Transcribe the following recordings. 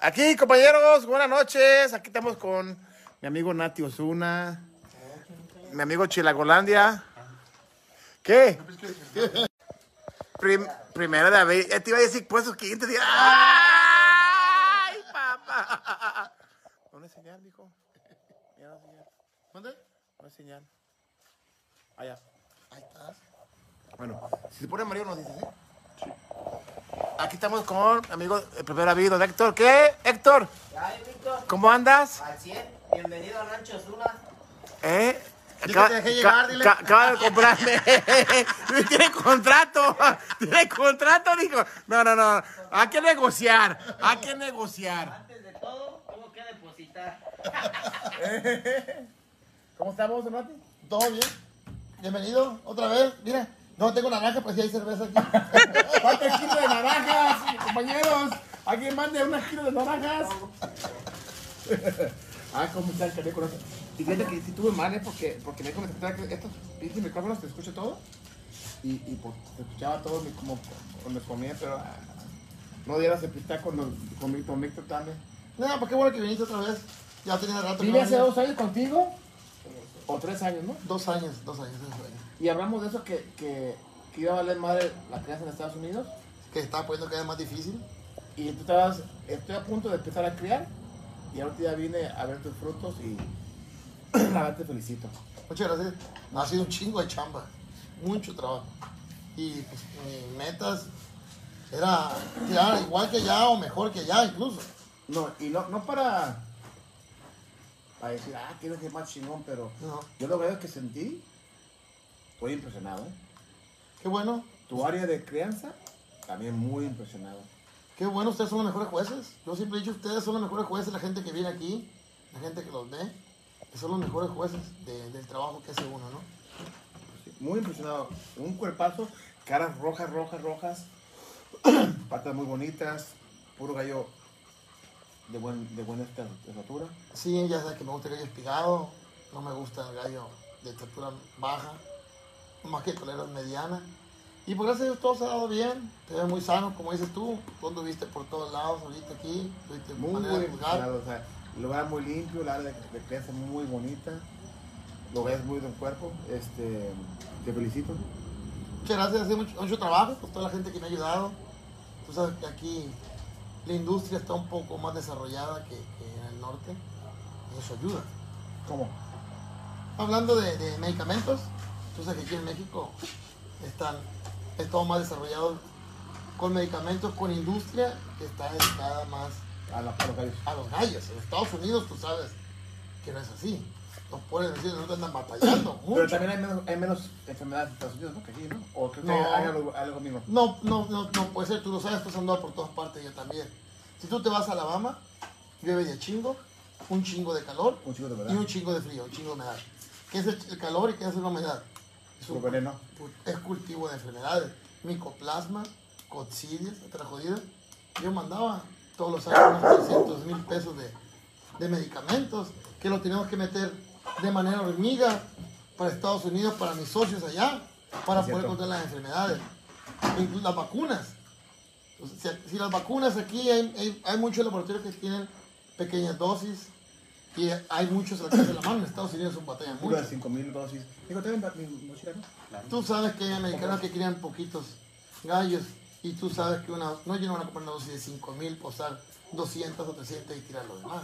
Aquí, compañeros, buenas noches. Aquí estamos con mi amigo Nati Osuna, mi amigo Chilagolandia. ¿Qué? Prim- primero de abril. Ya te iba a decir puestos 500 días. ¡Ay, papá! ¿Dónde es señal, hijo? Mira la señal. ¿Dónde? ¿Dónde es señal? Allá. Ahí estás. Bueno, si se pone amarillo nos dices, ¿eh? Aquí estamos con mi amigo el primer aviso de Héctor. ¿Qué? Héctor, ¿cómo andas? al 100, bienvenido a Rancho Zuna. ¿Eh? Dile que te dejé llegar, dile. ca- acaba de comprarme. Tiene contrato. Tiene contrato, dijo. No, no, no. Hay que negociar. Hay que negociar. Antes de todo, tengo que depositar. ¿Cómo estamos, Donati? ¿Todo bien? Bienvenido otra vez. Mira, no tengo naranja, pues sí hay cerveza aquí. Falta el kilo de naranjas, compañeros. Alguien mande unas kilos de naranjas. ah, ¿cómo está el caneco? Y fíjate que si tuve mal, ¿eh? Porque, porque me comenté que estos pinches micrófonos te escucho todo. Y, y pues, te escuchaba todo mi- como cuando comía, pero ah, no dieras el pistá con, los, con, mi- con Víctor también. No, pues qué bueno que viniste otra vez. Ya tenía rato. ¿Vive hace dos años contigo? O tres años, ¿no? Dos años, dos años, dos años. Y hablamos de eso que, que, que iba a valer madre la crianza en Estados Unidos. Que estaba poniendo cada vez más difícil. Y tú estabas, estoy a punto de empezar a criar y ahorita ya vine a ver tus frutos y la verdad te felicito. Muchas gracias. Ha sido un chingo de chamba. Mucho trabajo. Y pues mis metas era tirar igual que allá o mejor que allá incluso. No, y no, no para, para decir, ah, quiero ser más chingón, pero No. yo lo veo que sentí, estoy impresionado. ¿eh? Qué bueno. Tu área de crianza, también muy impresionado. Qué bueno, ustedes son los mejores jueces. Yo siempre he dicho, ustedes son los mejores jueces, la gente que viene aquí, la gente que los ve, que son los mejores jueces de- del trabajo que hace uno, ¿no? Sí, Muy impresionado. Un cuerpazo, caras rojas, rojas, rojas, patas muy bonitas, puro gallo de, buen, de buena esta- estatura. Sí, ya sabes que me gusta el gallo espigado, no me gusta el gallo de estatura baja, más que toleras mediana. Y por gracias a Dios todo se ha dado bien, te ves muy sano, como dices tú, tú anduviste por todos lados, ahorita aquí, tuviste Muy, manera muy de. O sea, lugar muy limpio, la área de, crianza muy bonita. Lo ves muy un cuerpo. Este, te felicito. Muchas gracias, hace mucho, mucho trabajo por toda la gente que me ha ayudado. Tú sabes que aquí la industria está un poco más desarrollada que, que en el norte, y eso ayuda. ¿Cómo? Hablando de, de medicamentos, tú sabes que aquí en México están, es todo más desarrollado con medicamentos, con industria que está dedicada más A, la, a los gallos. a los gallos. En Estados Unidos tú sabes que no es así. Los pobres vecinos no andan batallando Pero mucho. también hay menos, hay menos enfermedades en Estados Unidos, ¿no? Que aquí, ¿no? O creo que No. hay algo, algo mismo. No, no, no, no puede ser, tú lo sabes, tú has andado por todas partes, yo también. Si tú te vas a Alabama, llueve de chingo, un chingo de calor Un chico de y un chingo de frío, un chingo de humedad. ¿Qué es el, el calor y qué es la humedad? Es, cultivo de enfermedades, micoplasma, coxidias, otra jodida. Yo mandaba todos los años unos 300 mil pesos de, de medicamentos que los teníamos que meter de manera hormiga para Estados Unidos, para mis socios allá, para poder controlar las enfermedades. Incluso las vacunas. Si las vacunas aquí hay, hay, hay muchos laboratorios que tienen pequeñas dosis y hay muchos al alcance de la mano. En Estados Unidos son mucho. de 5000 dosis. Digo, ¿te mi mochila, no? Tú sabes que hay americanos que crían poquitos gallos y tú sabes que una, no llegan a comprar una dosis de 5 mil, posar 200 o 300 y tirar lo demás.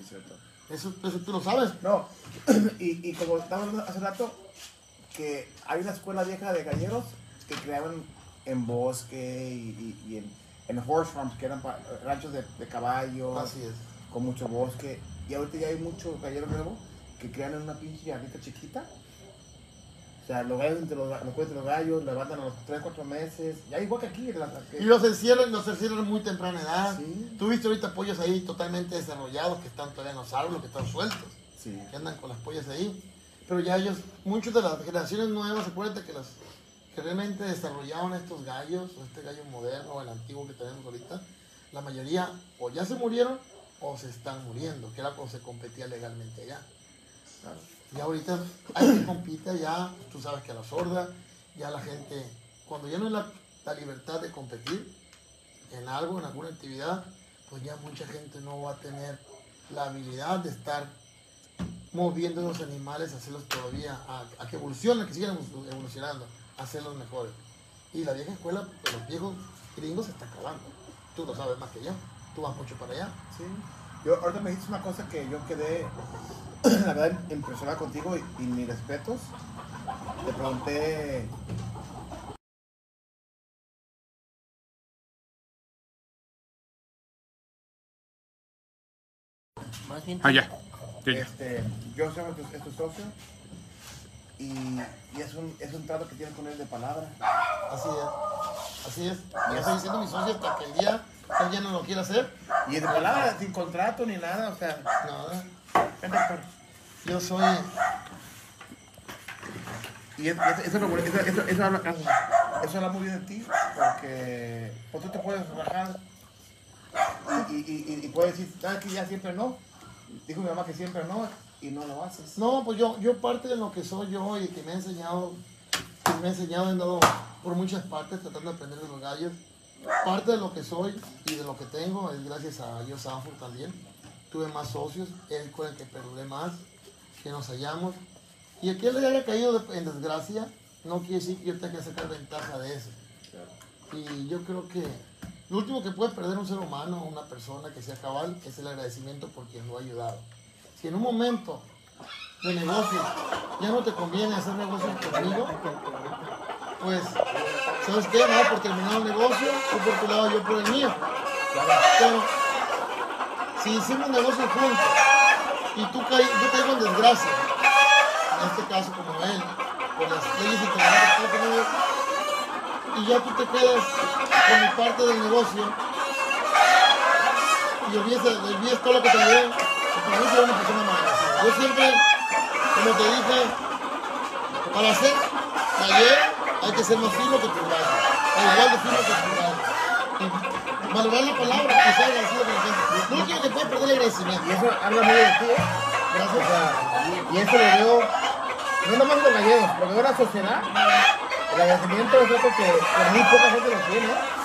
Es cierto. Eso, eso tú lo sabes. No, y, y como estaba hablando hace rato, que hay una escuela vieja de galleros que creaban en bosque y, y- y en, en horse farms, que eran pa- ranchos de, de caballos, Así es. Con mucho bosque. Y ahorita ya hay mucho gallero nuevo que crean en una pinche yardita chiquita. O sea, los gallos entre los, los cuellos de los gallos, levantan a los 3, 4 meses. Ya igual que aquí. la- que- Y los encierran, los encierran muy temprana edad. Sí. Tú viste ahorita pollos ahí totalmente desarrollados que están todavía en los árboles, que están sueltos, Sí. que andan con las pollas ahí. Pero ya ellos, muchos de las generaciones nuevas, acuérdate que las que realmente desarrollaron estos gallos, o este gallo moderno, el antiguo que tenemos ahorita, la mayoría o ya se murieron o se están muriendo, que era cuando se competía legalmente allá. Claro. Y ahorita hay que compite ya, tú sabes que a la sorda, ya la gente, cuando ya no hay la, la libertad de competir en algo, en alguna actividad, pues ya mucha gente no va a tener la habilidad de estar moviendo los animales, hacerlos todavía, a, a que evolucionen, que sigan evolu- evolucionando, hacerlos mejores. Y la vieja escuela, pues, los viejos gringos se está acabando. Tú lo sabes más que yo. Tú vas mucho para allá. Sí. Yo, ahorita me dijiste una cosa que yo quedé, la verdad, impresionado contigo y, y mis respetos. Te pregunté. Más bien. Ah. Ya, ya. Este, yo soy tu, es tu socio y, y es, un, es un trato que tienes con él de palabra. Así es. Así es. Yo estoy diciendo mi socio hasta que el día que él ya no lo quiera hacer. Y de palabra, sin contrato ni nada, o sea, Nada. Yo soy. Y es- es- eso, es lo bonito, eso, eso, eso habla, eso habla muy bien de ti, porque pues, tú te puedes rajar y, y, y, y puedes decir, ¿sabes que ya siempre no? Dijo mi mamá que siempre no, y no lo haces. No, pues yo, yo parte de lo que soy yo y que me ha enseñado, que me ha enseñado, andado por muchas partes tratando de aprender de los gallos. Parte de lo que soy y de lo que tengo es gracias a Dios Sanford también. Tuve más socios, él con el que perduré más, que nos hallamos. Y el que él haya caído en desgracia, no quiere decir que yo tenga que sacar ventaja de eso. Y yo creo que lo último que puede perder un ser humano, una persona que sea cabal, es el agradecimiento por quien lo ha ayudado. Si en un momento de negocio ya no te conviene hacer negocios conmigo, pues, ¿sabes qué? No, por terminar el negocio, tú por tu lado, yo por el mío. Pero, si hicimos negocio juntos y tú yo caigo en desgracia, en este caso como él, por las leyes internacionales que y ya tú te quedas con mi parte del negocio y olvides, olvides todo lo que te llevé, para mí será una persona maravillosa. Yo siempre, como te dije, para ser taller hay que ser más fino que tu brazo, o igual de fino que tu brazo. Valorar la palabra y ser agradecido con la gente. No quiero que puedas perder el agradecimiento. Y eso habla muy de ti, ¿eh? Gracias. Sea, y, eso lo veo, no nomás los gallegos, lo veo en la sociedad. El agradecimiento es algo que, que muy poca gente lo tiene.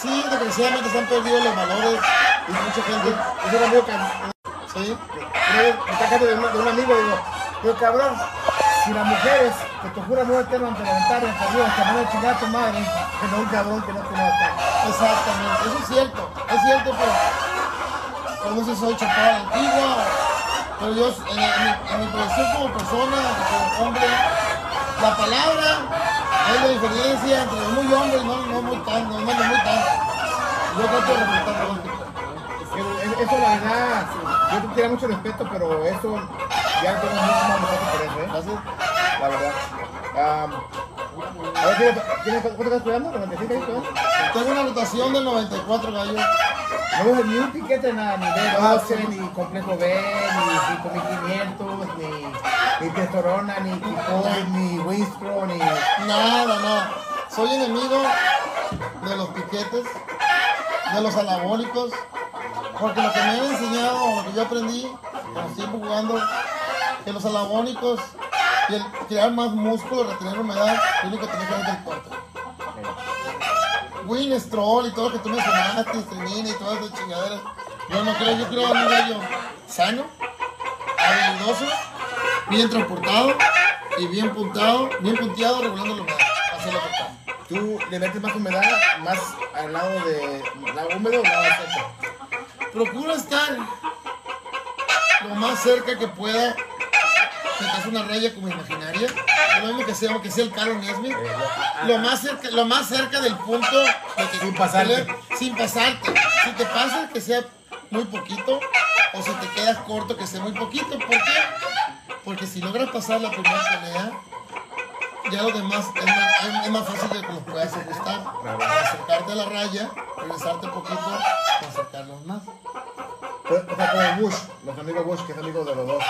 Sí, desgraciadamente se han perdido los valores y mucha gente. Que Sí. Me de, un- amigo, digo, digo, cabrón, si las mujeres que te juran no la ventana, por Dios, te van a chingar a tu madre, que no un cabrón que no te mata. Exactamente, eso es cierto, es cierto, pero si soy chapada antigua, pero yo en, mi, profesión como persona, como hombre, la palabra es la diferencia entre muy hombre y no, no muy tan, no, no muy tan. Yo trato de respetar todo Eso, la verdad, yo te tenía mucho respeto, pero eso ya tengo mucho más respeto por eso, ¿eh? La verdad. Am, a ver, ¿tienes, tienes, ¿cuánto estás estudiando? ¿95 ahí estudiando? Tengo una rotación de 94 gallos. No ni un piquete nada, ni B12, ni complejo B, ni 5500, ni, ni testosterona, ni Kikoy, ni Winstro, ni... Nada, nada. Soy enemigo de los piquetes, de los anabólicos, porque lo que me han enseñado, lo que yo aprendí los tiempos jugando, que los anabólicos y el crear más músculo, retener humedad, lo único que tiene que ver es el corte. Winstrol y todo lo que tú mencionaste, Strinina y todas esas chingaderas. Yo no creo, yo creo en un gallo sano, habilidoso, bien transportado y bien puntado, bien punteado, regulando la humedad. Así lo que. Tú le metes más humedad, más al lado de la húmedo o lado seco. Procura estar lo más cerca que pueda. Que te hace una raya como imaginaria. Lo mismo que sea, que sea el Caro Nesmith. Lo más cerca, lo más cerca del punto de que Sin pasarte. Sin pasarte. Si te pasas, que sea muy poquito. O si te quedas corto, que sea muy poquito. ¿Por qué? Porque si logras pasar la primera pelea, ya lo demás es más, es- es más fácil de que los puedas ajustar. Acercarte a la raya, regresarte poquito, acercarlos más. O sea, como Bush, los amigos Bush, que es amigo de los dos.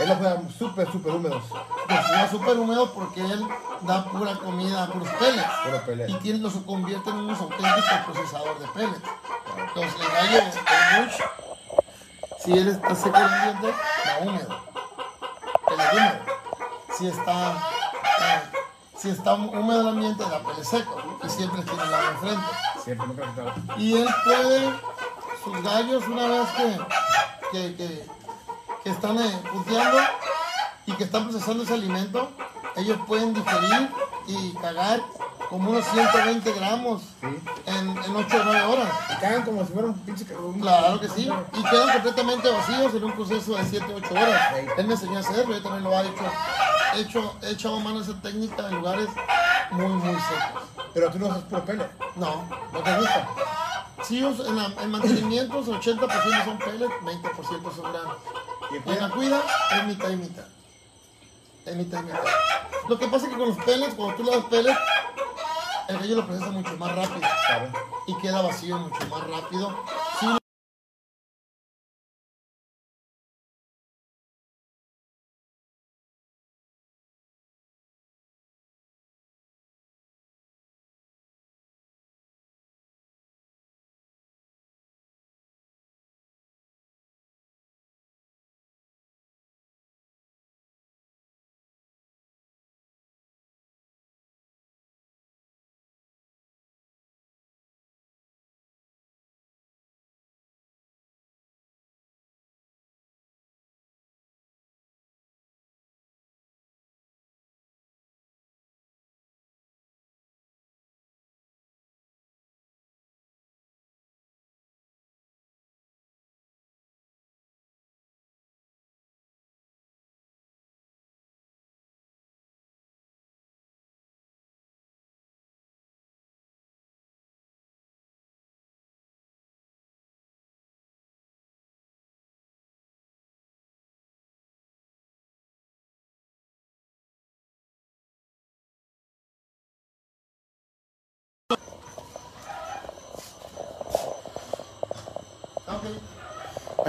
Él los juega súper, súper húmedos. Pues fue súper húmedo porque él da pura comida a puros pellets. Puro pelea. Y tiene, los convierte en unos auténticos procesadores de pellets. Entonces el gallo, el bush, si él está seco el ambiente, da húmedo. Pellet húmedo. Si está, eh, si está húmedo el ambiente, da pellet seco. Y siempre tiene el lado enfrente. Siempre, nunca. Y él puede sus gallos una vez que, que, que, que están eh, punteando y que están procesando ese alimento, ellos pueden digerir y cagar como unos 120 gramos en, en 8 o 9 horas. Cagan como si fuera un pinche. un- Claro que sí. Y quedan completamente vacíos en un proceso de 7 8 horas. Él me enseñó a hacerlo, yo también lo he hecho. He, hecho, he echado mano a esa técnica en lugares muy, muy secos. Pero tú no usas puro pelo. No, no te gusta. Sí, en, la- en mantenimientos 80% son pellets, 20% son granos. Y Y en la cuida es mitad y mitad. Lo que pasa es que con los pellets, cuando tú le das pellets, el gallo lo procesa mucho más rápido. Y queda vacío mucho más rápido. Sí,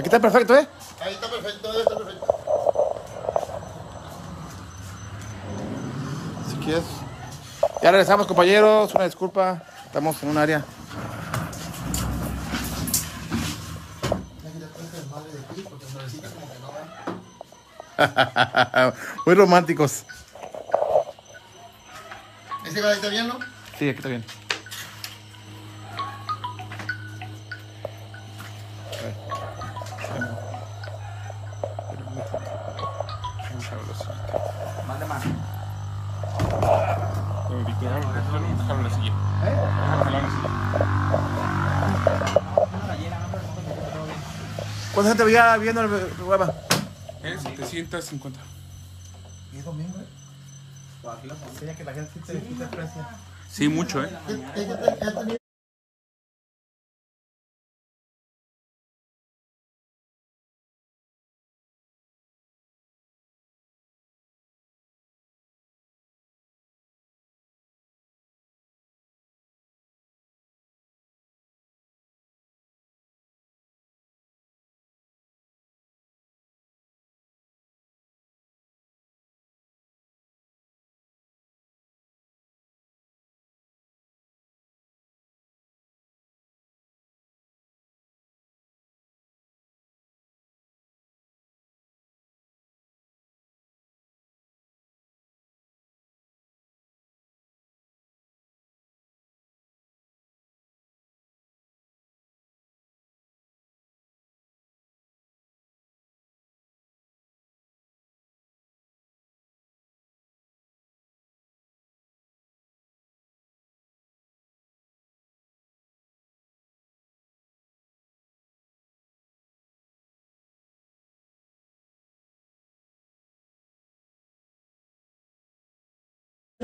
Aquí está perfecto, ¿eh? Ahí está perfecto, ahí está perfecto. Si quieres. Ya regresamos, compañeros. Una disculpa. Estamos en un área. Muy románticos. ¿Ese gallo está bien, no? Sí, aquí está bien. ¿Cuánta gente había viendo el programa? Eh, 750. Y es domingo, ¿eh? Enseña que la gente sí te quita precio. Sí, mucho, ¿eh?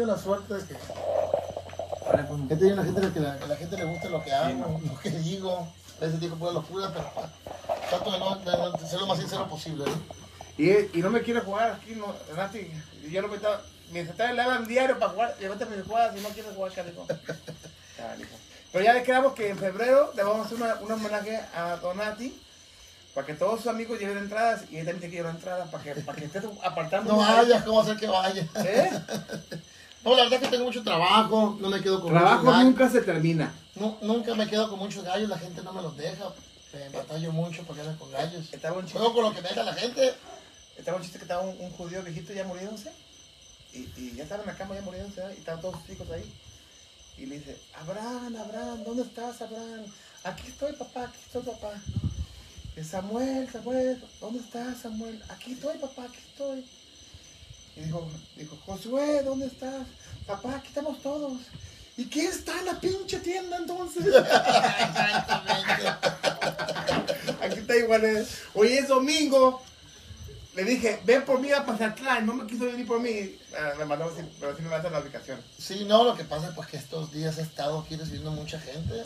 La suerte de que he tenido una gente que la, que la gente le gusta lo que hago, lo que digo, ese tipo de locura, pero trato de no, de no ser lo más sincero posible. ¿no? Y, y no me quiere jugar aquí, no, Nati. Yo no me estaba. Me estaba le hablan diario para jugar. Llévate mis jugadas si no quieres jugar, cariño. Canijo. Pero ya le quedamos que en febrero le vamos a hacer una, un homenaje a Donati. Para que todos sus amigos lleven entradas y él también te quiere entradas para que, para que estés apartando. No vayas, ¿cómo hacer que vaya? ¿Eh? No, la verdad es que tengo mucho trabajo, no me quedo con muchos Trabajo nunca se termina. Nu- nunca me quedo con muchos gallos, la gente no me los deja. Eh, batallo mucho para quedarme con gallos. Estaba un chiste, Juego con lo que me deja la gente. estaba un chiste que estaba un, un judío viejito ya muriéndose. Y, y ya estaba en la cama ya muriéndose. Y estaban todos sus hijos ahí. Y le dice, Abraham, Abraham, ¿dónde estás, Abraham? aquí estoy, papá, aquí estoy, papá. Y Samuel, Samuel, ¿dónde estás, Samuel? Aquí estoy, papá, aquí estoy. Y dijo, dijo, Josué, ¿dónde estás? Papá, aquí estamos todos. ¿Y quién está en la pinche tienda entonces? Exactamente. Aquí está igual. eh. Hoy es domingo. Le dije, ven por mí a Pasatlán. No me quiso venir por mí. Ah, me mandó, pero sí me manda la ubicación. Sí, no, lo que pasa es pues, que estos días he estado aquí recibiendo mucha gente.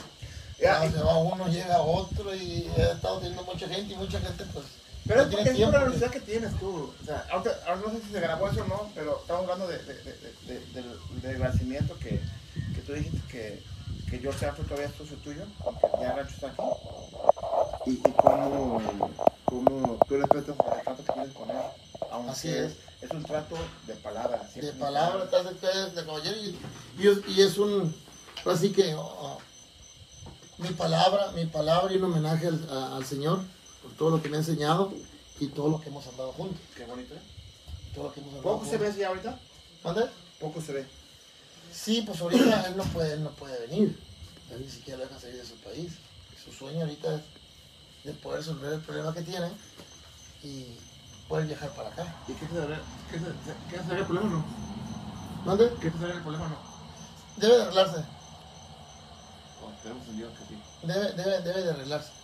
Ya, Cuando se va uno, llega otro y he estado teniendo mucha gente y mucha gente pues Pero no es por la velocidad que tienes tú. O sea, ahorita, ahora no sé si se grabó eso o no, pero estamos hablando de, de, de, de- del, nacimiento que, que tú dijiste que, que George Anfield todavía es socio tuyo, aunque ya Rancho está aquí. Y, y cómo, cómo tú respetas el trato que tienes con él. Aunque Así es. Es un trato de palabra. de siempre. palabra, te hace que de caballero y, y es- y es un, así que oh, oh, mi palabra, mi palabra y un homenaje al, a- al Señor por todo lo que me ha enseñado y todo lo que hemos andado juntos. Qué bonito, ¿eh? Todo lo que hemos andado ¿Poco se ve así ahorita? ¿Mande? Poco se ve. Sí, pues ahorita él no puede, él no puede venir. Él ni siquiera lo deja salir de su país. Su sueño ahorita es de poder resolver el problema que tiene y poder viajar para acá. ¿Y qué te daría el problema o no? ¿Mande? ¿Qué te daría el problema o no? Debe de arreglarse. Oh, tenemos entendido que sí. Debe, debe, debe de arreglarse.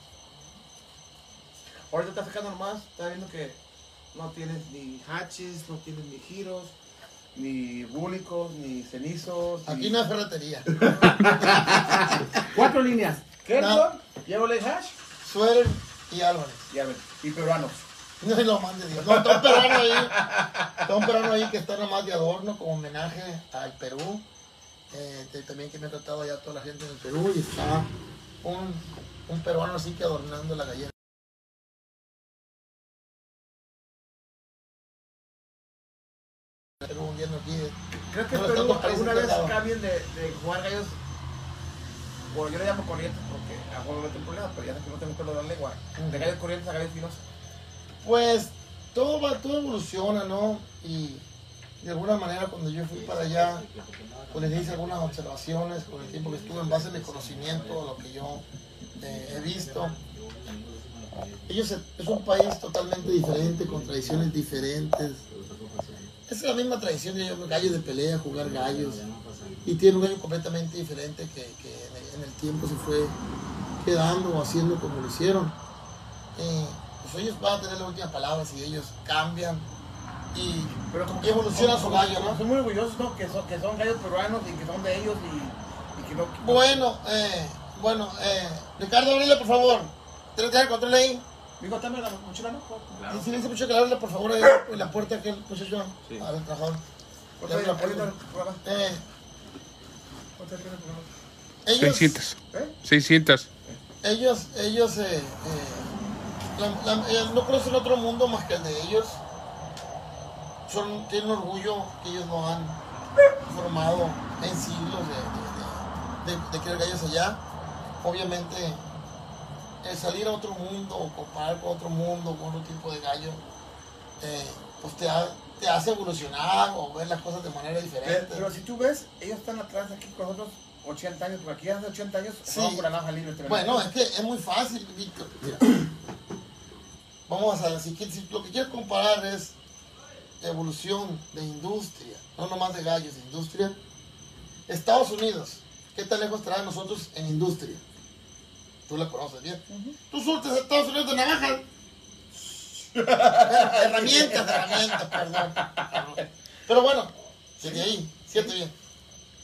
Ahorita está sacando nomás, está viendo que no tienes ni hatches, no tienes ni giros, ni búlicos, ni cenizos. Aquí ni... no hay ferretería. Cuatro líneas. Kelton. Chevrolet Hash Sueren y Álvarez. y, ver, y peruanos. No se lo mande Dios. No, está un peruano ahí. Está un peruano ahí que está nomás de adorno como homenaje al Perú. Eh, también que me ha tratado ya toda la gente en el Perú y está un, un peruano así que adornando la gallera. Aquí. Creo que No, Perú alguna vez cambien de, de jugar gallos. Bueno, yo le llamo corrientes porque a juego no tengo problema, pero ya que no tengo pelo de la lengua. De gallos corrientes a gallos finos. Pues todo va, todo evoluciona, ¿no? Y de alguna manera cuando yo fui para allá, pues les hice algunas observaciones con el tiempo que estuve en base a mi conocimiento, a lo que yo eh, he visto. Ellos es un país totalmente diferente, con tradiciones diferentes. Es la misma tradición de ellos, gallos de pelea, jugar gallos. Y tiene un gallo completamente diferente que, que en, el, tiempo se fue quedando o haciendo como lo hicieron. Eh, pues ellos van a tener la última palabra si ellos cambian y, Pero como y evoluciona su gallo, ¿no? Son muy orgullosos, ¿no? Que son, que son gallos peruanos y que son de ellos y, y que no. Bueno, eh, bueno, eh, Ricardo, ábrele por favor. ¿Tienes que el control ahí? Digo, dame la mochila, ¿no? Y si le dice mucho que le abre por favor ahí en la puerta que el muchacho al trabajador. Por Le abre la favor, puerta. ahorita el programa. Eh, el programa. ellos, 600. ¿Eh? 600. ellos, ellos, eh, eh, la- la- eh, no conocen otro mundo más que el de ellos. Son, tienen orgullo que ellos no han formado en siglos de, de, de, de- de criar gallos allá. Obviamente, el salir a otro mundo o comparar con otro mundo, con otro tipo de gallo, eh, pues te, ha- te hace evolucionar o ver las cosas de manera diferente. pero si tú ves, ellos están atrás aquí con nosotros 80 años, porque aquí hace 80 años Sí. la navaja libre. Bueno, es que es muy fácil, Víctor. Vamos a ver, si, qui- si lo que quieres comparar es evolución de industria, no nomás de gallos, de industria. Estados Unidos, ¿qué tan lejos estará de nosotros en industria? Tú la conoces bien. Tú surtes a Estados Unidos de navajas. Herramientas, herramientas, perdón. perdón. Pero bueno, siete ahí, siete bien.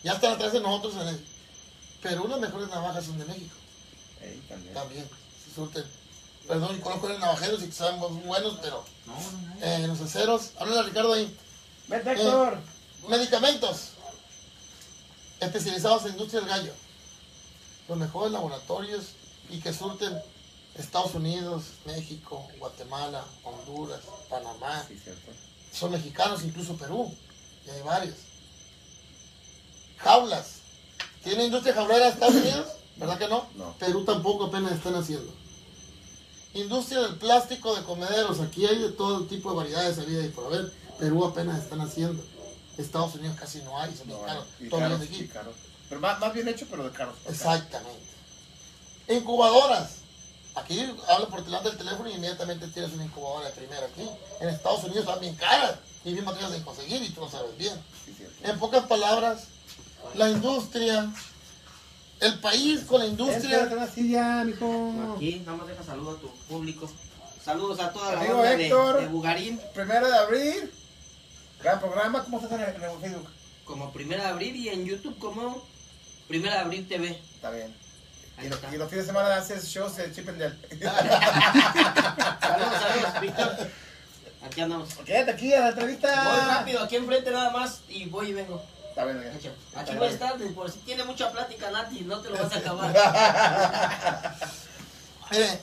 Ya están atrás de nosotros en el. Pero las mejores navajas son de México. También. También, se surten. Perdón, conozco los navajeros y que muy buenos, pero eh, los aceros. Háblale a Ricardo ahí. Vete, Héctor. Medicamentos especializados en industria del gallo. Los mejores laboratorios y que surten Estados Unidos, México, Guatemala, Honduras, Panamá. Sí. Son mexicanos, incluso Perú. Y hay varios. Jaulas. ¿Tiene industria jaulera Estados Unidos? ¿Verdad que no? No. Perú tampoco apenas están haciendo. Industria del plástico de comederos. Aquí hay de todo tipo de variedades de vida y por haber. Perú apenas están haciendo. Estados Unidos casi no hay, son No, mexicanos. y Todavía caros, de aquí. y caros. Pero más, más bien hecho, pero de caros. Exactamente. Incubadoras. Aquí hablo por delante del teléfono y inmediatamente tienes una incubadora de primera aquí. En Estados Unidos están bien caras y bien materiales de conseguir y tú lo sabes bien. En pocas palabras, la industria, el país con la industria. Así ya, mijo. Aquí, nada más deja saludo a tu público. Saludos a toda la Amigo banda de, Héctor. de Bugarín. Primero de abril. Gran programa. ¿Cómo estás en el, en el Facebook? Como Primera de Abril y en YouTube como Primera de Abril TV. Está bien. Y, lo- está. y los fines de semana haces shows de Chip and Dale. Saludos, saludos, Víctor. Aquí andamos. Quédate aquí a la Voy entrevista. rápido, aquí enfrente nada más y voy y vengo. Está bien, ya. Aquí voy a estar, por si tiene mucha plática Nati, no te lo vas a acabar. Mire,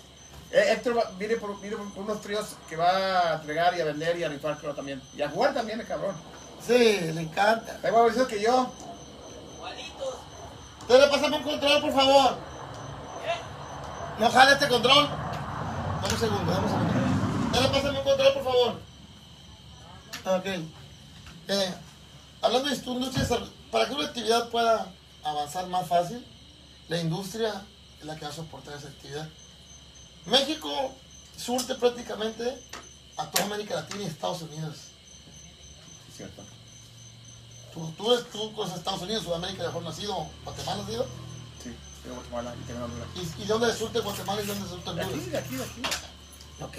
Eh, Héctor viene por, viene por unos tríos que va a entregar y a vender y a rifar, creo también. Y a jugar también, el cabrón. sí, le encanta. Tengo más que yo. Igualitos. Tele, pásame un control, por favor. ¿No jala este control? Dame un segundo, dame un segundo. Tele, pásame un control, por favor. Ah, Ok. Eh, hablando de industria, para que una actividad pueda avanzar más fácil, la industria es la que va a soportar esa actividad. México surte prácticamente a toda América Latina y Estados Unidos. Cierto. Tú, tú, eres- tú con Estados Unidos, Sudamérica, mejor nacido, Guatemala, nacido. Sí, tengo Guatemala y tengo Honduras. ¿Y, y de dónde surte Guatemala y de dónde surte De aquí, Honduras? de aquí, de aquí. Ok.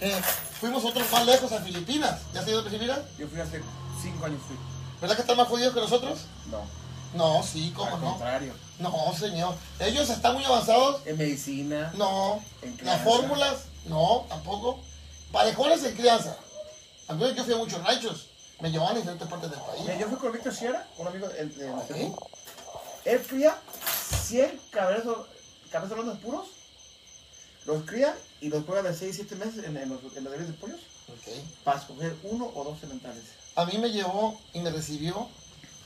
Eh, fuimos otros más lejos a Filipinas. ¿Ya has ido a Filipinas? Yo fui hace cinco años, fui. ¿Verdad que están más jodidos que nosotros? No, No, sí, ¿cómo al no? contrario. No, señor. Ellos están muy avanzados. En medicina. No. En Las crianza. fórmulas, no, tampoco. Parejones en crianza. A mí yo fui a muchos ranchos. Me llevaban a diferentes partes del país. Mira, yo fui con Víctor Sierra, un amigo de, de la Ok. Él cría 100 cabezos, cabezos rondas puros. Los cría y los juega de 6, 7 meses en, en los, en los de pollos Ok. para escoger uno o dos sementales. A mí me llevó y me recibió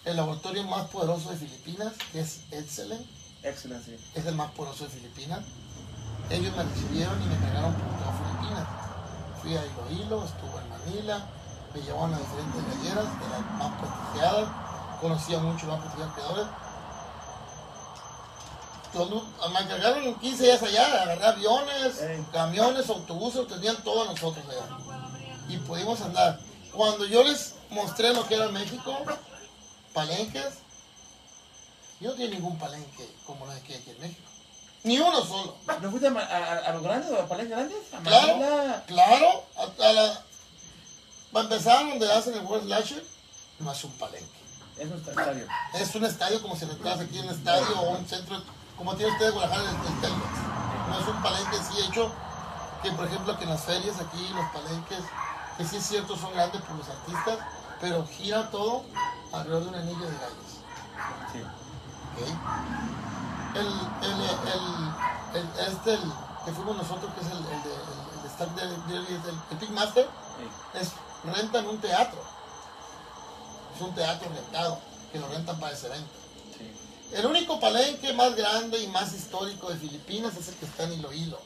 el laboratorio más poderoso de Filipinas, que es Excellent. Excelente. es el más poderoso de Filipinas. Ellos me recibieron y me cargaron por toda Filipinas. Fui a Iloilo, estuve en Manila, me llevaron a diferentes galleras de las más prestigiadas, conocí a muchos más prestigiados creadores. Me cargaron 15 días allá, agarré aviones, Ey. camiones, autobuses, tenían todo a nosotros allá. Y pudimos andar. Cuando yo les mostré lo que era México, palenques, yo no tenía ningún palenque como los que hay aquí en México. Ni uno solo. ¿No fuiste a, Ma- a- a los grandes, a los palenques grandes? A Claro, Manila. claro. A la, para empezar, donde hacen el World Slasher, no es un palenque. Es un estadio. Es un estadio como si entras aquí en un estadio o un centro, como tiene usted Guadalajara el, el Telmex. No es un palenque sí hecho que, por ejemplo, que en las ferias aquí, los palenques, que sí es cierto, son grandes por los artistas, pero gira todo alrededor de un anillo de gallos. Sí. El, el, el, el- este, el que fuimos nosotros, que es el, el de, el, el de Stark de, de- de- el, el Big Master, Sí. es, rentan un teatro. Es un teatro rentado, que lo rentan para ese evento. El único palenque más grande y más histórico de Filipinas es el que está en Iloilo.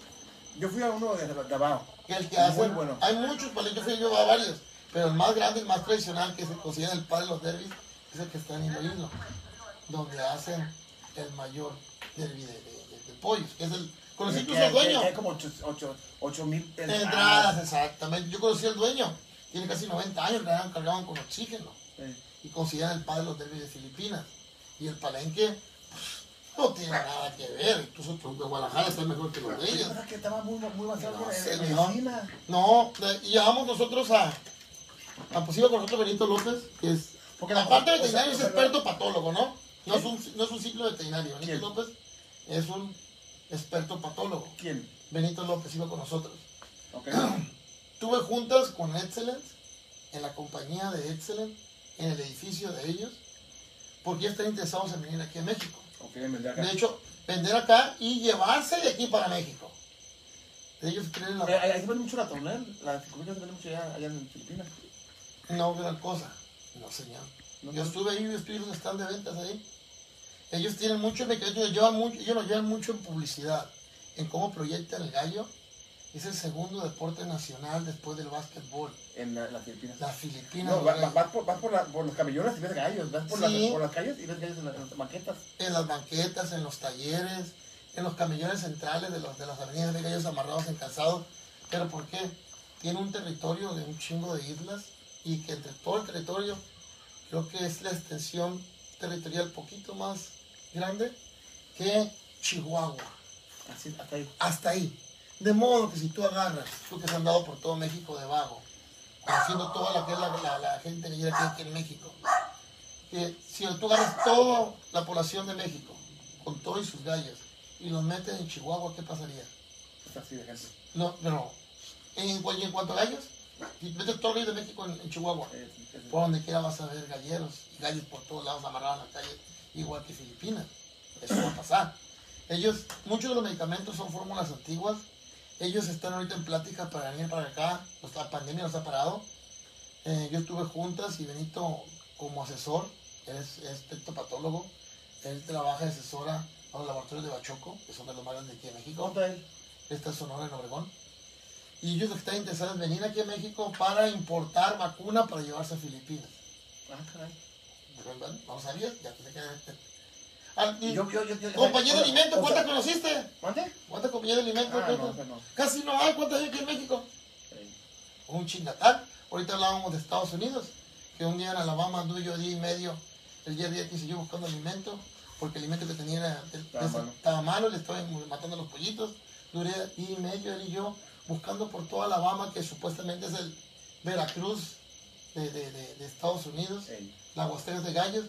Yo fui a uno de Davao. Que el que Muy hace, bueno. hay muchos palenques, yo fui yo a varios, pero el más grande y más tradicional que se considera el padre de los derbis es el que está en Iloilo, donde hacen el mayor derby de, de, de- de pollos, que es el, conocí incluso que- dueño. Hay como 8 mil Entradas, exactamente. Yo conocí al dueño. Tiene casi 90 años, cargaban, cargaban con oxígeno. Sí. Y consideran el padre de los derbis de Filipinas. Y el palenque pues, no tiene nada que ver. Incluso el de Guadalajara está mejor que los de ellos. ¿verdad que estaba muy, muy avanzado No, en- medicina? No, y llevamos nosotros a. a pues iba con nosotros Benito López, que es. Porque la parte o sea, veterinario o es experto patólogo, ¿no? No es un, no es un ciclo veterinario. Benito ¿Quién? López es un experto patólogo. ¿Quién? Benito López iba con nosotros. Ok. Tuve juntas con Excellence, en la compañía de Excellence, en el edificio de ellos, porque ya están interesados en venir aquí a México. Acá. De hecho, vender acá y llevarse de aquí para México. Ellos creen la... Eh, Ahí se vende mucho la tonel. La se vende mucho allá, allá en Filipinas. No, gran cosa. No, señor. No, yo no. estuve ahí, en un stand de ventas ahí. Ellos tienen mucho, ellos, llevan mucho, ellos lo llevan mucho en publicidad, en cómo proyectan el gallo. Es el segundo deporte nacional después del básquetbol. En la- las Filipinas. Las Filipinas. No, va- va- vas, por, vas por, la- por los camellones y ves gallos. Vas por, Sí. las, por las calles y ves gallos en, la- en las maquetas. en las banquetas, en los talleres, en los camellones centrales de, los, de las avenidas de gallos amarrados en calzado. ¿Pero por qué? Tiene un territorio de un chingo de islas y que entre todo el territorio creo que es la extensión territorial poquito más grande que Chihuahua. Así, hasta ahí. Hasta ahí. De modo que si tú agarras, tú que has andado por todo México de vago, conociendo toda la la, la, la gente que hay aquí en México, que si tú agarras toda la población de México, con todos sus gallos, y los metes en Chihuahua, ¿qué pasaría? Está así de gente. No, pero en, en cuanto a gallos, si metes todo el gallo de México en, en Chihuahua, por donde quiera vas a ver galleros y gallos por todos lados amarrados en la calle, igual que Filipinas. Eso va a pasar. Ellos, muchos de los medicamentos son fórmulas antiguas. Ellos están ahorita en plática para venir para acá. La pandemia los ha parado. Eh, yo estuve juntas y Benito como asesor, es, es tectopatólogo. Él trabaja de asesora a los laboratorios de Bachoco, que son de los más grandes de aquí en México. Esta es Sonora en Obregón. Y ellos lo que están interesados en venir aquí a México para importar vacuna para llevarse a Filipinas. Ah, caray. ¿Verdad? ¿No sabías? Ya te quedé. Ah, y- Yo, yo, yo, yo- compañía de o- alimento, o ¿cuántas conociste? ¿Mande? ¿Cuántas compañías de alimento? Ah, no, ¿Cuántas? esa no. Casi no hay. ¿Cuántas hay aquí en México? Eh, Un chingatal. Ahorita hablábamos de Estados Unidos, que un día en Alabama anduve yo día y medio, el día a día que hice yo buscando alimento, porque el alimento que tenía era, Estaba ese- malo. estaba malo, le estaban matando los pollitos. Duré día y medio él y yo buscando por toda Alabama, que supuestamente es el Veracruz de, de- de- de Estados Unidos, la Huasteca de Gallos,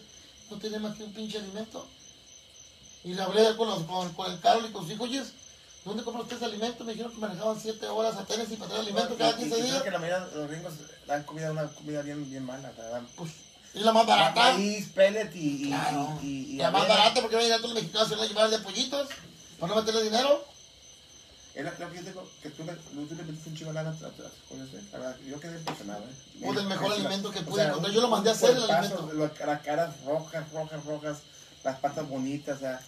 no tiene más que un pinche alimento. Y le hablé con, los- con, con el Carlos y con sus hijos, oye, ¿dónde compra usted ese alimento? Me dijeron que manejaban 7 horas a Tennessee para traer alimento cada y- y 15 creo días. que la mayoría de los gringos dan comida, una comida bien, bien mala. dan Pues, es la más barata. Maíz, pellet y, y, Claro. y, y- y la más barata porque van a llegar todos los mexicanos a hacerle llevar de pollitos para no meterle dinero. Es la- que yo tengo, que tú le, tú le metiste un chingo de lana a tu- ¿eh? La verdad, yo quedé impresionado, ¿eh? Pues el mejor la- alimento que o pude sea, encontrar. Yo lo mandé a hacer, el alimento. Las caras rojas, rojas, rojas, las patas bonitas, o sea,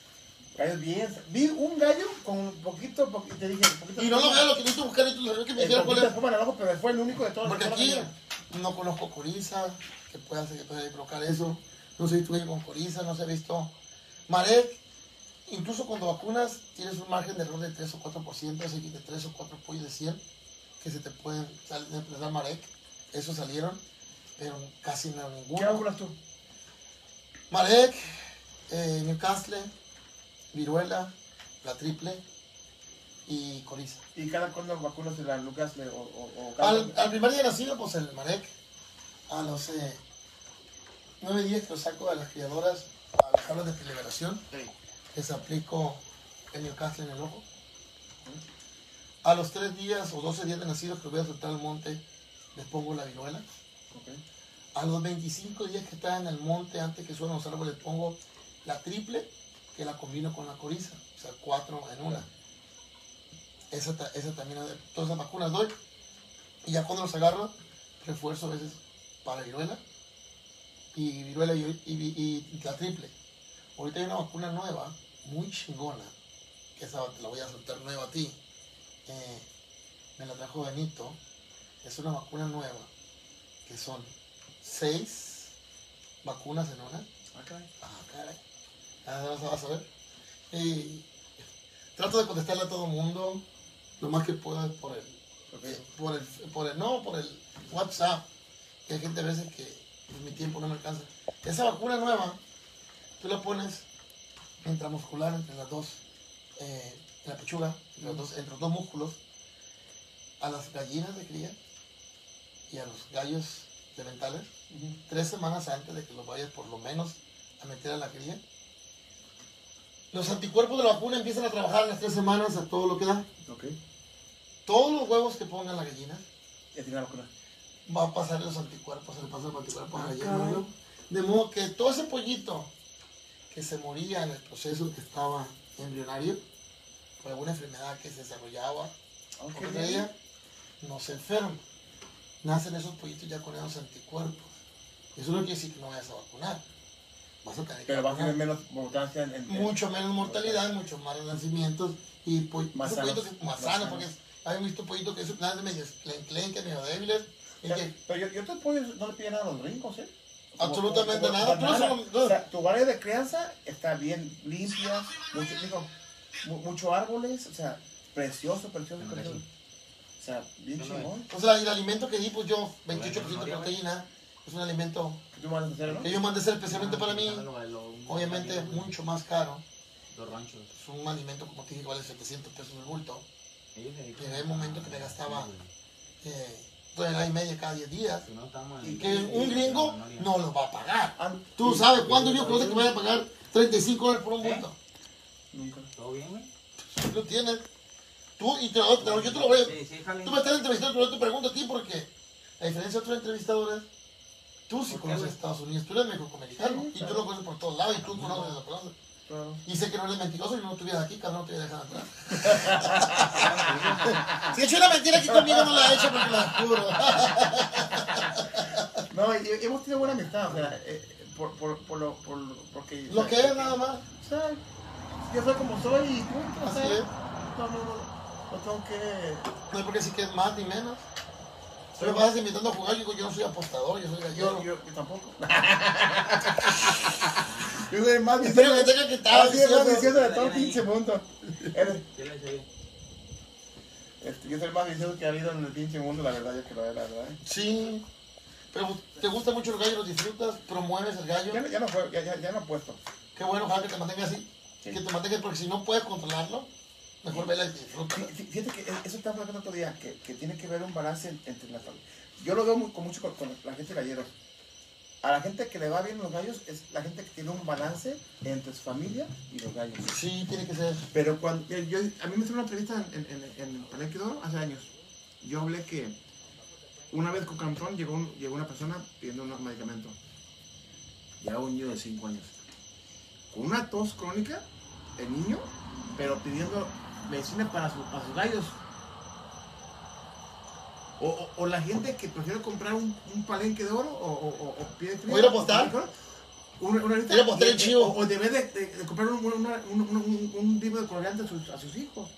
gallos bien. Vi un gallo con un poquito, poquito te dije, poquito Y no lo veo, lo que necesito buscar y tú lo que me dijeron cuál es. espuma en el ojo, pero fue el único de todos. Porque aquí no conozco coriza, que pueda, hacer, que pueda provocar eso. No sé si tú con coriza, no se ha visto. Marek, incluso cuando vacunas tienes un margen de error de 3 o 4%, así que de 3 o 4 pollos de 100 que se te pueden dar Marek. Esos salieron, pero casi no ¿Qué ninguno. vacunas tú? Marek, eh, Newcastle, viruela, la triple y coriza. ¿Y cada cuándo vacunas de la Lucas le- o, o, o cada Al, al primer día de nacido, pues el Marek. A los eh, nueve días que lo saco de las criadoras a las tablas de liberación, Sí. les aplico el Newcastle en el ojo. A los tres días o 12 días de nacido que lo voy a soltar al monte, les pongo la viruela. A los 25 días que están en el monte, antes que suenan los árboles, pongo la triple, que la combino con la coriza. O sea, cuatro en una. Esa, esa también, todas esas vacunas doy. Y ya cuando los agarro, refuerzo a veces para viruela. Y viruela y, y- y- y la triple. Ahorita hay una vacuna nueva, muy chingona, que esa te la voy a soltar nueva a ti. Eh, me la trajo Benito. Es una vacuna nueva, que son seis vacunas en una. Ah, caray. Ah, caray. Ah, vas a- ver. Y trato de contestarle a todo el mundo lo más que pueda por el, por el, por el, no, por el WhatsApp. Que hay gente a veces que mi tiempo no me alcanza. Esa vacuna nueva, tú la pones intramuscular entre las dos, eh, en la pechuga, entre los, dos, entre los dos músculos, a las gallinas de cría y a los gallos de mentales Ujú. tres semanas antes de que los vayas por lo menos a meter a la cría. Los anticuerpos de la vacuna empiezan a trabajar en las tres semanas a todo lo que da. Ok. Todos los huevos que pongan la gallina Ya tiene la vacuna. va a pasar los anticuerpos, se le pasa los anticuerpos a la Ah, gallina. De modo que todo ese pollito que se moría en el proceso que estaba embrionario, por alguna enfermedad que se desarrollaba, o traía, no se enferma. Nacen esos pollitos ya con esos anticuerpos. Eso no quiere decir que no vayas a vacunar. Vas a tener que Pero va a tener menos mortalidad en, en- mucho menos mortalidad, mucho más nacimientos y po- Más esos pollitos sanos. más Más sanos, sanos. porque hay visto pollitos que son nada medio enclenques, medio débiles, Pero, que pero yo, yo te puedo, no le piden nada a los gringos, ¿eh? Absolutamente nada, O sea, tu área de crianza está bien limpia. Mucho, digo, mu- mucho árboles, o sea, precioso, precioso, precioso. O sea, bien chingón. O sea, el alimento que di, pues yo, 28% de proteína, es un alimento que yo mandé a hacer especialmente para mí. Obviamente, mucho más caro. Los ranchos. Es un alimento, como te dije, que vale 700 pesos el bulto. Llegué un momento que me gastaba eh, tonelada y media cada 10 días. Y que un gringo no lo va a pagar. Ah, Tú sabes cuándo yo conoce que vaya a pagar 35 dólares por un bulto. Nunca. ¿Todo bien, güey? Tú lo tienes. Tú, y te lo, yo te lo voy a... Sí, sí, jale. Tú me estás entrevistando, pero yo te pregunto a ti porque, a diferencia de otros entrevistadores, tú sí conoces Estados Unidos, tú eres mexicoamericano y tú lo conoces por todos lados y tú conoces lo conoces. Claro. Y sé que no eres mentiroso y no estuvieras aquí, cabrón, no te hubiera dejado atrás. si he hecho una mentira aquí conmigo, no la he hecho porque la descubro. No, y, hemos tenido buena amistad, o sea, eh, por, por, por lo, por, lo- porque... lo que es nada más. O sea, yo soy como soy y punto, o Así sea, es. no, no, no, no tengo que... No hay por qué decir que es más ni menos. Si me vas invitando a jugar, yo digo, yo no soy apostador, yo soy gallero. yo, yo tampoco. yo soy el más Espero que tenga que estar Así es más diciendo- vicioso de todo el pinche mundo. Este, yo soy el más vicioso que ha habido en el pinche mundo, la verdad, yo creo, la verdad. ¿eh? Sí. Pero te gusta mucho el gallo, lo disfrutas, promueves el gallo. Ya, no- ya no juego, ya, ya, ya no apuesto. Qué bueno, ojalá que te mantenga así. Sí. Que te mantenga, porque si no puedes controlarlo, mejor vela y Fíjate que eso estaba hablando otro día, que, que tiene que ver un balance en- entre la familia. Yo lo veo muy- con mucho con, con la gente galleros. A la gente que le va bien los gallos es la gente que tiene un balance entre su familia y los gallos. Sí, tiene que ser. Pero cuando yo, yo- a mí me hicieron una entrevista en, en, en, Oro hace años. Yo hablé que una vez con Cantón llegó, un- llegó una persona pidiendo un medicamento. Ya un niño de 5 años. Con una tos crónica, el niño, pero pidiendo medicina para, su- para sus gallos. O, o- o la gente que prefiere comprar un, un palenque de oro o, o, o- o pide O ir a apostar. Una, una lista Ir a apostar de- el chivo. O, debe de, de- de comprar un, una- un, un, un, libro de colorante a sus, a sus hijos.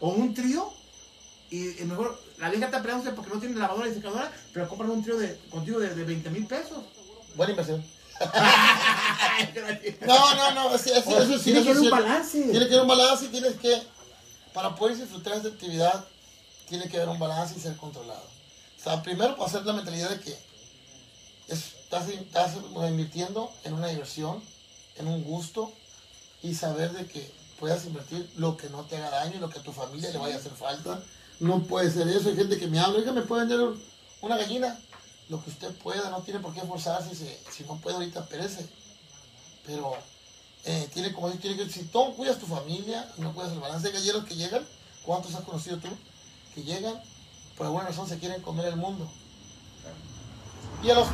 O un trío. Y, y mejor, la vieja está peleándose porque no tiene lavadora y secadora, pero compran un trío de, contigo de, de 20 mil pesos. Buena inversión. No, no, no, así, así, O sea, eso sí, tiene que haber un balance. Tiene que haber un balance y tienes que, para poder disfrutar de esta actividad, tiene que haber un balance y ser controlado. O sea, primero, para hacer la mentalidad de que es- estás, estás invirtiendo en una diversión, en un gusto y saber de que puedas invertir lo que no te haga daño y lo que a tu familia le vaya a hacer falta. No puede ser eso. Hay gente que me habla, oiga, ¿me puede vender un- una gallina? Lo que usted pueda, no tiene por qué forzarse. Si, si no puede ahorita, perece. Pero eh, tiene como tiene que, si tú cuidas tu familia y no cuidas el balance de galleros que llegan, ¿cuántos has conocido tú? Que llegan, por alguna razón se quieren comer el mundo. Y a los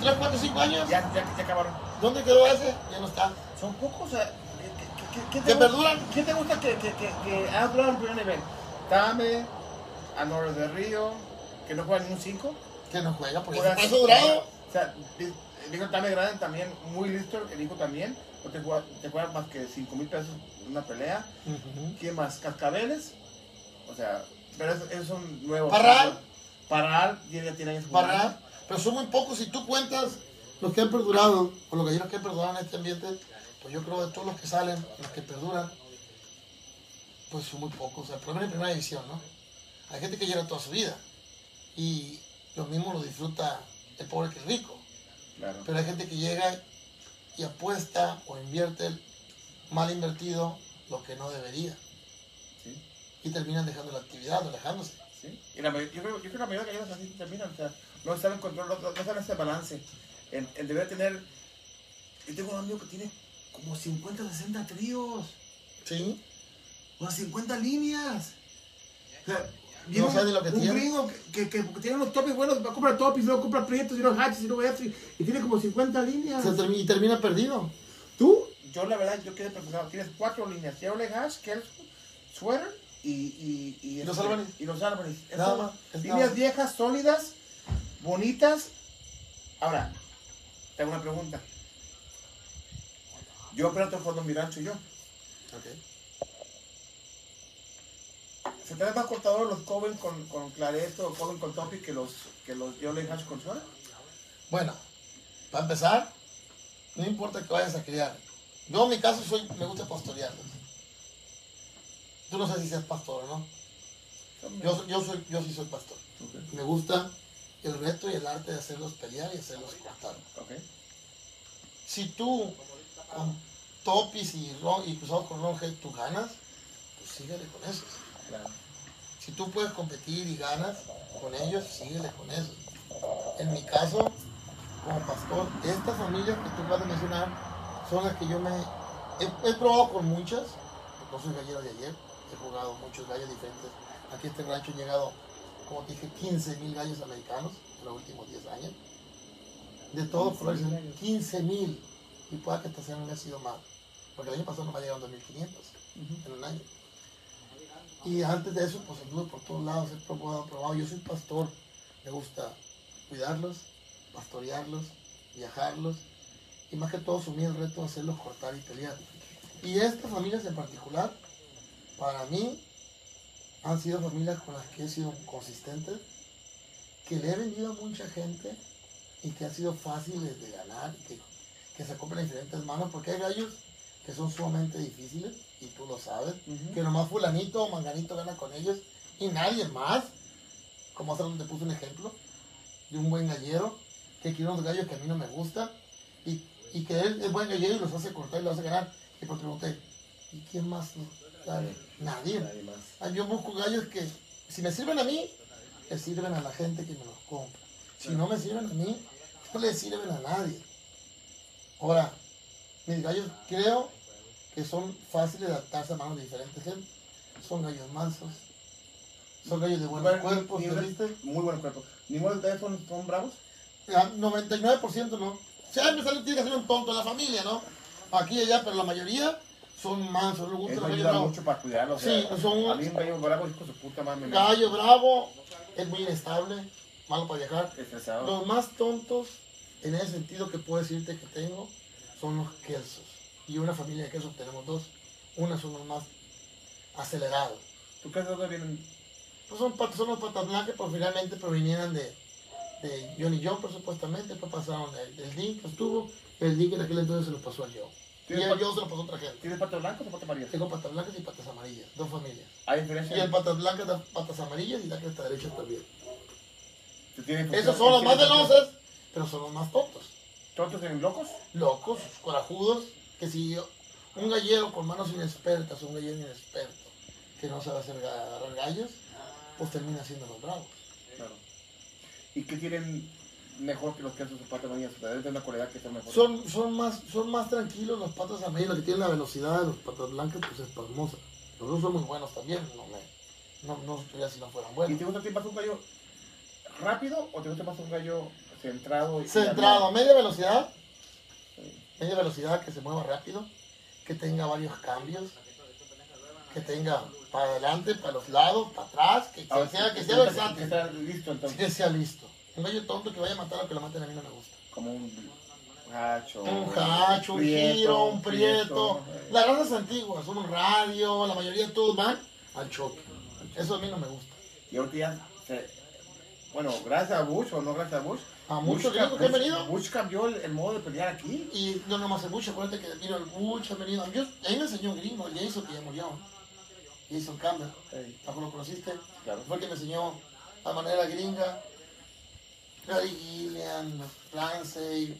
3, 4, 5 años, Ya, ya, ya acabaron. ¿dónde quedó ese? Ya no está. Son pocos, ¿qué- qué- qué- ¿quién ¿Que te perduran? gusta- ¿Quién te gusta que, que, que, que ha durado el primer nivel? Tame, Anores de Río, que no juega ni un 5. Que no juega, porque se pasó durado. O sea, hijo Tame Grande también, muy listo, el hijo también. No te juega, te más que 5 mil pesos una pelea. Ujú. ¿Quién más? Cascabeles. O sea, pero esos, esos son nuevos. Parral. Parral, ya tiene años. Barra, pero son muy pocos. Si tú cuentas los que han perdurado, o los galleros que han perdurado en este ambiente, pues yo creo de todos los que salen, los que perduran, pues son muy pocos. O sea, por lo menos en primera división, ¿no? Hay gente que llega toda su vida y lo mismo lo disfruta el pobre que el rico. Claro. Pero hay gente que llega y apuesta o invierte mal invertido lo que no debería. Sí. Y terminan dejando la actividad alejándose. ¿sí? Y la, yo, creo, yo creo que la mayoría de galleros así terminan, o sea, no saben control, no, no saben ese balance. El, el deber tener. Yo tengo un amigo que tiene como 50, 60 tríos, ¿Sí? sea, 50 líneas. O sea, No viene sabe lo que un tiene. gringo que, que, que tiene unos topis buenos, va a comprar topis, luego compra prietos y luego hatches y luego esto, y, y tiene como 50 líneas. Se y termina perdido. Tú, yo la verdad, yo quedé impresionado. Tienes cuatro líneas: Chevrolet Hash, Kelso, Sweater y, y, y, los este. Y los Albany. Es Nada todo. más, es Líneas nada viejas, sólidas, bonitas. Ahora, te hago una pregunta. Yo opero jugando en mi rancho yo. ¿Se te más cortador los Coven con, con Clareto o Coven con Topi que los, que los Chevrolet Hash con Sweater? Bueno, para empezar, no importa que vayas a criar. Yo en mi caso soy, me gusta pastorearlos. Tú no sé si seas pastor o no. Yo, yo, soy, yo sí soy pastor. Me gusta el reto y el arte de hacerlos pelear y hacerlos cortar. Ok. Si tú con topis y, ron- y cruzados con head tú ganas, pues síguele con eso. Claro. Si tú puedes competir y ganas con ellos, síguele con eso. En mi caso, como pastor, estas familias que tú vas a mencionar son las que yo me he, he probado con muchas. No soy gallero de ayer, he jugado muchos gallos diferentes. Aquí a este rancho han llegado, como te dije, 15 mil gallos americanos en los últimos 10 años. De todos colores, 15 mil. Y pueda que esta semana no ha sido más. Porque el año pasado no me ha llegado 2.500 en un año. Y antes de eso, pues anduve por todos lados, he probado, probado. Yo soy pastor, me gusta cuidarlos, pastorearlos, viajarlos y más que todo asumí el reto de hacerlos cortar y pelear. Y estas familias en particular, para mí, han sido familias con las que he sido consistente, que le he vendido a mucha gente y que han sido fáciles de ganar, que, que se compran en diferentes manos, porque hay gallos que son sumamente difíciles, y tú lo sabes, que nomás fulanito o manganito gana con ellos, y nadie más, como hace donde te puse un ejemplo, de un buen gallero, que quiere unos gallos que a mí no me gustan, y, y que él es buen gallero y los hace cortar y los hace ganar, y por pregunté, ¿y quién más? Nadie. Nadie. Nadie más. Ah, Yo busco gallos que, si me sirven a mí, le sirven a la gente que me los compra. Si no me sirven a mí, no le sirven a nadie. Ahora, mis gallos creo que son fáciles de adaptarse a manos de diferentes gente. Son gallos mansos. Son gallos de buenos Bueno, cuerpos, ¿te viste? Muy buen cuerpo. ¿Ninguno de ustedes son, son bravos? Ah, 99% no. Siempre sale, tiene que ser un tonto en la familia, ¿no? Aquí y allá, pero la mayoría son mansos. Les gusta Eso los gallos ayuda bravos. mucho para cuidarlos. Sí, son- A mí un gallo bravo, hijo su puta madre. Gallo bravo es muy inestable, malo para viajar. Estresado. Los más tontos, en ese sentido que puedo decirte que tengo, son los quesos. Y una familia de quesos tenemos dos. Una son los más acelerados. ¿Tú qué de dónde vienen? Pues son, patas, son los patas blancas, pero finalmente provenían de, de Johnny Jumper supuestamente. Después pasaron el, el Dink que estuvo. El Dink en aquel entonces se lo pasó al Joe. Y ¿Tienes el Joe se lo pasó a otra gente. ¿Tienes patas blancas o patas amarillas? Tengo patas blancas y patas amarillas, dos familias. Hay diferencia. Y el patas blancas da patas amarillas y la que está derecha también. ¿Tú tienes Esos son los más veloces, pero son los más tontos. ¿Tontos en locos? locos, corajudos, que si un gallero con manos inexpertas, un gallero inexperto, que no sabe hacer agarrar gallos, pues termina siendo los bravos. Claro. ¿Y qué tienen mejor que los quesos de patas amarillas? O sea, debe tener una cualidad que sea mejor. Son, son, más, son más tranquilos los patas amarillos, los que tienen la velocidad de los patas blancas, pues es pasmosa. Los dos son muy buenos también, no me, no, no sabría si no fueran ¿Y buenos. te gusta a ti más un gallo rápido o te gusta más un gallo centrado? y- Centrado, media velocidad, media velocidad que se mueva rápido, que tenga varios cambios, que tenga para adelante, para los lados, para atrás, que, que Ah, sea, que que sea versátil. Que está listo entonces. que sea listo. Un gallo tonto que vaya a matar a que lo maten a mí no me gusta. Como un hacho. Un hacho, un prieto, giro, un prieto. eh. Las razas antiguas, un radio, la mayoría todos van al choque. Eso a mí no me gusta. Y ahorita ya se- Bueno, gracias a Bush o no gracias a Bush. A muchos gringos que han venido. Bush cambió el, el modo de pelear aquí. Y no nomás el Bush, acuérdate que mira el Bush ha venido. Yo, ahí me enseñó un gringo, el Jason que ya murió. Jason Campbell, Ey, ¿tampoco lo conociste? claro. Fue el que me enseñó la manera gringa. Gary Gillian, Ramsey,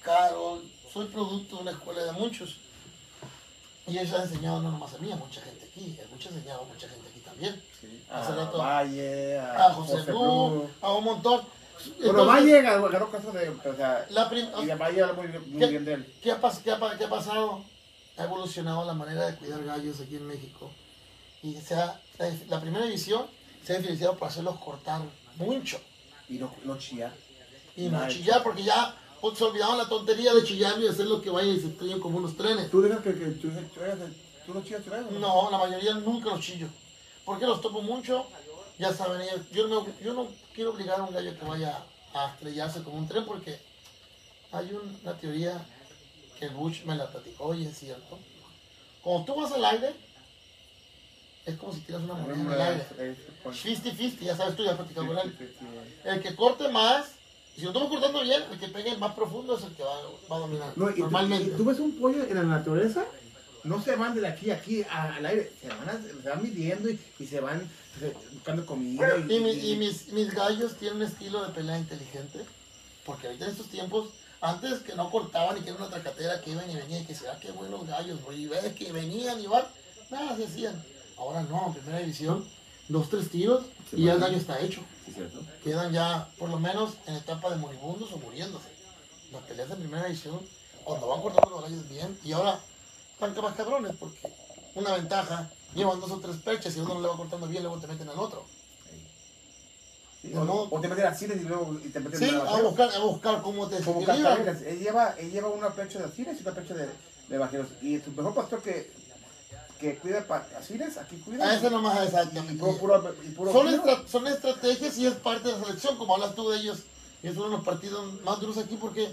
Carol. Soy producto de una escuela de muchos. Y ellos han enseñado no nomás a mí, a mucha gente aquí. Muchos han enseñado a mucha gente aquí también. Sí. A Valle, a, A José Blue, a un montón. Bueno, Valle agarró caso de. O sea, la y de Valle habla muy, muy bien de él. ¿Qué ha, qué ha qué ha pasado? Ha evolucionado la manera de cuidar gallos aquí en México. Y se ha- la, la primera división se ha diferenciado por hacerlos cortar mucho. Y no, no chillar. Y no chillar, porque ya pues, se olvidaban la tontería de chillar y hacer lo que vaya y se estrellen como unos trenes. ¿Tú dejas que, que tú, tú, de- tú no chillas? No, la mayoría nunca los chillo. Porque los topo mucho, ya saben ellos. Yo no, yo no quiero obligar a un gallo que vaya a estrellarse como un tren porque hay un- una teoría que el Bush me la platicó y es cierto. Cuando tú vas al aire, es como si tiras una moneda en el aire. Es- es- 50-50, ya sabes tú, ya has platicado sí, sí. El que corte más, si lo estamos cortando bien, el que pegue más profundo es el que va, va a dominar. No, y, tú- normalmente. y tú ves un pollo en la naturaleza no se van de aquí a aquí a- al aire, se van, a- se van midiendo y, y se van buscando comida. Y, Y, mi- y mis, mis gallos tienen un estilo de pelea inteligente. Porque ahorita en estos tiempos, antes que no cortaban y que era una tracatera que iban y venían y que se ah, qué buenos gallos, güey. Y ves que venían y van, nada se hacían. Ahora no, en primera división, dos, tres tiros y ya el daño está hecho. Sí, cierto. Quedan ya, por lo menos, en etapa de moribundos o muriéndose. Las peleas en primera división, cuando van cortando los gallos bien, y ahora están más cabrones porque una ventaja, llevan dos o tres perches y uno no le va cortando bien, luego te meten al otro. Sí, o, no. o te meten así y luego y te meten Sí, a buscar, a buscar cómo te Como él lleva, él lleva una pecho de asires y una pecho de, de bajeros. Y su mejor pastor que, que cuida asires, aquí cuida. A ese nomás y exactamente. puro, puro, y puro Son, estra- son estrategias y es parte de la selección, como hablas tú de ellos. Y es uno de los partidos más duros aquí porque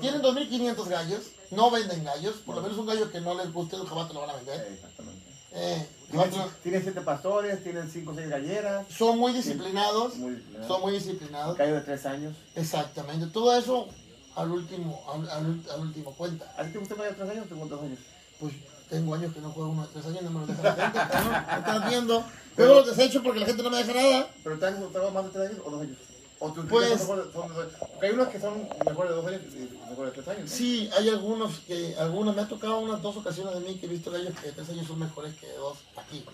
tienen 2.500 gallos, no venden gallos, por lo menos un gallo que no les guste, jamás te lo van a vender. Exactamente. Eh, Tienen, tienen siete pastores, tienen cinco o seis galleras. son muy disciplinados, Muy disciplinados. son muy Un disciplinados. gallo de tres años. Exactamente, todo eso al último, al, al- al último cuenta. ¿A ti te gusta un gallo de tres años o te dos años? Pues tengo años que no juego uno de tres años, no me lo deja la gente, cabrón, ¿me estás viendo? Luego los desecho porque la gente no me deja nada. ¿Pero te han gustado más de tres años o dos años? ¿O tus Pues- son mejores-? Porque hay unos que son mejores de dos años y mejores de tres años. ¿no? Sí, hay algunos que, algunos, me ha tocado unas dos ocasiones de mí que he visto gallos que de tres años son mejores que de dos aquí.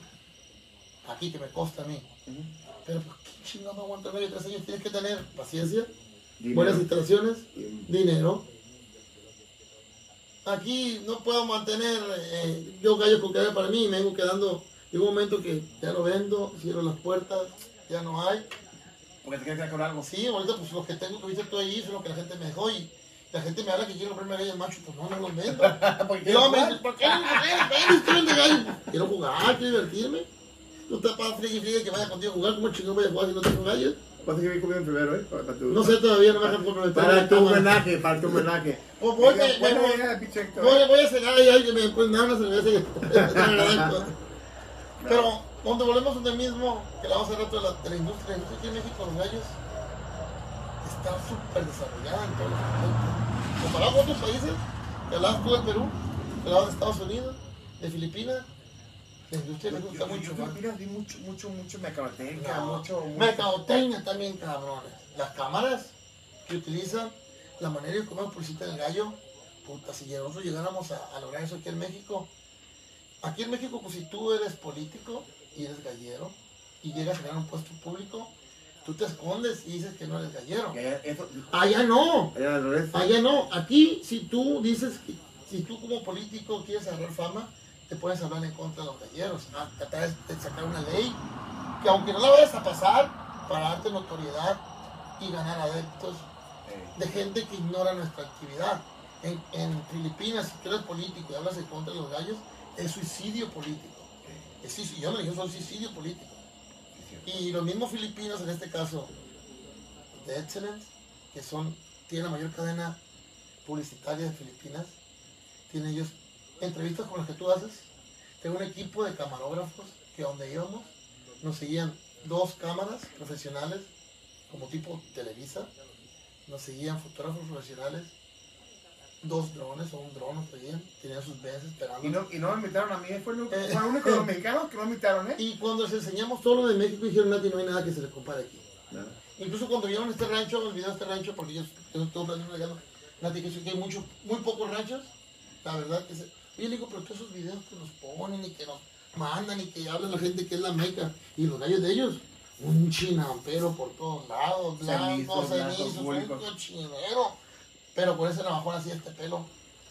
Aquí que me costa a mí. Pero pues qué chingado aguanta gallo de tres años, tienes que tener paciencia, Dinero. buenas instalaciones, dinero. Aquí no puedo mantener eh, yo gallos con que para mí me vengo quedando. Llega un momento que ya lo vendo, cierro las puertas, ya no hay. Porque te quieres quedar con algo. Sí, ahorita pues los que tengo que viste tú ahí son los que la gente me dejó y la gente me habla que quiero comprarme gallos machos, pues no, no los vendo. Y me ¿por qué no por qué no estoy de gallo? Quiero jugar, quiero divertirme. Tú pasas friegue y friegue que vaya contigo a jugar, ¿cómo chingón voy a jugar si no tengo gallos? Vas a seguir comiendo en febrero, ¿eh? Para, para tu, No sé todavía, no me dejan comprometer. Para tu homenaje, para tu homenaje. Pues voy, me- me- Voy, voy a cenar ahí, alguien me pues, me da una cerveza y agradezco. Pero donde volvemos donde mismo, que la vamos a hacer rato de la, de la industria, la industria aquí en México, los gallos, está súper desarrollada en todos los aspectos. Comparado con otros países, que hablabas tú de Perú, que hablabas de Estados Unidos, de Filipinas, la industria de México está mucho Yo más. Filipinas vi mucho, mucho, mucho mercadotecnia, No, mucho, mucho... Mercadotecnia también, cabrones. Las cámaras que utilizan, la manera de cómo publicitan el gallo, puta, si nosotros llegáramos a, a lograr eso aquí en México, aquí en México, pues si tú eres político y eres gallero y llegas a ganar un puesto público, tú te escondes y dices que no eres gallero. Allá- eso- Allá no, allá allá no. Aquí, si tú dices que, si tú como político quieres agarrar fama, te puedes hablar en contra de los galleros, a tratar de sacar una ley que aunque no la vayas a pasar, para darte notoriedad y ganar adeptos Eh, de gente que ignora nuestra actividad. En, en Filipinas, si tú eres político y hablas en contra de los gallos, es suicidio político. Suicidio, yo no le son suicidio político. Y los mismos filipinos, en este caso, de Excellence, que son, tienen la mayor cadena publicitaria de Filipinas, tienen ellos entrevistas con las que tú haces. Tengo un equipo de camarógrafos que donde íbamos nos seguían dos cámaras profesionales, como tipo Televisa, nos seguían fotógrafos profesionales, dos drones o un dron nos seguían, tenían sus veces esperando. Y no, y no me invitaron a mí, fue el, fue Eh. el único de los mexicanos que no me invitaron, ¿eh? Y cuando les enseñamos todo lo de México, dijeron, Nati, no hay nada que se le compare aquí. Nada. Incluso cuando vieron este rancho, el video de este rancho, porque yo, yo estoy planeando regalo, Nati, que que hay mucho, muy pocos ranchos, la verdad que se... Oye, le digo, pero todos esos videos que nos ponen y que nos mandan y que habla la gente que es la meca, y los gallos de ellos, un chinampero por todos lados, blanco, Cenizo, un cochinero. Pero con ese navajón así, este pelo,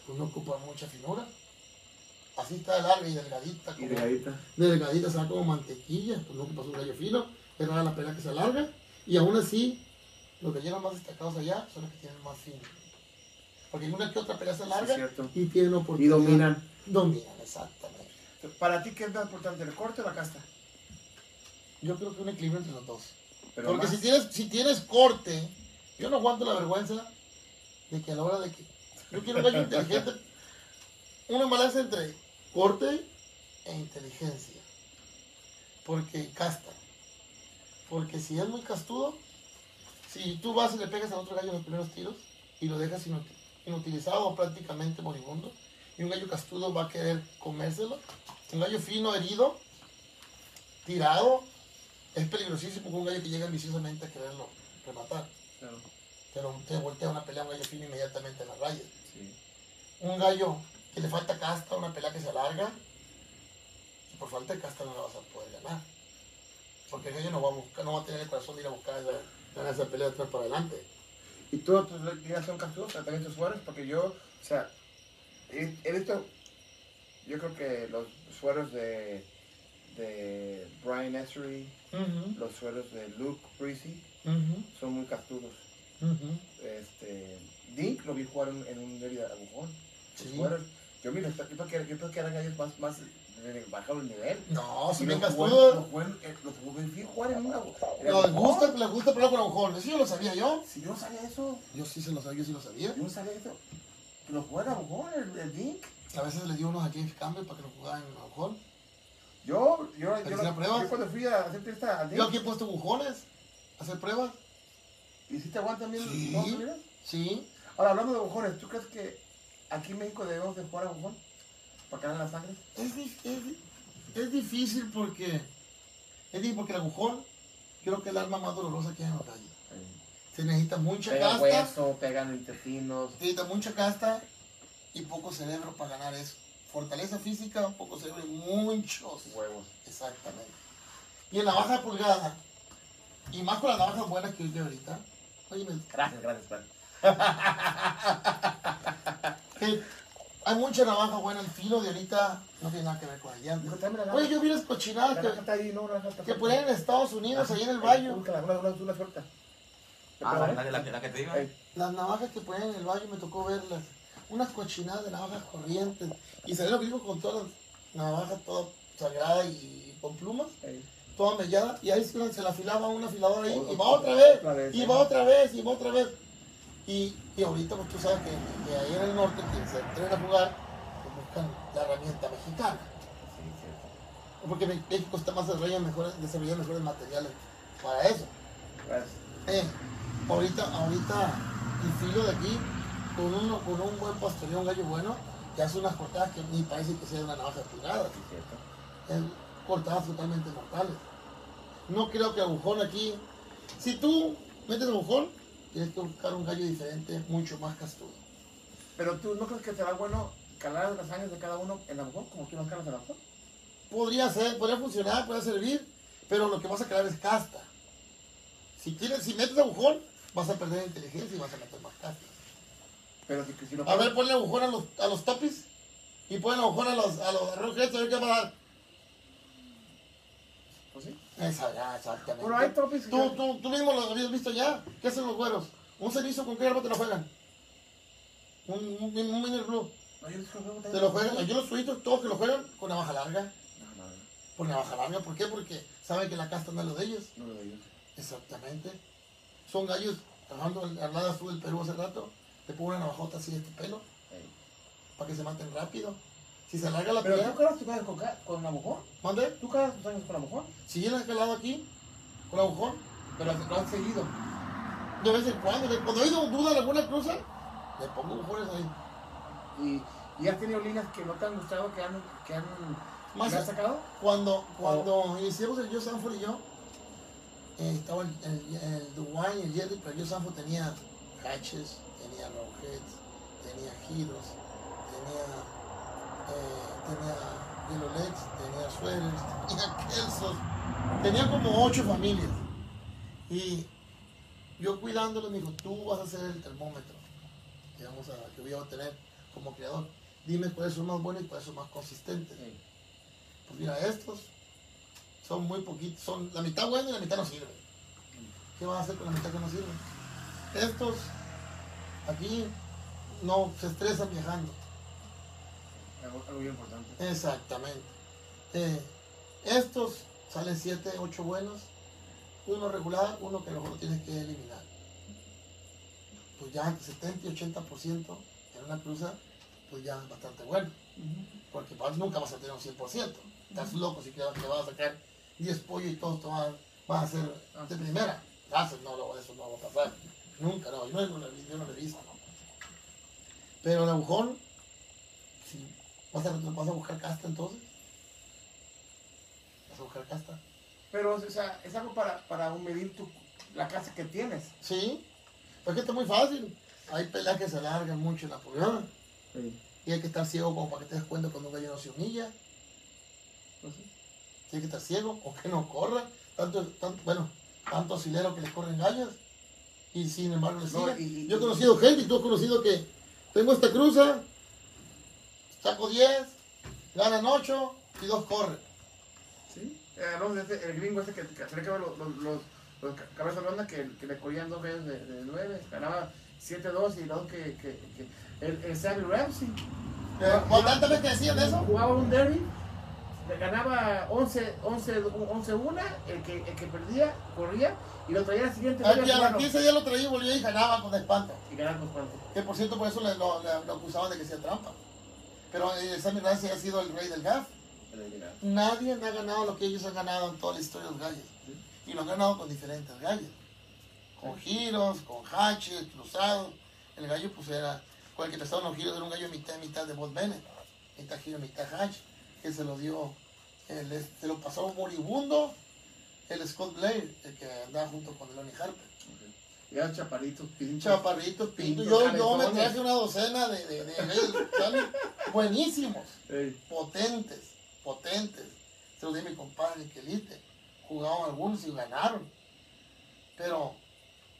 pues no ocupa mucha finura. Así está larga y delgadita. Y como- delgadita. delgadita, se va como mantequilla, pues no pasó un gallo fino, es rara la pena que se alarga, y aún así, los galleros más destacados allá son los que tienen más fino. Porque una que otra pelea se alarga y tienen Y oportunidad. dominan. Dominan, exactamente. Para ti, ¿qué es más importante, el corte o la casta? Yo creo que un equilibrio entre los dos. Pero Porque más- si tienes, si tienes corte, yo no aguanto la vergüenza de que a la hora de que. Yo quiero un gallo inteligente. Una balance entre corte e inteligencia. Porque casta. Porque si es muy castudo, si tú vas y le pegas al otro gallo los primeros tiros y lo dejas inuti- inutilizado o prácticamente moribundo, y un gallo castudo va a querer comérselo. Un gallo fino, herido, tirado, es peligrosísimo con un gallo que llega ambiciosamente a quererlo rematar. Pero te voltea una pelea a un gallo fino inmediatamente en la raya. Sí. Un gallo que le falta casta, una pelea que se alarga, y por falta de casta no la vas a poder ganar. Porque el gallo no va a buscar, no va a tener el corazón de ir a buscar esa, ganar esa pelea de atrás para adelante. ¿Y tú tus días son castudos, también tus sueros? Porque yo, o sea, he, visto, yo creo que los sueros de, de Brian Essery, los sueros de Luke Breezy, son muy castudos. ujú. Este, Dink lo vi jugar en, en un derby de agujón. Sí. yo mira, yo pensé que, yo pensé que eran gallos más, más bajo el nivel. No, si los jugué- castudo. los eh, vi jugar en Les agujón. gusta, les gusta pelear con agujón. Eso yo lo sabía yo. Si yo no sabía eso, Yo sí se lo sabía, yo sí lo sabía. yo no sabía eso. Que lo juega en agujón, el, el Dink. A veces le dio unos a James Campbell para que lo jugaran en agujón. Yo, yo, ¿Pero yo, yo cuando fui a hacer esta al Yo Dink, aquí he puesto agujones, a hacer pruebas. ¿Y si te aguantan bien Sí. Sí. Ahora, hablando de agujones, ¿tú crees que aquí en México debemos de jugar agujón? ¿Para ganar la sangre? Es, es, es difícil porque. Es difícil porque el agujón creo que es el arma más dolorosa que hay en la calle. Se necesita mucha Pegan casta, hueso, pegan intestinos. se necesita mucha casta y poco cerebro para ganar eso. Fortaleza física, poco cerebro y muchos Huevos. Exactamente. Y en la baja pulgada, y más con las navajas buenas que yo ahorita, oye, me- Gracias, gracias, Fran. que hay mucha navaja buena, el filo de ahorita no tiene nada que ver con allá. Dijo, Oye, yo vi las cochinadas La que, ahí, no, la que ponen en Estados Unidos, Ah, ahí en el eh, baño. Una, una, una, suelta. Ah, la, la, la, la que te digo. Ey, Las navajas que ponen en el baño me tocó verlas. Unas cochinadas de navajas corrientes. Y salieron gringos con todas las navajas toda sagrada y con plumas, ey. Toda mellada. Y ahí se la, se la afilaba un afilador ahí. Y va otra vez. otra vez, Y va otra vez. Y va otra vez. Y, y ahorita pues tú sabes que, que ahí en el norte que se entrena a jugar, pues buscan la herramienta mexicana. Sí, cierto. Porque México está más desarrollando mejores, desarrollando mejores materiales para eso. Gracias. Eh, ahorita, ahorita el filo de aquí, con, uno, con un buen pastoreo, un gallo bueno, te hace unas cortadas que ni parece que sea una navaja de pulgadas. Sí, cierto. Cortadas totalmente mortales. No creo que agujón aquí. Si tú metes agujón, tienes que buscar un gallo diferente, mucho más castudo. Pero tú, ¿no crees que será bueno calar las años de cada uno en agujón, como tú las calas en agujón? Podría ser, podría funcionar, podría servir, pero lo que vas a crear es casta. Si, tienes, si metes agujón, vas a perder inteligencia y vas a meter más casta. Pero si, si lo A ver, ponle agujón a los, a los topis y ponle agujón a los, a los roquetes, a ver qué va a dar. Esa, ya, exactamente. Pero hay topis que- Tú, tú, tú mismo lo habías visto ya. ¿Qué hacen los güeros? Un cenizo con qué arma te lo juegan. Un, un, un miner blue. Te lo juegan. Yo los suitos, todos que lo juegan con navaja larga. Con navaja larga. ¿Por qué? Porque saben que la casta no es lo de ellos. no lo de ellos. Exactamente. Son gallos, hablando, hablabas tú del Perú hace rato, te pongo una navajota así de este pelo para que se maten rápido. Si se alarga la Pero pelea, tú calas tus años con, con agujón. mande. Tú calas tus años con agujón. Si yo le he calado aquí, con agujón, Pero lo has seguido. de vez en cuando, de- cuando he ido duda en alguna cruza, le pongo agujones ahí. Y, y has tenido líneas que no te han gustado, que han, que han, Más- que has sacado. Cuando, cuando iniciamos el Yo Sanford y yo, eh, estaba el, el, el Duane y el Jerry, pero Yo Sanford tenía hatches, tenía rockheads, tenía giros, tenía, eh, tenía tenía Sweaters, tenía Kelsos, tenía como ocho familias. Y yo cuidándolo me dijo, tú vas a ser el termómetro que, vamos a, que voy a tener como creador. Dime cuáles son más buenos y cuáles son más consistentes. Pues mira, estos son muy poquitos, son la mitad buena y la mitad no sirve. ¿Qué vas a hacer con la mitad que no sirve? Estos aquí no se estresan viajando. Algo, algo bien importante. Exactamente. Eh, estos salen 7, 8 buenos, uno regular, uno que a lo mejor tienes que eliminar. Pues ya 70 y 80% en una cruza, pues ya es bastante bueno. Porque pues, nunca vas a tener un 100%. Estás loco si creas que vas a sacar 10 pollos y todos te van, van a ser de primera. Gracias, no, no, eso no va a pasar. Nunca, no, yo no, yo no lo he visto. Pero el agujón. ¿Vas a, vas a buscar casta entonces? ¿Vas a buscar casta? Pero, o sea, es algo para, para medir tu, la casa que tienes. Sí. Pues que está muy fácil. Hay peleas que se alargan mucho en la pulgada. Y hay que estar ciego como para que te des cuenta cuando un gallo no se humilla. Pues sí. Tiene que estar ciego o que no corra. Tanto, tanto, bueno, tanto asilero que les corren gallos. Y sin embargo les No, sigue. y- y- Yo he conocido gente y tú has conocido que tengo esta cruza, saco 10, ganan 8 y 2 corren. Sí. Eh, hablamos de ese- el gringo ese que, que ver los, los, los, los ca- cabezas de onda que, que le corrían dos veces de, de nueve, ganaba 7-2 y luego que, que, que el, el Sammy Ramsey Eh, ¿Cuántas veces te decían eso? jugaba un derby, ganaba 11, 11, 11 una, el que, el que perdía corría y lo traía al siguiente Al derby que a los jugando. 15 días lo traía y volvía y ganaba con espanto. y ganaba con cuánto. Que por cierto, por eso le, lo, le- lo acusaban de que hacía trampa. Pero eh, Sammy Ramsey ha sido el rey del GAF. Nadie ha ganado lo que ellos han ganado en toda la historia de los gallos. Y lo han ganado con diferentes gallos. Con giros, con hatches, cruzados. El gallo pues era, con el que empezaron los giros era un gallo mitad mitad de Bob Bennett. Mitad giro, mitad hatch. Que se lo dio, el, se lo pasó moribundo el Scott Blair, el que andaba junto con Lonnie Harper. Y eran chaparitos, pinchos. Chaparritos, pintos. Pintos, Yo, yo me traje una docena de, de, de buenísimos Ey. potentes, potentes. Se los di a mi compadre Quelite. Jugaban algunos y ganaron. Pero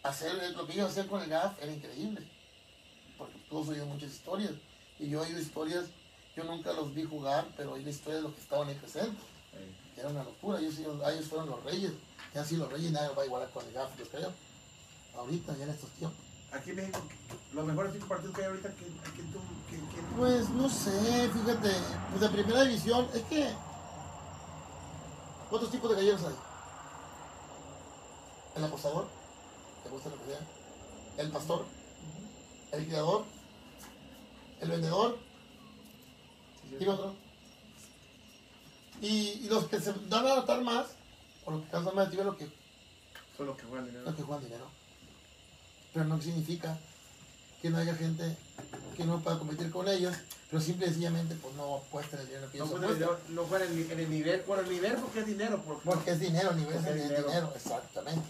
hacer lo que ellos hacían con el GAF era increíble. Porque todos oído muchas historias. Y yo he oído historias, yo nunca los vi jugar, pero oí la historia de los que estaban ahí presentes. Era una locura. Ellos, fueron los reyes. Y han sido los reyes y nadie va a igualar con el GAF, yo creo. Ahorita, ya en estos tiempos. Aquí en México, los mejores cinco partidos que hay ahorita, ¿quién, quién tú, quién, quién? Pues no sé, fíjate, pues de primera división, es que. ¿Cuántos tipos de galleros hay? El apostador, ¿te gusta lo que sea? El pastor, el criador, el vendedor, y otro. Y, y los que se dan a adaptar más, o los que cansan más, que, Son los que juegan dinero. los que juegan dinero. Pero no significa que no haya gente que no pueda competir con ellos, pero simple y sencillamente pues no apuestan el dinero que No ellos apuestan. dinero, no juegan en, el- en el nivel, por el nivel porque es dinero. Por, Porque es dinero, a nivel Porque es dinero. dinero. exactamente.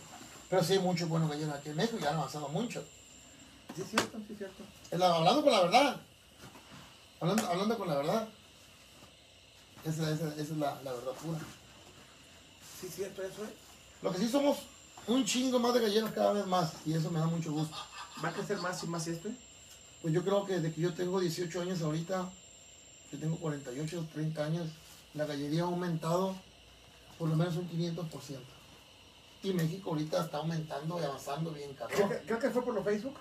Pero sí hay muchos buenos galleros aquí en México y han avanzado mucho. Sí, es cierto, sí, es cierto. Hablando con la verdad. Hablando, hablando con la verdad. Esa, esa- esa es la, la verdad pura. Sí, es cierto, eso es. Lo que sí somos un chingo más de galleros cada vez más y eso me da mucho gusto. ¿Va a crecer más y más este? Pues yo creo que desde que yo tengo 18 años ahorita, yo tengo 48, 30 años, la gallería ha aumentado por lo menos un 500%. Y México ahorita está aumentando y avanzando bien Creo cabrón. que, creo que fue por los Facebook.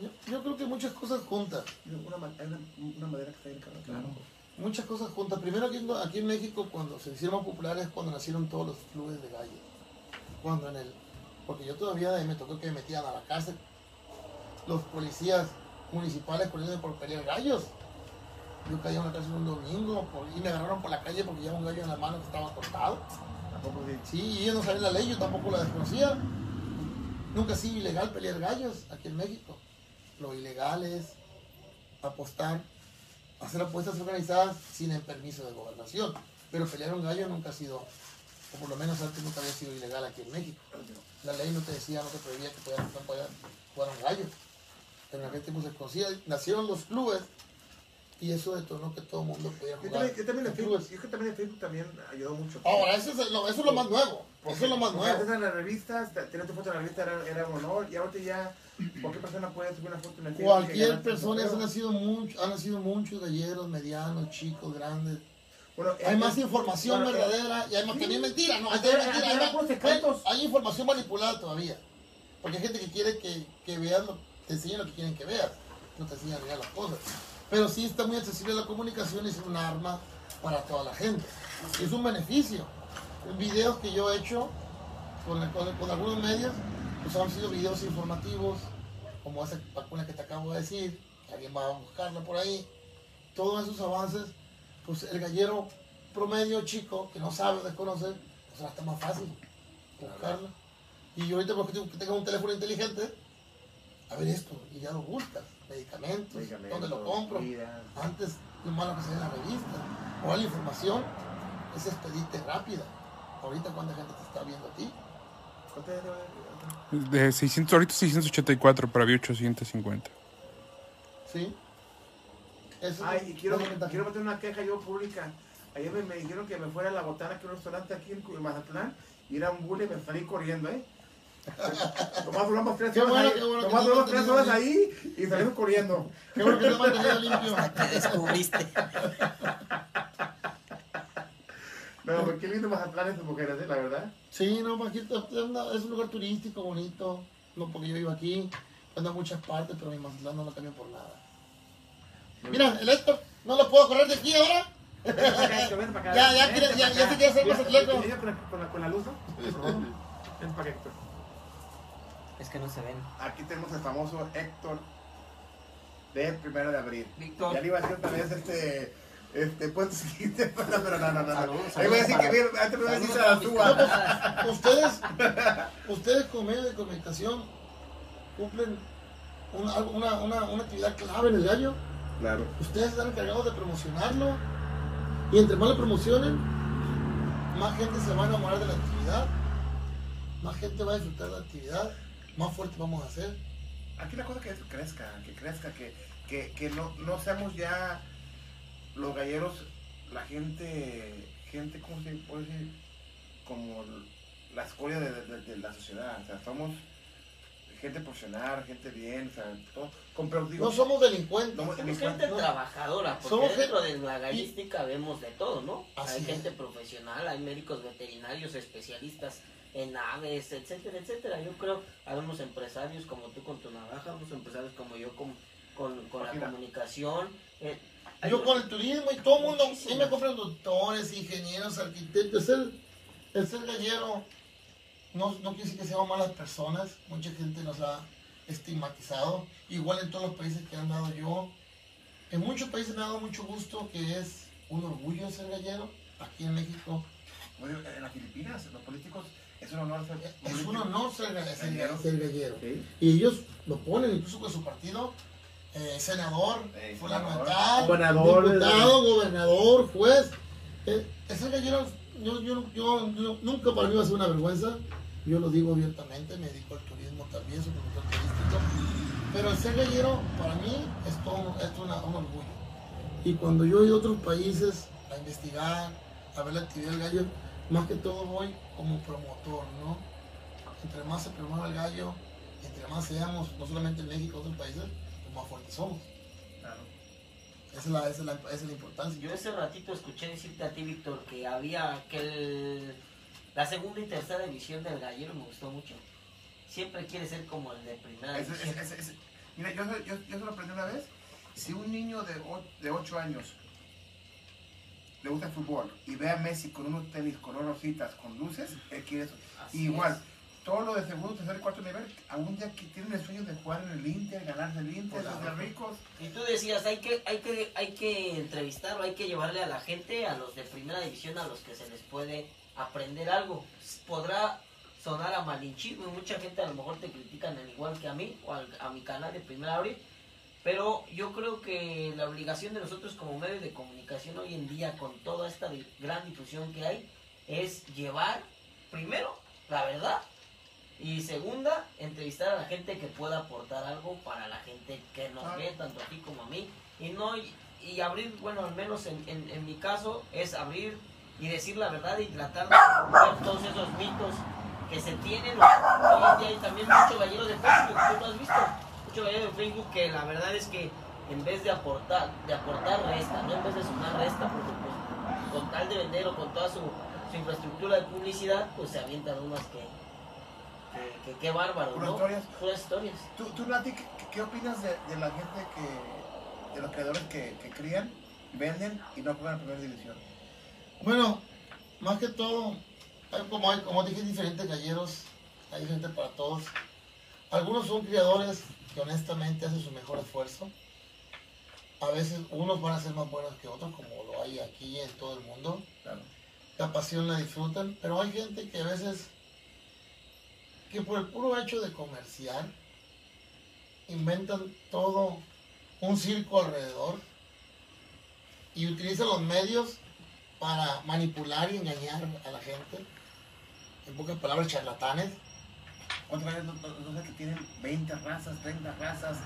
Yo, yo creo que muchas cosas juntas, Una, una, una madera que está ahí, cabrón. Claro. muchas cosas juntas. Primero aquí, en- aquí en México cuando se hicieron populares cuando nacieron todos los clubes de gallos. Cuando en el, porque yo todavía me tocó que me metían a la cárcel los policías municipales corriendo por pelear gallos. Yo caí en la cárcel un domingo por- y me agarraron por la calle porque llevaba un gallo en la mano que estaba cortado. Tampoco sí. Sí, y ellos no sabían la ley, yo tampoco la desconocía. Nunca ha sido ilegal pelear gallos aquí en México. Lo ilegal es apostar, hacer apuestas organizadas sin el permiso de gobernación. Pero pelear un gallo nunca ha sido, o por lo menos antes nunca había sido ilegal aquí en México. La ley no te decía, no te prohibía que podías jugar a un gallo. Pero en aquel tiempo se conocía, nacieron los clubes y eso detonó que todo el mundo podía Yo jugar. también, yo también en en Facebook, yo creo que también en Facebook también ayudó mucho. Ahora, eso es, lo, eso es lo más nuevo. Eso es lo más nuevo. Antes en las revistas, te- tener tu foto en la revista era, era un honor y ahorita ya cualquier persona puede subir una foto en el Facebook. Cualquier persona, han nacido, mucho, han nacido muchos galleros, medianos, chicos, grandes. Bueno, Hay eh, más eh, información bueno, eh, verdadera y hay más también mentira, no, Antes hay, antes información manipulada todavía. Porque hay gente que quiere que, que veas, lo, te enseñen lo que quieren que veas, no te enseñan a las cosas. Pero sí está muy accesible la comunicación y es un arma para toda la gente. Y es un beneficio. Videos que yo he hecho con, con- con algunos medios, pues han sido videos informativos, como esa vacuna que te acabo de decir, que alguien va a buscarla por ahí. Todos esos avances, pues el gallero promedio chico que no sabe o desconoce, pues ahora está más fácil buscarla. Y ahorita porque tengo que tenga un teléfono inteligente, a ver esto, y ya lo buscas, ¿me medicamentos, Medicamentos, dónde lo compro. Antes, lo malo que se ve en la revista, o la información, es expedite rápida. Ahorita, ¿cuánta gente te está viendo a ti? ¿Cuánto es de- De 600, ahorita 684, pero había 850. ¿Sí? Eso Ay, y quiero, es quiero meter una queja yo pública. Ayer me, me dijeron que me fuera a la botana, que es un restaurante aquí en Mazatlán, y era un bully y me salí corriendo, ¿eh? Nomás duramos tres horas bueno, ahí, bueno te duramos tres horas ahí y salimos corriendo. Qué bueno que te mantenido limpio. Te descubriste. No, pero qué lindo Mazatlán esas mujeres, ¿eh? La verdad. Sí, no, es, una- es un lugar turístico bonito. No porque yo vivo aquí, ando en muchas partes, pero mi Mazatlán no lo cambio por nada. Mira, el Héctor, no lo puedo correr de aquí ahora. Ven para acá, Héctor, ven para acá. Ya, ya quiere- ya- ya se quiere hacer mira Con la, con, la, con la luz, ¿no? Por favor. Ven para acá, Héctor. Es que no se ven. Aquí tenemos el famoso Héctor de primero de abril. Víctor. Ya le iba a decir otra vez este. Este, puente siguiente, pero no, no, no, no. Saludos, Ahí voy a decir que bien, antes me voy a decir a la tuba. Ustedes, ustedes como medio de comunicación cumplen una, una, una, una actividad clave en el gallo. Claro. Ustedes están encargados de promocionarlo. Y entre más lo promocionen, más gente se va a enamorar de la actividad. Más gente va a disfrutar de la actividad. Más fuerte vamos a hacer. Aquí la cosa que es que crezca, que crezca, que, que, que no, no seamos ya los galleros, la gente, gente, ¿cómo se puede decir? Como la escoria de, de- de la sociedad. O sea, somos gente profesional, gente bien, o sea, todo, con pero digo, No somos delincuentes. no, Somos gente trabajadora, porque Somos dentro de la gallística vemos de todo, ¿no? Así hay es. gente profesional, hay médicos veterinarios, especialistas en aves, etcétera, etcétera. Yo creo, hay unos empresarios como tú con tu navaja, unos empresarios como yo con, con, con la comunicación. eh, Yo con el turismo y todo el mundo, sí me compran doctores, ingenieros, arquitectos. El, el ser gallero no, no quiere decir que seamos malas personas. Mucha gente nos ha estigmatizado. Igual en todos los países que han dado yo. En muchos países me ha dado mucho gusto que es un orgullo ser gallero. Aquí en México en las Filipinas, los políticos, es un honor ser es político. un honor ser, ser, Gallero. ser gallero. Sí. Y ellos lo ponen incluso con su partido. eh, senador, Eh, fulano de senador. tal, Gobernador, diputado, gobernador, juez. Eh, ese gallero, yo, yo, yo, yo- nunca para mí va a ser una vergüenza. Yo lo digo abiertamente, me dedico al turismo también, soy promotor turístico. Pero el ser gallero para mí es, todo, es una- un orgullo. Y cuando yo ido a otros países a investigar, a ver la actividad del gallo, más que todo voy como promotor, ¿no? Entre más se promueva el gallo, entre más seamos, no solamente en México, otros países, pues más fuertes somos. Claro. Esa es la, esa es la, esa es la importancia. Yo ese ratito escuché decirte a ti, Víctor, que había que el- la segunda y tercera división del gallero me gustó mucho. Siempre quiere ser como el de primera ese- ese- ese- Mira, yo, yo, yo se lo aprendí una vez. Si un niño de, o- de 8 años le gusta el fútbol y ve a Messi con unos tenis, unas rositas, con luces, él quiere eso. Y igual, es. todos los de segundo, tercer, cuarto nivel, algún día que tienen el sueño de jugar en el Inter, ganarse el Inter, Claro. ser ricos. Y tú decías, hay que, hay que, hay que entrevistarlo, hay que llevarle a la gente, a los de primera división, a los que se les puede aprender algo. Podrá sonar a malinchismo y mucha gente a lo mejor te critican al igual que a mí o al- a mi canal de Primera Abril. Pero yo creo que la obligación de nosotros como medios de comunicación hoy en día, con toda esta gran difusión que hay, es llevar, primero, la verdad, y segunda, entrevistar a la gente que pueda aportar algo para la gente que nos ve, tanto a ti como a mí. Y no y, y abrir, bueno, al menos en, en, en mi caso, es abrir y decir la verdad y tratar de romper todos esos mitos que se tienen. Hoy en día hay también mucho gallero de Facebook, tú lo has visto. Mucho gallero de Facebook que la verdad es que en vez de aportar, de aportar resta, no en vez de sumar resta, porque pues con tal de vender o con toda su, su infraestructura de publicidad, pues se avientan unas que, que, que qué bárbaro, Puras ¿no? historias. Puras historias. ¿Tú, tú Nati, qué, qué opinas de, de la gente que, de los creadores que, que crían, venden y no juegan en primera división? Bueno, más que todo, hay como, hay, como dije, diferentes galleros, hay gente para todos. Algunos son criadores que honestamente hacen su mejor esfuerzo. A veces unos van a ser más buenos que otros, como lo hay aquí en todo el mundo. Claro. La pasión la disfrutan, pero hay gente que a veces, que por el puro hecho de comerciar, inventan todo un circo alrededor y utiliza los medios para manipular y engañar a la gente. En pocas palabras, charlatanes. Otra vez, no, sé que tienen 20 razas, 30 razas,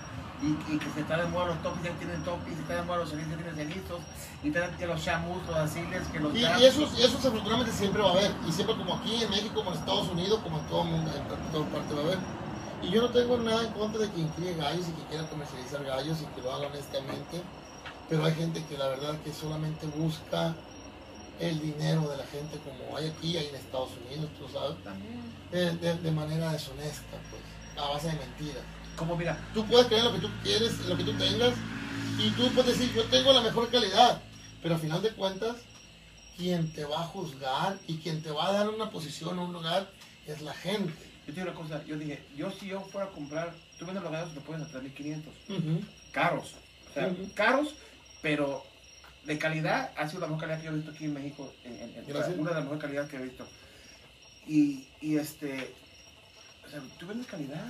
y, y que se traen moda los topis, ya tienen topis, y se traen moda los cenizos, ya tienen cenizos, y traen que los chamus, los asiles, que los Y, gatos. y eso, y eso afortunadamente siempre va a haber. Y siempre como aquí en México, como en Estados Unidos, como en todo el mundo, en toda parte va a haber. Y yo no tengo nada en contra de quien críe gallos y que quiera comercializar gallos y que lo haga honestamente. Pero hay gente que la verdad que solamente busca el dinero de la gente como hay aquí, hay en Estados Unidos, tú sabes, de, de- de manera deshonesta, pues, a base de mentiras. Como mira, Tú puedes creer lo que tú quieres, lo que tú tengas, y tú puedes decir, yo tengo la mejor calidad, pero al final de cuentas, quien te va a juzgar y quien te va a dar una posición o un lugar es la gente. yo te digo una cosa, yo dije, yo si yo fuera a comprar, tú vendes los gallos, lo puedes a 3.500. Ujú. caros. O sea, Ujú. caros, pero de calidad, ha sido la mejor calidad que yo he visto aquí en México. En, en- en- o sea, Gracias. una de las mejores calidades que he visto. Y, y este, o sea, tú vendes calidad.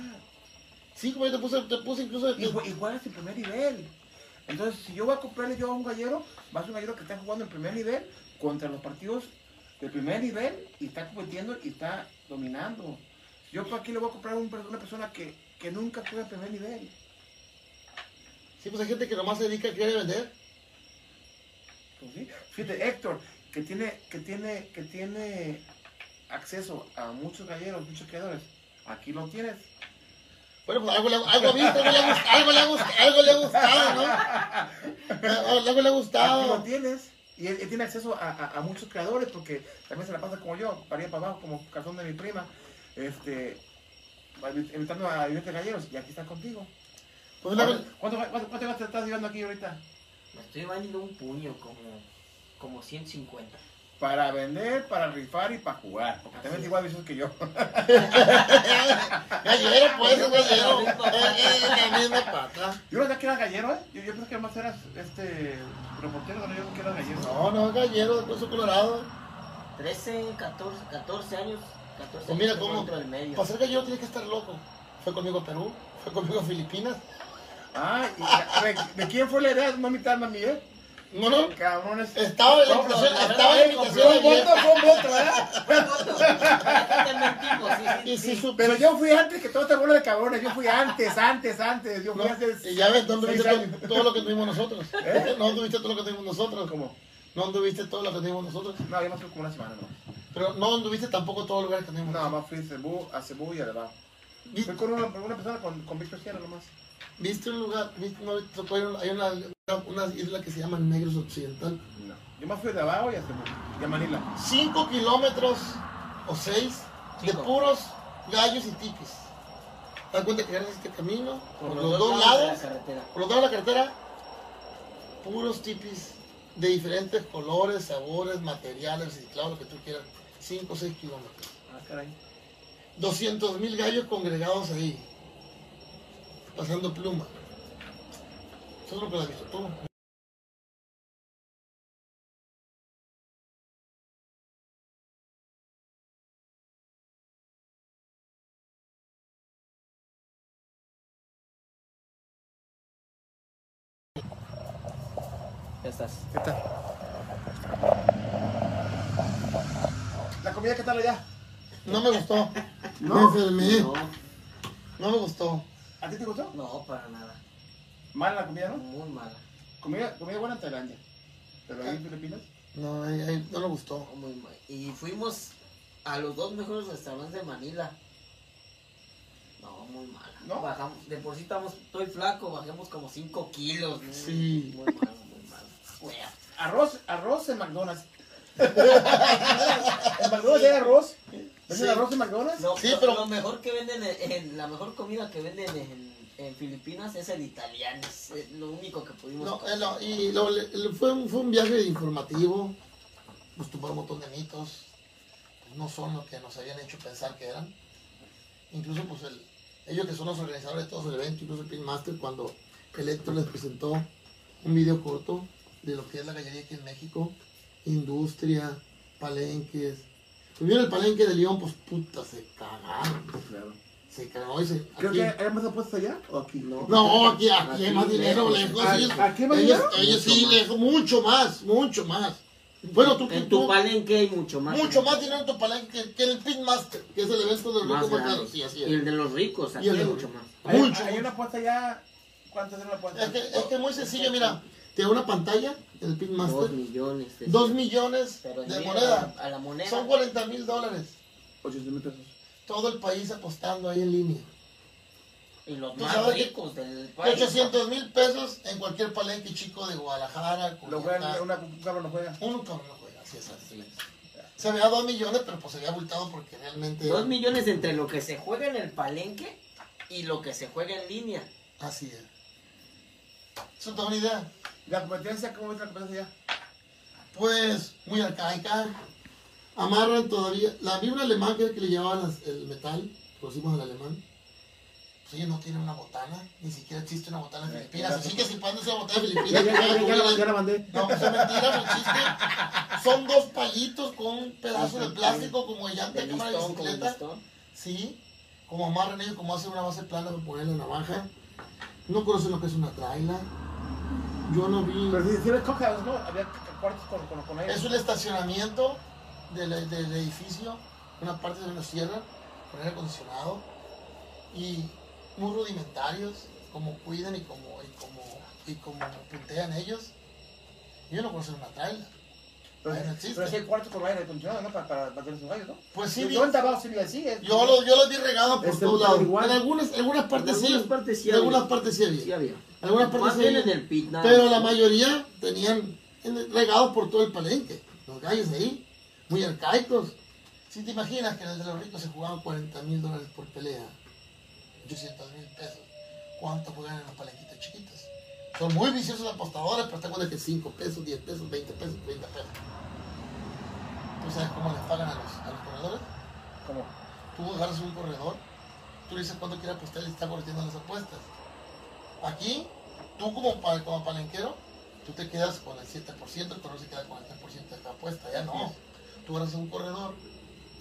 Sí, como yo te puse, te puse incluso... Y jue- y juegas en primer nivel. Entonces, si yo voy a comprarle yo a un gallero, va a ser un gallero que está jugando en primer nivel contra los partidos de primer nivel y está compitiendo y está dominando. Si yo por aquí le voy a comprar a una persona que, que nunca juega en primer nivel. Sí, pues hay gente que nomás se dedica a querer vender. Sí. Fíjate, Héctor, que tiene, que tiene, que tiene acceso a muchos galleros, muchos creadores. Aquí lo tienes. Bueno, pues algo le, algo viste, algo le, ha algo le, ha algo le ha gustado, ¿no? Algo le ha Aquí lo gustado. tienes. Y él, él tiene acceso a, a- a muchos creadores porque también se la pasa como yo, para para abajo, como calzón de mi prima, este, invitando a vivientes galleros. Y aquí está contigo. Pues ¿Cuánto, cuánto, cuánto, cuánto te estás llevando aquí ahorita? Me estoy bañando un puño como, como 150. Para vender, para rifar y para jugar. Porque también es igual de vicioso que yo. Gallero, pues, es gallero. Eh, eh, la misma pata. Yo no sabía que eras gallero, ¿eh? Yo, yo pensé que además eras este, reportero, no, yo no que eras gallero. No, no, gallero, de Hueso Colorado. 13, 14, 14 años. 14 Pues mira años cómo. Para ser gallero tienes que estar loco. Fue conmigo a Perú, fue conmigo a Filipinas. Ah, y, a ver, ¿de quién fue la idea? No mitad, mami, ¿eh? No, no. Cabrones. Estaba en la No, invitación, no, no, estaba en la no, invitación Fue voto, fue un voto, ¿eh? Sí, Y sí, su- Pero yo fui antes que toda esta bola de cabrones. Yo fui antes, antes, antes. Yo fui No, hace y ya ves, no anduviste seis todo, todo lo que tuvimos nosotros. ¿Eh? No anduviste todo lo que tuvimos nosotros. ¿Cómo? No anduviste todo lo que tuvimos nosotros. No, yo más fui como una semana, ¿no? Pero no anduviste tampoco todos los lugares que tuvimos Nada nosotros. más fui a Cebú, a Cebú y a Levado. Fui con una, una persona, con, con Víctor Sierra nomás. ¿Viste un lugar? ¿Viste, no, hay una, una isla que se llama Negros Occidental. No. Yo más fui a Levado y a Cebú. Y a Manila. 5 kilómetros o 6 de Cinco. puros gallos y tipis. ¿Te das cuenta que agarras este camino? Por, los, dos, de la lados, por los dos lados de la carretera, puros tipis de diferentes colores, sabores, materiales, reciclados, lo que tú quieras. 5 o 6 kilómetros. Ah, caray. 200 mil gallos congregados ahí, pasando pluma. Eso es lo que has visto tú. Ya estás. ¿Qué tal? ¿La comida qué tal allá? No me gustó. ¿No? Me enfermé. No, No me gustó. ¿A ti te gustó? no, para nada. Mala la comida, ¿no? Muy mala. Comida, comida buena en Tailandia. Pero ahí en Filipinas. No, ahí- ahí no me gustó. Muy mal. Y fuimos a los dos mejores restaurantes de Manila. No, muy mala. ¿No? Bajamos, de por sí estamos, estoy flaco, bajemos como 5 kilos. Muy, Sí. Muy malo, muy malo. Arroz, arroz en McDonald's. ¿En McDonald's hay arroz? ¿Venden Sí. arroz en McDonald's? Lo, Sí, pero- lo mejor que venden, en, en- la mejor comida que venden en, en Filipinas es el italiano. Es eh, lo único que pudimos No, comer. eh, no, y lo- le- le- fue, un, fue un viaje informativo. Nos tumbaron un montón de mitos. No son lo que nos habían hecho pensar que eran. Incluso, pues, el, ellos que son los organizadores de todo el evento, incluso el Pinmaster, cuando el Héctor les presentó un video corto de lo que es la gallería aquí en México, industria, palenques. Vieron el palenque de León, pues puta, se cagaron. Claro. Se no, dice, Creo aquí- que hay más apuestas allá o aquí. No. No, aquí, aquí hay Aquí, más dinero, lejos. lejos. ¿A- más ellos, dinero? ellos sí, Mucho más. lejos, mucho más, mucho más. Bueno, tú, En tú- tu palenque hay mucho más. mucho más dinero en tu palenque que, que en el Pitmaster, que es el evento de los Más ricos más grande. caros. Sí, así Y el de los ricos, aquí Y el hay de- mucho más. Hay, Mucho. hay una apuesta allá. ¿Cuánto es una apuesta? Es que, es que es muy sencillo, mira, te da una pantalla, el Dos millones. de- dos millones Pero en de moneda, A la, a la moneda. son 40 mil dólares. 800 mil pesos. Todo el país apostando ahí en línea. Y los ¿Tú más ricos del país. 800 mil pesos en cualquier palenque chico de Guadalajara, Lo juegan, una, un cabrón lo juega. Uno cabrón no juega, así es, así es. Se veía dos millones, pero pues se había abultado porque realmente. Dos millones entre lo que se juega en el palenque y lo que se juega en línea. Así es. ¿Eso te da una idea? La competencia, ¿cómo es la competencia? Pues muy arcaica. Amarran todavía. La vibra alemán que el le llevaban las- el metal, conocimos al alemán. Pues ellos no tienen una botana, ni siquiera existe una botana en Filipinas. Así que si pones una botana en Filipinas, ya, ya, ya, la- el- ya la mandé. No, pues es mentira, no existe. Son dos palitos con un pedazo de plástico como de llanta De cámara de bicicleta. Sí, como amarran ellos, como hacen una base plana para ponerle navaja. No conocen lo que es una traila. Yo no vi. Pero si, si cojas, ¿no? Había cuartos con, con, con ellos. Es un estacionamiento del, del edificio, una parte de una sierra, con aire acondicionado y muy rudimentarios, como cuidan y como, y como, y como puntean ellos. Yo no conozco una traila. No existe. pero sí hay cuartos con aire acondicionado, ¿no? Para, para, para tener sus gallos, ¿no? Pues sí, yo, vi- yo en sí yo, lo, yo los vi regados por Este todos lados. igual. En algunas, algunas partes En sí. algunas partes sí en algunas había. partes sí había. Sí había. Algunas partes sí había. en el pit, nada Pero la mayoría tenían en- regados por todo el palenque. Los gallos ahí, muy arcaicos. Si te imaginas que en el de los ricos se jugaban 40 mil dólares por pelea, 800 mil pesos, ¿cuánto juegan en los palenquitos chiquitos? Son muy viciosos apostadores, pero te acuerdas que 5 pesos, 10 pesos, 20 pesos, 30 pesos. ¿Tú sabes cómo les pagan a los, a los corredores? Como, Tú agarras un corredor, tú le dices cuánto quiere apostar y le está corrigiendo las apuestas. Aquí, tú como, como palenquero, tú te quedas con el 7%, el corredor se queda con el 3% de la apuesta. Ya no. Tú agarras un corredor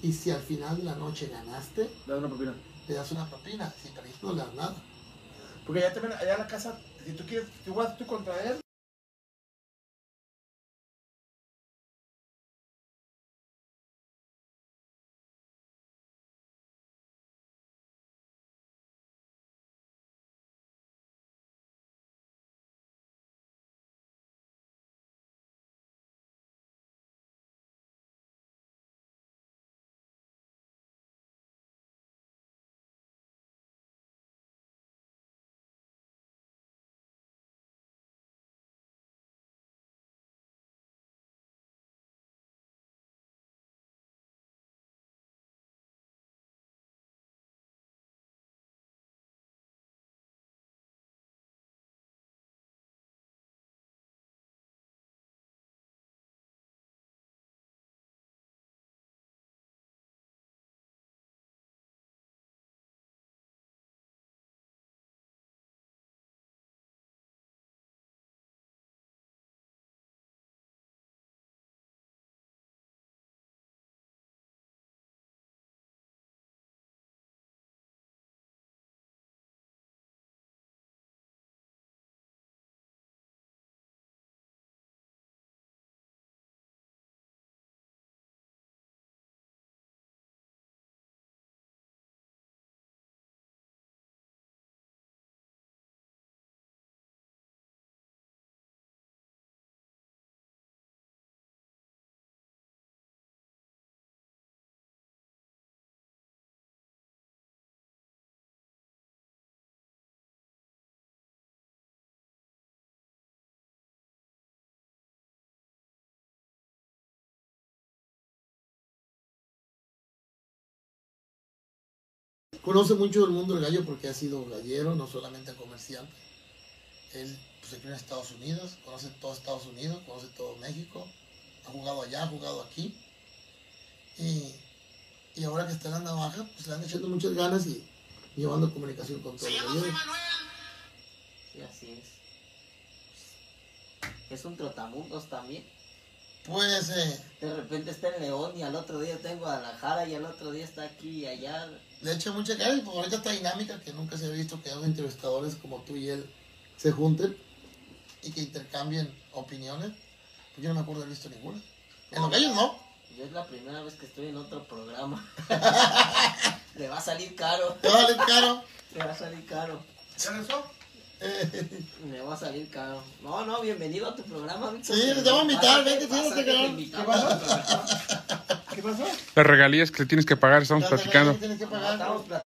y si al final de la noche ganaste, le das una propina. le das una propina. Si perdiste, no le das nada. Porque allá también, allá en la casa, si tú quieres, si juegas tú contra él, Conoce mucho del mundo del gallo porque ha sido gallero, no solamente comerciante. Él pues, se crió en Estados Unidos, conoce todo Estados Unidos, conoce todo México, ha jugado allá, ha jugado aquí. Y, y ahora que está en la navaja, pues le han echando muchas ganas y llevando comunicación con todos los galleros. Sí, así es. Es un trotamundos también. Pues, eh, De repente está en León y al otro día está en Guadalajara y al otro día está aquí y allá. De hecho, mucha gente, pues ahorita esta dinámica que nunca se ha visto que dos entrevistadores como tú y él se junten y que intercambien opiniones. Pues yo no me acuerdo de haber visto ninguna. En los gallos no. Yo es la primera vez que estoy en otro programa. Le va a salir caro. Te va a salir caro. Le va a salir caro. ¿Ya eso? Me va a salir caro. No, no, bienvenido a tu programa, Víctor. Sí, te vamos a invitar, vente, pásate, cabrón. te invitamos. ¿Qué pasó? Las regalías que le tienes que pagar, estamos platicando. Tienes que No, pagar. estamos platicando.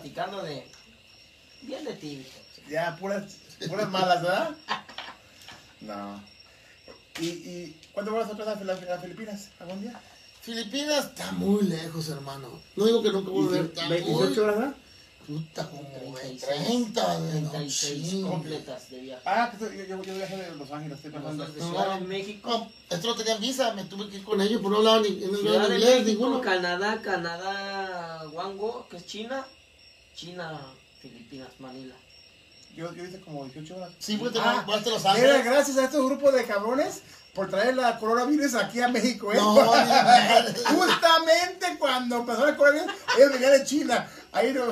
Platicando de. Bien de ti, Víctor. Ya, puras, puras malas, ¿verdad? No. ¿Y, y cuándo vas a otra vez a Filipinas? ¿Algún día? Filipinas está muy lejos, hermano. No digo que nunca voy a ver. Está muy... 28 horas, ¿verdad? Puta, como de 36, 30, de no, 36 chingue. completas de viaje. Ah, que yo, yo, yo viajé de Los Ángeles, estoy pensando. De Ciudad de México. No, esto no tenían visa, me tuve que ir con ellos, pero no hablaban ni, no Ciudad de inglés México, ninguno. Canadá, Canadá, Wango, que es China. China, Filipinas, Manila. Yo, yo hice como 18 horas. Sí, pues te Ah, vas a Los Mira, Ángeles. gracias a estos grupos de cabrones por traer la coronavirus aquí a México, ¿eh? No. Justamente cuando empezó el coronavirus, ellos venían de China. Ahí no.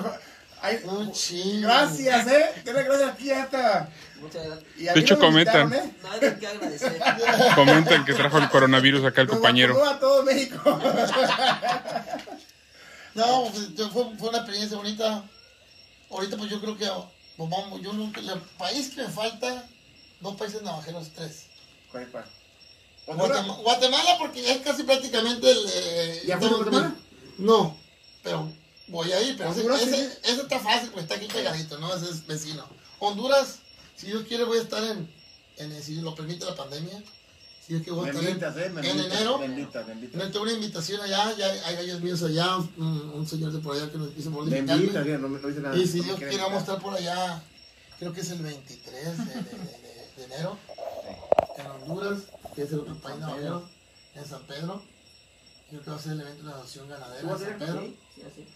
No chingue. gracias, ¿eh? Denle gracias aquí a esta. Muchas gracias. y a De hecho, comentan. ¿eh? De qué agradecer. Comentan que trajo el coronavirus acá el Nos compañero. a todo México. No, pues, fue, fue una experiencia bonita. Ahorita pues yo creo que pues, vamos, yo nunca, el país que me falta, dos países navajeros, tres. ¿Cuál. Guatemala, Guatemala porque ya es casi prácticamente el... eh, ¿Ya estamos- Guatemala? No, pero voy a ir, pero ese, ese- ese está fácil, pues está aquí pegadito, ¿no? Ese es vecino. Honduras, si Dios quiere voy a estar en, en si lo permite la pandemia, si Dios quiere voy a Me estar invitas, ¿eh? Me en invitas, enero. Me invitas, me invitas. Me tengo una invitación allá, ya hay gallos míos allá, un, un señor de por allá que nos quiso por Me invitas, mira, no, me- no dice nada. Y si No me Dios quiere quiere vamos a invitar. estar por allá, creo que es el 23 de, de- de- de- de enero, en Honduras, que es el otro país San navajero, en San Pedro. Creo que va a ser el evento de la adopción ganadera ¿Tú en vas a San? Pedro. Sí, sí, así.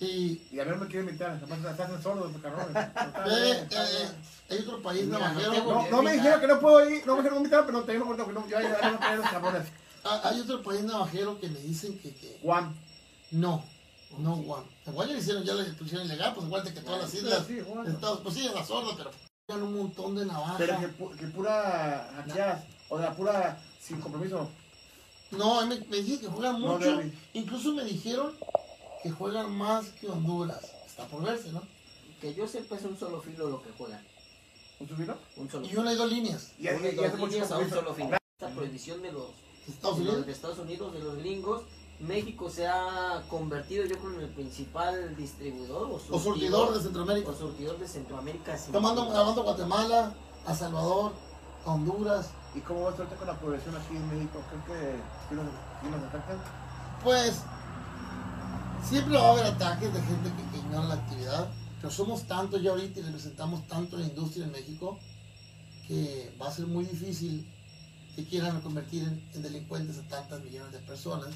Y Y a mí no me quiere invitar, además estás en sordo, cabrón. ve, eh, hay otro país navajero, no me dijeron que no puedo ir, no me dijeron invitar, pero te digo, no, no, ya, ya, ya, ya, los cabrones. ah, hay otro país navajero que me dicen que, que Juan. no, no Guam. A Guam ya le hicieron, ya le pusieron ilegal, pues igual de que todas las islas, Sí, Juan. Estados, pues sí, en la sorda, pero un montón de navajas. Pero que, pu- que pura hackeadas, o sea, pura sin compromiso. No, me, me dicen que juegan No, mucho. Incluso me dijeron que juegan más que Honduras. Está por verse, ¿no? Que yo sepa es un solo filo lo que juegan. ¿Un solo Y una y dos líneas. Y ya, Una y dos líneas a un solo filo. Esta prohibición de los, Estados de los Unidos. de Estados Unidos, de los gringos, México se ha convertido, yo creo, en el principal distribuidor o O surtidor de Centroamérica. o surtidor de Centroamérica. Tomando, duda. hablando Guatemala, a Salvador, a Honduras. ¿Y cómo vas ahorita con la población aquí en México? ¿Creo que sí nos, sí nos afectan? Pues siempre va a haber ataques de gente que, que ignora la actividad, pero somos tantos ya ahorita y representamos tanto la industria en México que va a ser muy difícil que quieran convertir en, en delincuentes a tantas millones de personas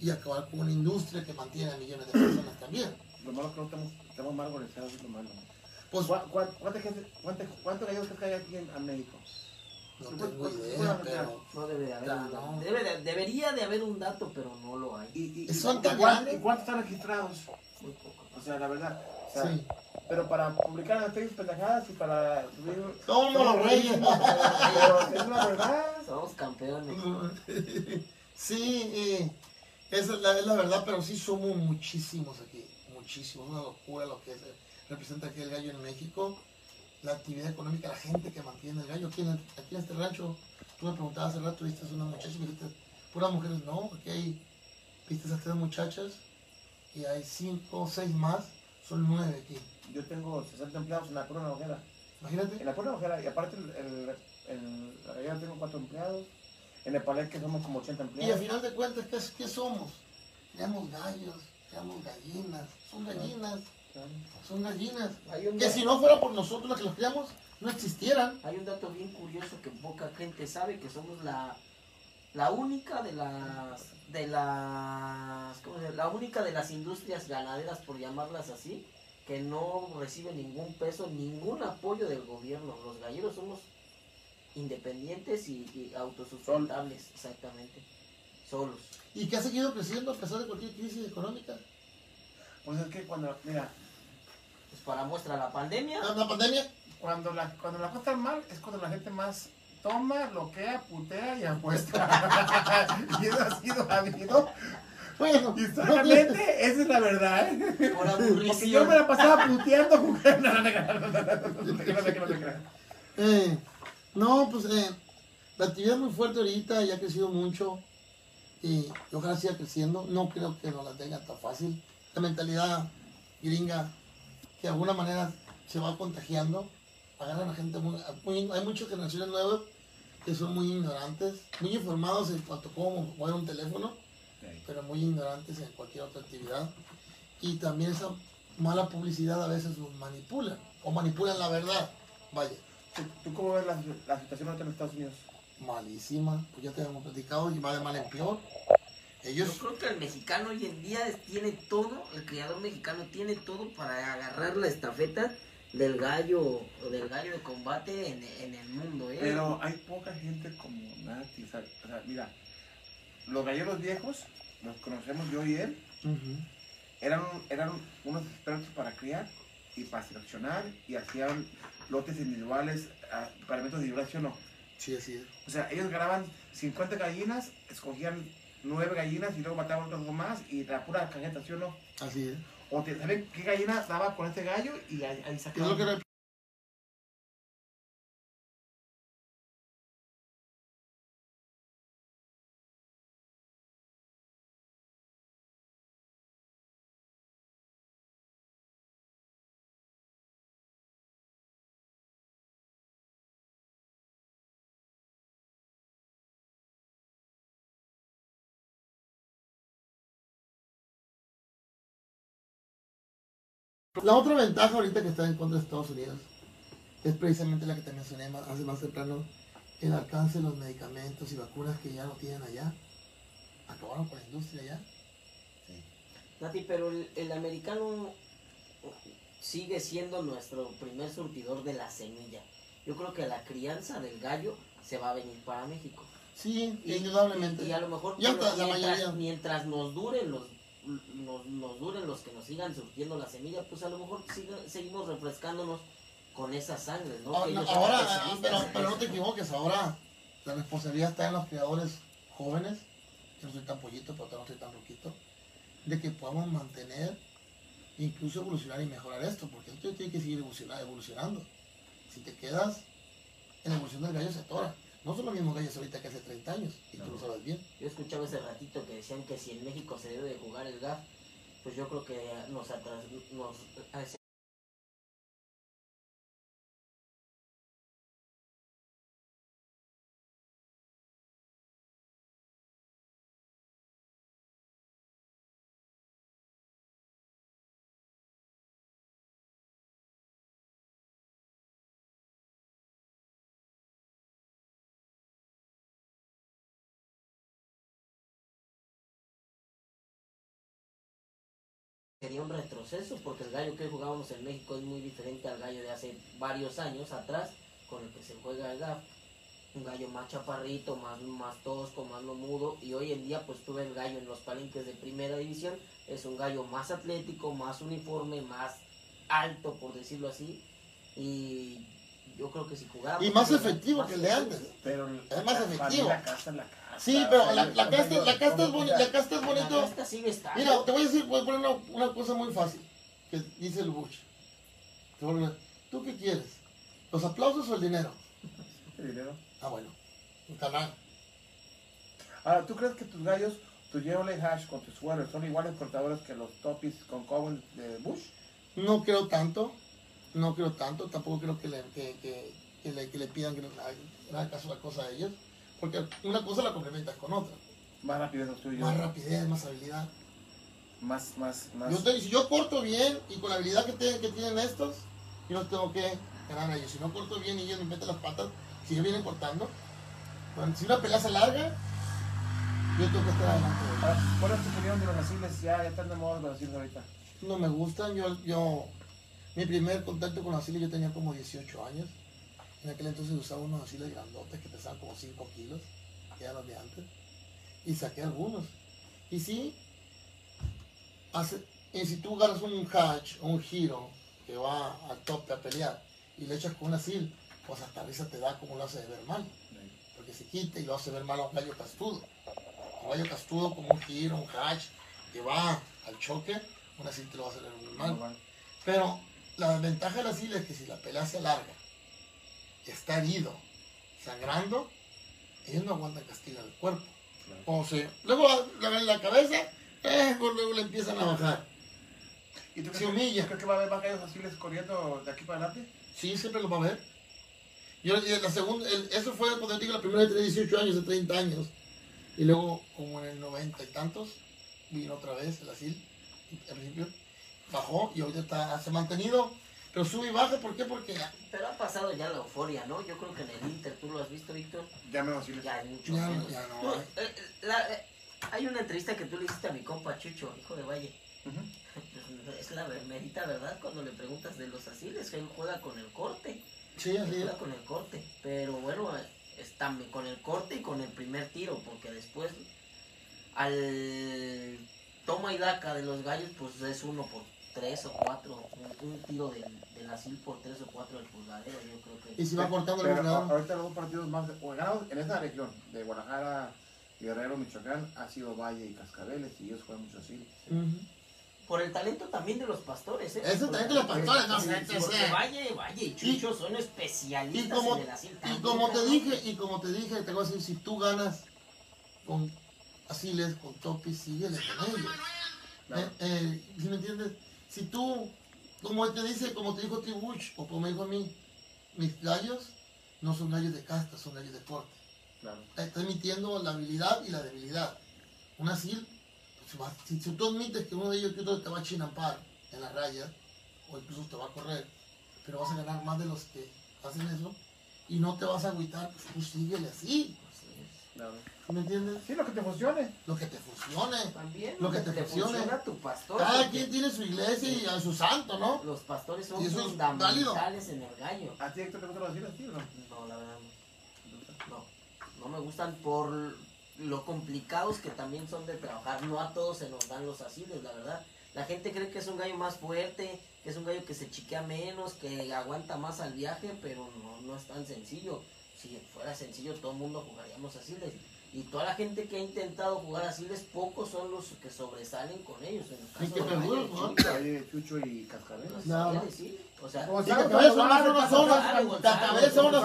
y acabar con una industria que mantiene a millones de personas también. Lo malo que no estamos, estamos mal organizados, es lo malo. Pues ¿Cuá- cuá- ¿Cuánta gente, cuánta, cuántos crees que hay aquí en, en México? No tengo idea, pero No debe de haber Claro. un dato. Debe de- debería de haber un dato, pero no lo hay. ¿Y, y, Son tan cuán- grandes. ¿Y cuántos están registrados? Muy poco. O sea, la verdad. O sea, sí. Pero para publicar en Facebook pendejadas y para subir... Los reyes. Pero es la verdad. Somos campeones. Sí, eh, esa es la, es la verdad, pero sí somos muchísimos aquí, muchísimos, una locura lo que es, representa aquí el gallo en México, la actividad económica, la gente que mantiene el gallo. Aquí en, aquí en este rancho, tú me preguntabas hace rato, viste a una muchacha y me dijiste, puras mujeres, no, aquí hay, viste a tres muchachas y hay cinco o seis más, son nueve aquí. Yo tengo 60 empleados en la pura ojera. Imagínate, En la pura ojera, y aparte el, el, gallera tengo 4 empleados. En el palenque somos como 80 y al empleados. final de cuentas, ¿qué, qué somos? Creamos gallos, creamos gallinas, son gallinas, son gallinas. Hay un, Que si no fuera por nosotros los que los criamos, no existieran. hay un dato bien curioso que poca gente sabe, que somos la, la única de las de las ¿cómo se la única de las industrias ganaderas por llamarlas así que no recibe ningún peso ningún apoyo del gobierno los galleros somos independientes y, y autosustentables exactamente solos Y que ha seguido creciendo a pesar de cualquier crisis económica. Pues es que cuando, mira, para muestra la pandemia La, pandemia, cuando la, cuando la cosa está mal es cuando la gente más toma, bloquea, putea y apuesta. y eso ha sido habido. bueno, Históricamente, esa es la verdad. ¿eh? por Porque yo aburrición me la pasaba puteando jugando. No, no, eh, pues eh, la actividad es muy fuerte ahorita y ha crecido mucho. Y ojalá siga creciendo. No creo que nos la tenga tan fácil. La mentalidad gringa, que de alguna manera se va contagiando, agarran a gente muy, muy- Hay muchas generaciones nuevas que son muy ignorantes, muy informados en cuanto a cómo mover un teléfono. pero muy ignorantes en cualquier otra actividad. Y también esa mala publicidad a veces los manipulan, o manipulan la verdad. Vaya, ¿Tú, tú cómo ves la, la situación en Estados Unidos? malísima, pues ya te hemos platicado y va de mal en peor. Yo Ellos, creo que el mexicano hoy en día tiene todo, el criador mexicano tiene todo para agarrar la estafeta del gallo o del gallo de combate en, en el mundo, ¿eh? Pero hay poca gente como Nati. O sea, o sea, mira, los galleros viejos, los conocemos yo y él, eran, eran unos expertos para criar y para seleccionar y hacían lotes individuales, ah, paramentos individuales, ¿sí o no? sí, así es. O sea, ellos grababan 50 gallinas, escogían 9 gallinas y luego mataban otras dos más y la pura cajeta, ¿sí o no? Así es. O te saben qué gallina daba con este gallo y ahí, ahí sacaban. La otra ventaja ahorita que está en contra de Estados Unidos es precisamente la que te mencioné hace más temprano, el alcance de los medicamentos y vacunas que ya no tienen allá. Acabaron con la industria allá. Nati, pero el, el americano sigue siendo nuestro primer surtidor de la semilla. Yo creo que la crianza del gallo se va a venir para México. Sí, Y- indudablemente. Y, y a lo mejor Ya la mientras, mayoría. mientras nos duren los nos, nos duren los que nos sigan surtiendo la semilla, pues a lo mejor siga- seguimos refrescándonos con esa sangre, ¿no? Ah, no, ahora, ah, pero, no te equivoques, ahora la responsabilidad está en los creadores jóvenes, que no soy tan pollito, pero no soy tan roquito, de que podamos mantener, incluso evolucionar y mejorar esto, porque esto tiene que seguir evoluciona- evolucionando. Si te quedas en la evolución del gallo se atora. No son los mismos gallos ahorita que hace 30 años, y tú lo sabes bien. Yo escuchaba ese ratito que decían que si en México se debe de jugar el GAF, pues yo creo que nos atras, nos sería un retroceso porque el gallo que jugábamos en México es muy diferente al gallo de hace varios años atrás con el que se juega el GAF. Un gallo más chaparrito, más, más tosco, más no mudo. Y hoy en día pues tuve el gallo en los palenques de primera división. Es un gallo más atlético, más uniforme, más alto por decirlo así. Y yo creo que si jugáramos... Y más efectivo más que el de antes. Pero Es más efectivo. La la casta. Sí, pero la, la casta, la casta es bonito, la casta es La bonito. casta sigue estando. Mira, te voy a decir, voy a poner una, una cosa muy fácil, que dice el Bush. ¿Tú qué quieres? ¿Los aplausos o el dinero? el dinero. Ah, bueno, un canal. Ahora, ¿tú crees que tus gallos, tu Yellow Hash con tus sueros, son iguales cortadores que los Topis con Cowen de Bush? No creo tanto, no creo tanto, tampoco creo que le, que, que, que le, que le pidan que le haga caso la cosa a ellos, porque una cosa la complementas con otra. Más rapidez los tuyos. Más rapidez, más habilidad. Más, más, más. Yo te- si yo corto bien y con la habilidad que, tienen- que tienen estos, yo no tengo que ganar a ellos. Si no corto bien y ellos me meten las patas, si ellos vienen cortando, bueno, si una pelea se larga, yo tengo que estar adelante. Ahora, ¿Cuál es tu opinión de los asiles? Ya, ya están de moda los asiles ahorita. No me gustan, yo, yo, mi primer contacto con los asiles yo tenía como 18 años. En aquel entonces usaba unos asiles grandotes que pesaban como 5 kilos, que eran los de antes. Y saqué algunos. Y sí, hace, y si tú agarras un hatch o un giro que va al tope a pelear y le echas con un asil, pues hasta risa te da como lo hace de ver mal. Porque se quita y lo hace ver mal a un gallo castudo. Un gallo castudo como un giro, un hatch que va al choque, un asil te lo va a hacer ver muy mal. Pero la ventaja del asil es que si la pelea se alarga, está herido, sangrando, ellos no aguantan castigo del cuerpo. O sea, luego la, la, la cabeza, eh, luego le empiezan a bajar. ¿Y tú Se crees, humilla. ¿tú crees que va a haber más asiles corriendo de aquí para adelante? Sí, siempre lo va a ver. Yo, la segunda, el- eso fue cuando digo la primera de 18 años, de 30 años. Y luego, como en el 90 y tantos, vino otra vez el asil, al principio, bajó y ahorita está, se ha mantenido, pero sube y baja, ¿por qué? Porque Pero ha pasado ya la euforia, ¿no? Yo creo que en el Inter, ¿tú lo has visto, Víctor? Ya menos asiles. Ya hay mucho Ya no- menos. ya no Tú, hay. eh, la- eh, hay una entrevista que tú le hiciste a mi compa Chucho, hijo de Valle. Es la merita verdad cuando le preguntas de los asiles, que él juega con el corte. sí, así es. juega con el corte. Pero bueno, eh, está con el corte y con el primer tiro, porque después al toma y daca de los gallos, pues es uno por tres o cuatro. Un, un tiro del, del asil por tres o cuatro del pulgadero, yo creo que. Y si va cortando el lado. ahorita los dos partidos más o ganados en esta región, de Guadalajara, Guerrero, Michoacán, ha sido Valle y Cascabeles, y ellos juegan mucho así. Por el talento también de los pastores, ¿eh? Ese Por talento el de los pastores, no sí, sé, porque. Valle, Valle y Chucho son especialistas Y como, en el asil. y como te dije, y como te dije, te voy a decir, si tú ganas con asiles, con topis, síguele con ellos. Claro. Eh, eh, ¿Sí me entiendes? Si tú, como te dice, como te dijo Tibuch, o como me dijo a mí, mis gallos no son gallos de casta, son gallos de corte. Claro. Está emitiendo la habilidad y la debilidad. Un asil, pues, si, si tú admites que uno de ellos que otro te va a chinampar en la raya, o incluso te va a correr, pero vas a ganar más de los que hacen eso, y no te vas a agüitar, pues tú síguele así. Así es. Claro. ¿Sí ¿Me entiendes? Sí, lo que te funcione. Lo que te funcione. También Lo que te funcione. funciona a tu pastor. Cada quien tiene su iglesia y a su santo, ¿no? Los pastores son fundamentales en el gallo. ¿A ti Héctor te gustan sí o no? No, la verdad no. No, no me gustan por lo complicados que también son de trabajar. No a todos se nos dan los asiles, la verdad. La gente cree que es un gallo más fuerte, que es un gallo que se chiquea menos, que aguanta más al viaje, pero no, no es tan sencillo. Si fuera sencillo, todo el mundo jugaríamos asiles. Y toda la gente que ha intentado jugar asiles, pocos son los que sobresalen con ellos. En el caso Y que de ¿no? Ahí Chucho y Cascabel. Nada más. decir, O sea, Gonzalo, son unas zonas, Cascabel son unas.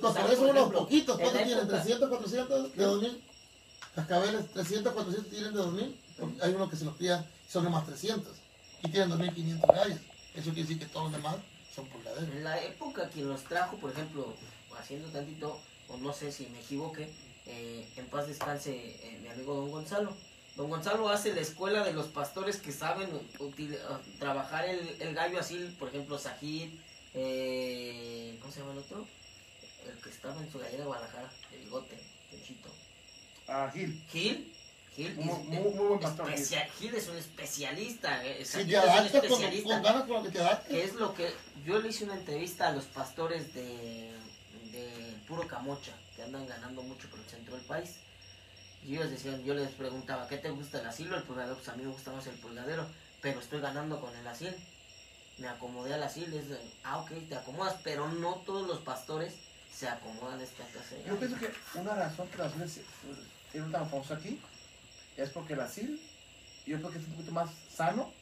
Cascabel son unos poquitos. ¿Cuántos tienen? época- ¿300, 400 de 2000? Cascabeles, 300, 400 tienen de 2000. Porque Hay uno que se los pida, son nomás 300. Y tienen 2500 gallos. Eso quiere decir que todos los demás son pulgaderos. En la época quien los trajo, por ejemplo, haciendo tantito, o no sé si me equivoque, eh, en paz descanse eh, mi amigo Don Gonzalo. Don Gonzalo hace la escuela de los pastores que saben util- ah, trabajar el, el gallo así, por ejemplo, Sajid, eh, ¿cómo se llama el otro? El que estaba en su gallera de Guadalajara, el bigote, el chito. Ah, Gil. Gil, Gil, Muy- es- muy- muy buen pastor, Gil. especia- Gil es un especialista, eh, Si es adaptas con, con ganas con lo que te adaptes. es lo que yo le hice una entrevista a los pastores de puro Camocha que andan ganando mucho por el centro del país y ellos decían yo les preguntaba ¿qué te gusta el asilo? el pulgadero pues a mí me gusta más el pulgadero pero estoy ganando con el asilo me acomodé al asilo es de, ah ok te acomodas pero no todos los pastores se acomodan a esta de Yo pienso que una razón que la asil es, tan famoso aquí es porque el asil, yo creo que es un poquito más sano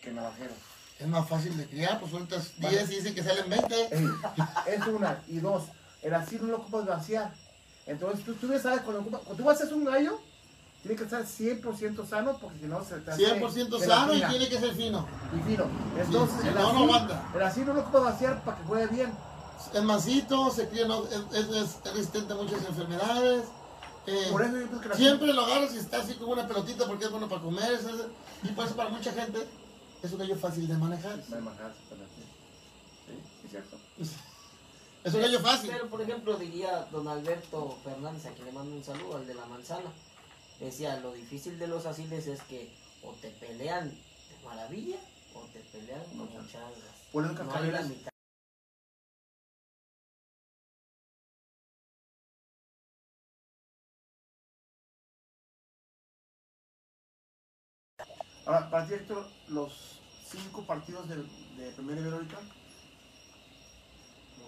que el navajero. Es más fácil de criar, pues sueltas Vale. 10 y dicen que salen 20. Ey, es una. Y dos, el asil no lo ocupas vaciar. Entonces tú, tú ya sabes, cuando, cuando tú vas a hacer un gallo, tiene que estar 100% sano porque si no se te hace 100% sano y tiene que ser fino. y fino. Entonces, si el, no, no asil, aguanta. el asil no lo ocupas vaciar para que juegue bien. Es masito, se cría, no- es, es- es resistente a muchas enfermedades. eh, Por eso yo pienso que siempre lo agarras y está así como una pelotita porque es bueno para comer. y por eso para mucha gente es un gallo fácil de manejar. No el asil. Sí, es cierto. Es un gallo fácil. Pero, por ejemplo, diría don Alberto Fernández, a quien le mando un saludo, al de la manzana. Decía, lo difícil de los asiles es que o te pelean de maravilla o te pelean con muchas ganas. Por eso No hay la Cascabeles, mitad. Ahora, para ti, Héctor, los cinco partidos del, de Primera Ibérica, Los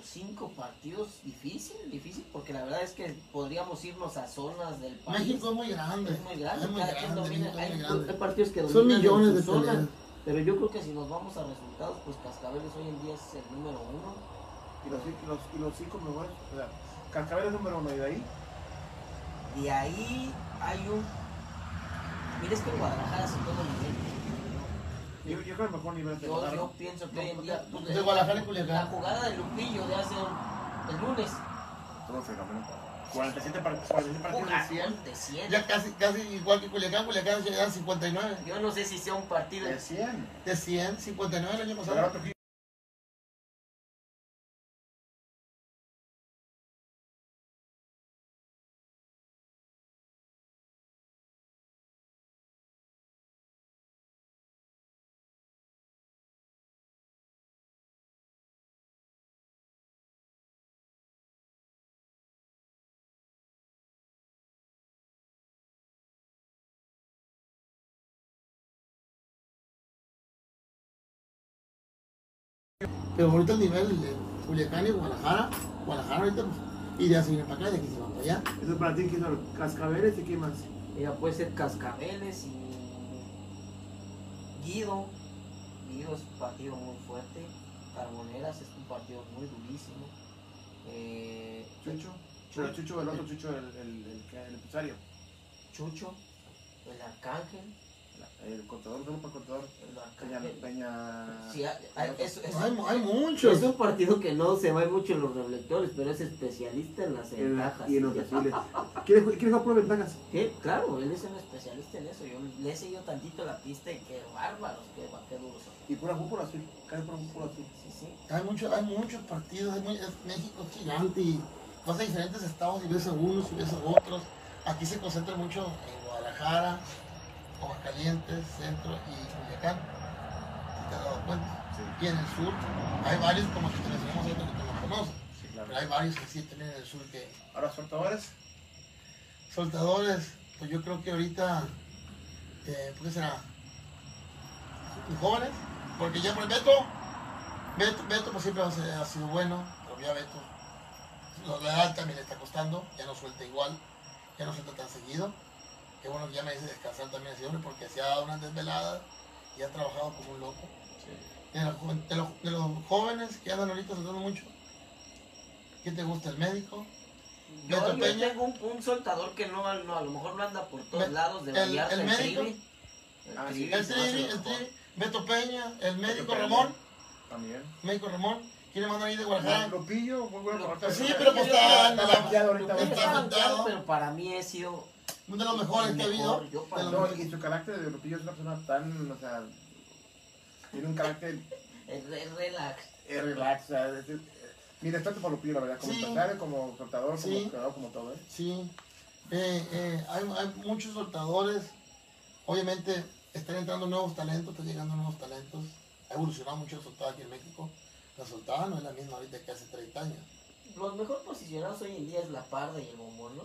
cinco partidos, difícil, difícil, porque la verdad es que podríamos irnos a zonas del país. México es muy grande. es muy grande, Es muy cada quien grande, domina. Hay, muy grande. hay partidos que Son dominan en millones de zona, peleas. Pero yo creo que si nos vamos a resultados, pues Cascabeles hoy en día es el número uno. y los, y los, y los cinco mejores, o sea, Cascabeles número uno, y de ahí, De ahí hay un. Mira, es que en Guadalajara se toma nivel. Yo, yo creo el mejor nivel de Yo, Guadalajara. yo pienso que hoy en día. De Guadalajara y La Culiacán. jugada de Lupillo de hace el lunes. Todo fenómeno. 47 par- 47 partidos de 100. Jugada de 100. Ya casi, casi igual que Culiacán. Culiacán ya 59. Yo no sé si sea un partido. De 100. De 100, 59 el año Pero pasado. Pero ahorita el nivel de Culiacán y Guadalajara, Guadalajara ahorita, pues, y de se viene para acá, de aquí se van para allá. Eso es para ti, que son Cascabeles y qué más. Mira, puede ser Cascabeles y. Guido. Guido es un partido muy fuerte. Carboneras es un partido muy durísimo. Eh, Chucho. Pero Chucho, el otro Chucho, el, el, el, el empresario. Chucho. El Arcángel. El para el contador. El Peña. Sí, hay- es, es- Hay, hay muchos. es un partido que no se va mucho en los reflectores, pero es especialista en las en la- ventajas. y en los desfiles. ¿Quieres, ¿Quieres jugar por ventajas? ¿Qué? Claro, él es un especialista en eso. Yo le he seguido tantito la pista y qué bárbaros, qué, qué duros. Y pura fútbol azul. Cae por fútbol azul. Sí, sí. Hay, muchos hay muchos partidos. hay muy- es- México es gigante y vas a diferentes estados y ves a unos y ves a otros. Aquí se concentra mucho en Guadalajara, Aguascalientes, Centro y Culiacán. Si te has dado cuenta. Y en el sur hay varios, como que te mencionamos ahorita que tú no conoces. Sí, Pero hay varios que sí tienen en el sur que Ahora, soltadores. soltadores, pues yo creo que ahorita, eh, ¿por qué será? Los jóvenes, porque ya por Beto, Beto, Beto pues siempre ha sido- bueno, pero ya Beto, la edad también le está costando, ya no suelta igual. ya no se está tan seguido. Qué bueno que ya me dice descansar también ese hombre porque se ha dado unas desveladas y ha trabajado como un loco. De, joven- de los, de los jóvenes que andan ahorita soltando mucho, ¿qué te gusta? ¿El médico? Yo, yo Peña. tengo un, un soltador que no, no, a lo mejor no anda por todos Me- lados de el- Vallarta, el el, médico. Trivi. El Ah, sí, Trivi El se me hace Tri, lo el mejor. Tri, Beto Peña, el médico Peña. Ramón, También. médico Ramón, ¿quién le mandan ahí de Ah, Guadalajara? Lupillo, muy bueno. Lo- Sí, pero pues está está está banqueado, pero para mí he sido Uno de los mejores que ha habido. yo de No, los- y su carácter de Lupillo es una persona tan, o sea, tiene un carácter re- relax. eh, relax, o sea, es- es- mi respeto por Lupillo, la verdad, como Sí. empresario, como soltador, Sí. como creador, como todo, ¿eh? Sí, eh, eh, hay, hay muchos soltadores. Obviamente están entrando nuevos talentos, están llegando nuevos talentos. Ha evolucionado mucho el soltado aquí en México. La soltada no es la misma ahorita que hace 30 años. Los mejor posicionados hoy en día es la parda y el bombón, ¿no?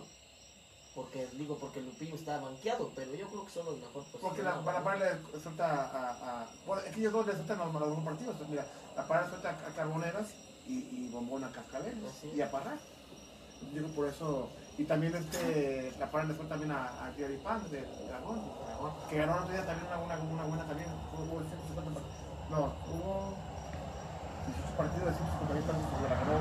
Porque, digo, porque Lupillo está banqueado, pero yo creo que son los mejor Porque la, para para le suelta a, a, bueno, es que ellos dos le sueltan a los, a los dos partidos. Entonces, mira, la para suelta a Carboneras y, y Bombón a Cascabel Así. y a Parra. Digo, por eso. Y también este, la para le suelta también a, a Pan de Dragón, que ganó el otro día también una, una, una buena también. Hubo, hubo 150 partidos. No, hubo 18 partidos de 150 partidos. La ganó.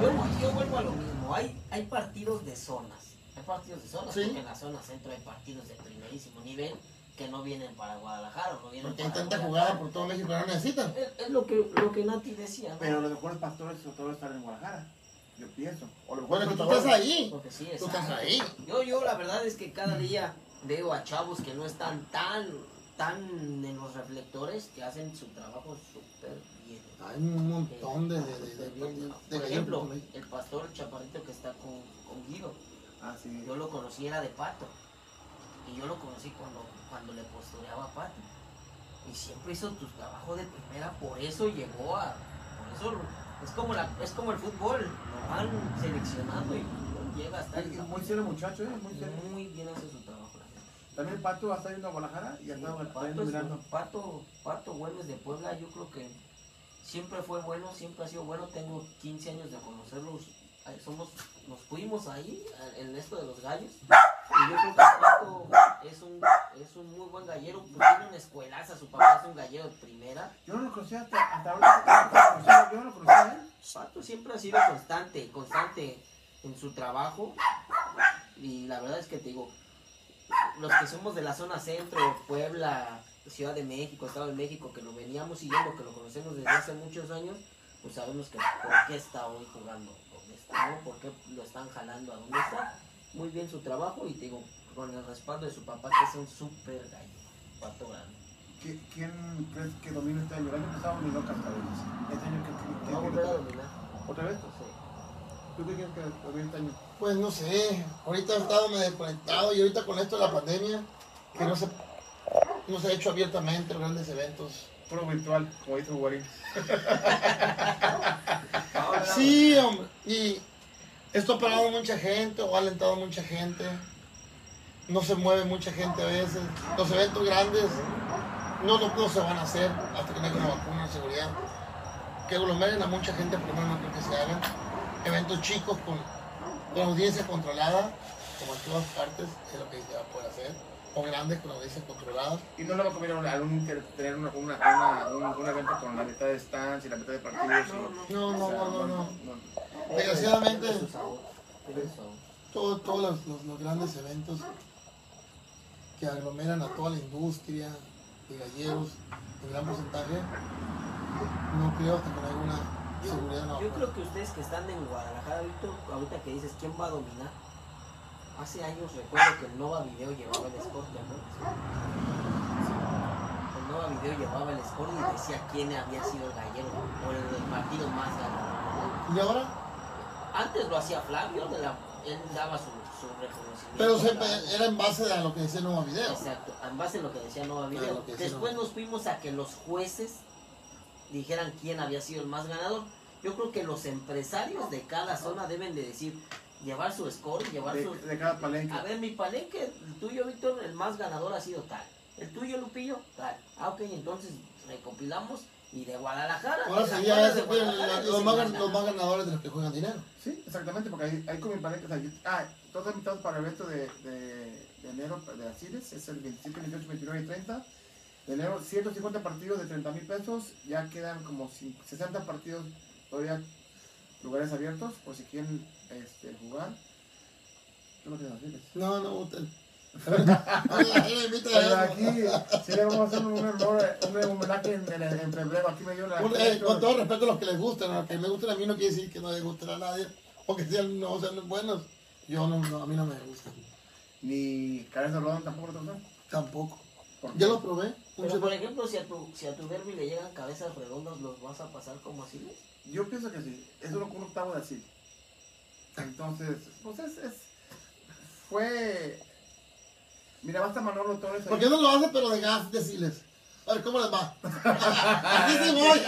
Yo, yo vuelvo a lo mismo. Hay, hay partidos de zonas. Hay partidos de. Sí. Porque en la zona centro hay partidos de primerísimo nivel que no vienen para Guadalajara. No vienen Porque para hay tanta jugada por todo México no necesitan. Es, es lo, que, lo que Nati decía. ¿no? Pero los mejores pastores, sobre todo, están en Guadalajara. Yo pienso. O los Bueno, mejores que tú estás ahí. Porque sí, Tú estás ahí. Yo, yo la verdad es que cada día veo a chavos que no están tan, tan en los reflectores, que hacen su trabajo súper bien. Hay un montón de, de, de, de, bien. de- de Por ejemplo, el pastor chaparrito que está con, con Guido. Ah, sí. Yo lo conocí, era de Pato. Y yo lo conocí cuando, cuando le postureaba a Pato. Y siempre hizo tu trabajo de primera, por eso llegó a. Por eso es como, la, es como el fútbol, lo van seleccionando y llega hasta Y Muy serio muchacho, ¿eh? Muy serio. Muy bien hace su trabajo. la neta. También Pato va a estar yendo a Guadalajara y andaba Pato, trayendo es- mirando. Pato, Pato Güemes de Puebla, yo creo que siempre fue bueno, siempre ha sido bueno. Tengo 15 años de conocerlos. Ahí Somos, nos fuimos ahí a- en esto de los gallos. Y yo creo que Pato es un, es un muy buen gallero. Pues tiene una escuelaza, su papá es un gallero de primera. Yo no lo conocía hasta, hasta ahorita. Yo no lo conocía, ¿eh? Pato siempre ha sido constante, constante en su trabajo. Y la verdad es que te digo, los que somos de la zona centro, Puebla, Ciudad de México, Estado de México, que lo veníamos siguiendo, que lo conocemos desde hace muchos años, pues sabemos que por qué está hoy jugando ¿no? ¿Por qué lo están jalando a donde está? Muy bien su trabajo y te digo, con el respaldo de su papá, que es un súper gallo, Pato grande. ¿Qui- ¿Quién crees que domina este año? El año pasado dominó Cascabeles. Este año, ¿qué, qué, Va a volver a dominar. ¿Otra vez? Sí. ¿Tú qué quieres que domine este año? Pues no sé, ahorita he estado medio desconectado y ahorita con esto de la pandemia, que no se, no se ha hecho abiertamente los grandes eventos. Puro virtual, como dice Guarín. Sí, hombre, y esto ha parado mucha gente o ha alentado mucha gente. No se mueve mucha gente a veces. Los eventos grandes no, no, no se van a hacer hasta que no haya una vacuna de seguridad. Que aglomeren a mucha gente primero no creo que se hagan. Eventos chicos con, con audiencia controlada, como en todas partes, es lo que se va a poder hacer. O grandes con audiencia controlada. Y no le va a convenir a un Inter tener una, una, una, un, un evento con la mitad de stands y la mitad de partidos. No, no, o sea, no, no, no. no. Desgraciadamente- sabor. Todo- todos los, los- los grandes eventos que aglomeran a toda la industria de galleros en gran porcentaje, no creo hasta que no haya una seguridad. No, Yo creo que ustedes que están en Guadalajara, ahorita que dices quién va a dominar, hace años recuerdo que el Nova Video llevaba el score, ¿te acuerdas? El Nova Video llevaba el score y decía quién había sido el gallero o el, partido más ganador. y ahora, Antes lo hacía Flavio, de la- él daba su, su reconocimiento. pero se- era en base a lo que decía nuevo video. Exacto, en base a lo que decía Nova Video. decía Después Nova. nos fuimos a que los jueces dijeran quién había sido el más ganador. Yo creo que los empresarios de cada zona deben de decir, llevar su score, llevar De, su... de cada palenque. A ver, mi palenque, el tuyo, Víctor, el más ganador ha sido tal. El tuyo, Lupillo, tal. Ah, ok, entonces recopilamos y de Guadalajara. Ahora ¿te sería acuerdas eso, de pues, Guadalajara? la- Que los se más, los más ganadores de los que juegan dinero. Sí, exactamente, porque hay, hay como pareja, o sea, yo- ah, todos invitados para el evento de, de, de enero de Asiles, es el 27, 28, 29 y 30. De enero, 150 partidos de 30 mil pesos, ya quedan como cin- 60 partidos, todavía lugares abiertos, por si quieren este, jugar. ¿Tú no? No, no, usted. Pero aquí sí le vamos a hacer un, homenaje en, en febrero, aquí me dio la... Un- eh, con todo respeto a los que les gustan, a los que me gustan a mí no quiere decir que no les gusten a nadie, o que sean, no sean buenos. Yo no, no, a mí no me gustan. Ni Cabeza Rodón tampoco gustan. Tampoco. ¿Por Ya lo probé. Pero por ejemplo, si a tu, si a tu derby le llegan cabezas redondas, ¿los vas a pasar como así? Yo pienso que sí, es uno, un octavo de así. Entonces, pues es, es fue... Mira, basta Manolo Torres. ¿Por qué no lo hace pero de gas, deciles? A ver, ¿cómo les va? Aquí sí voy.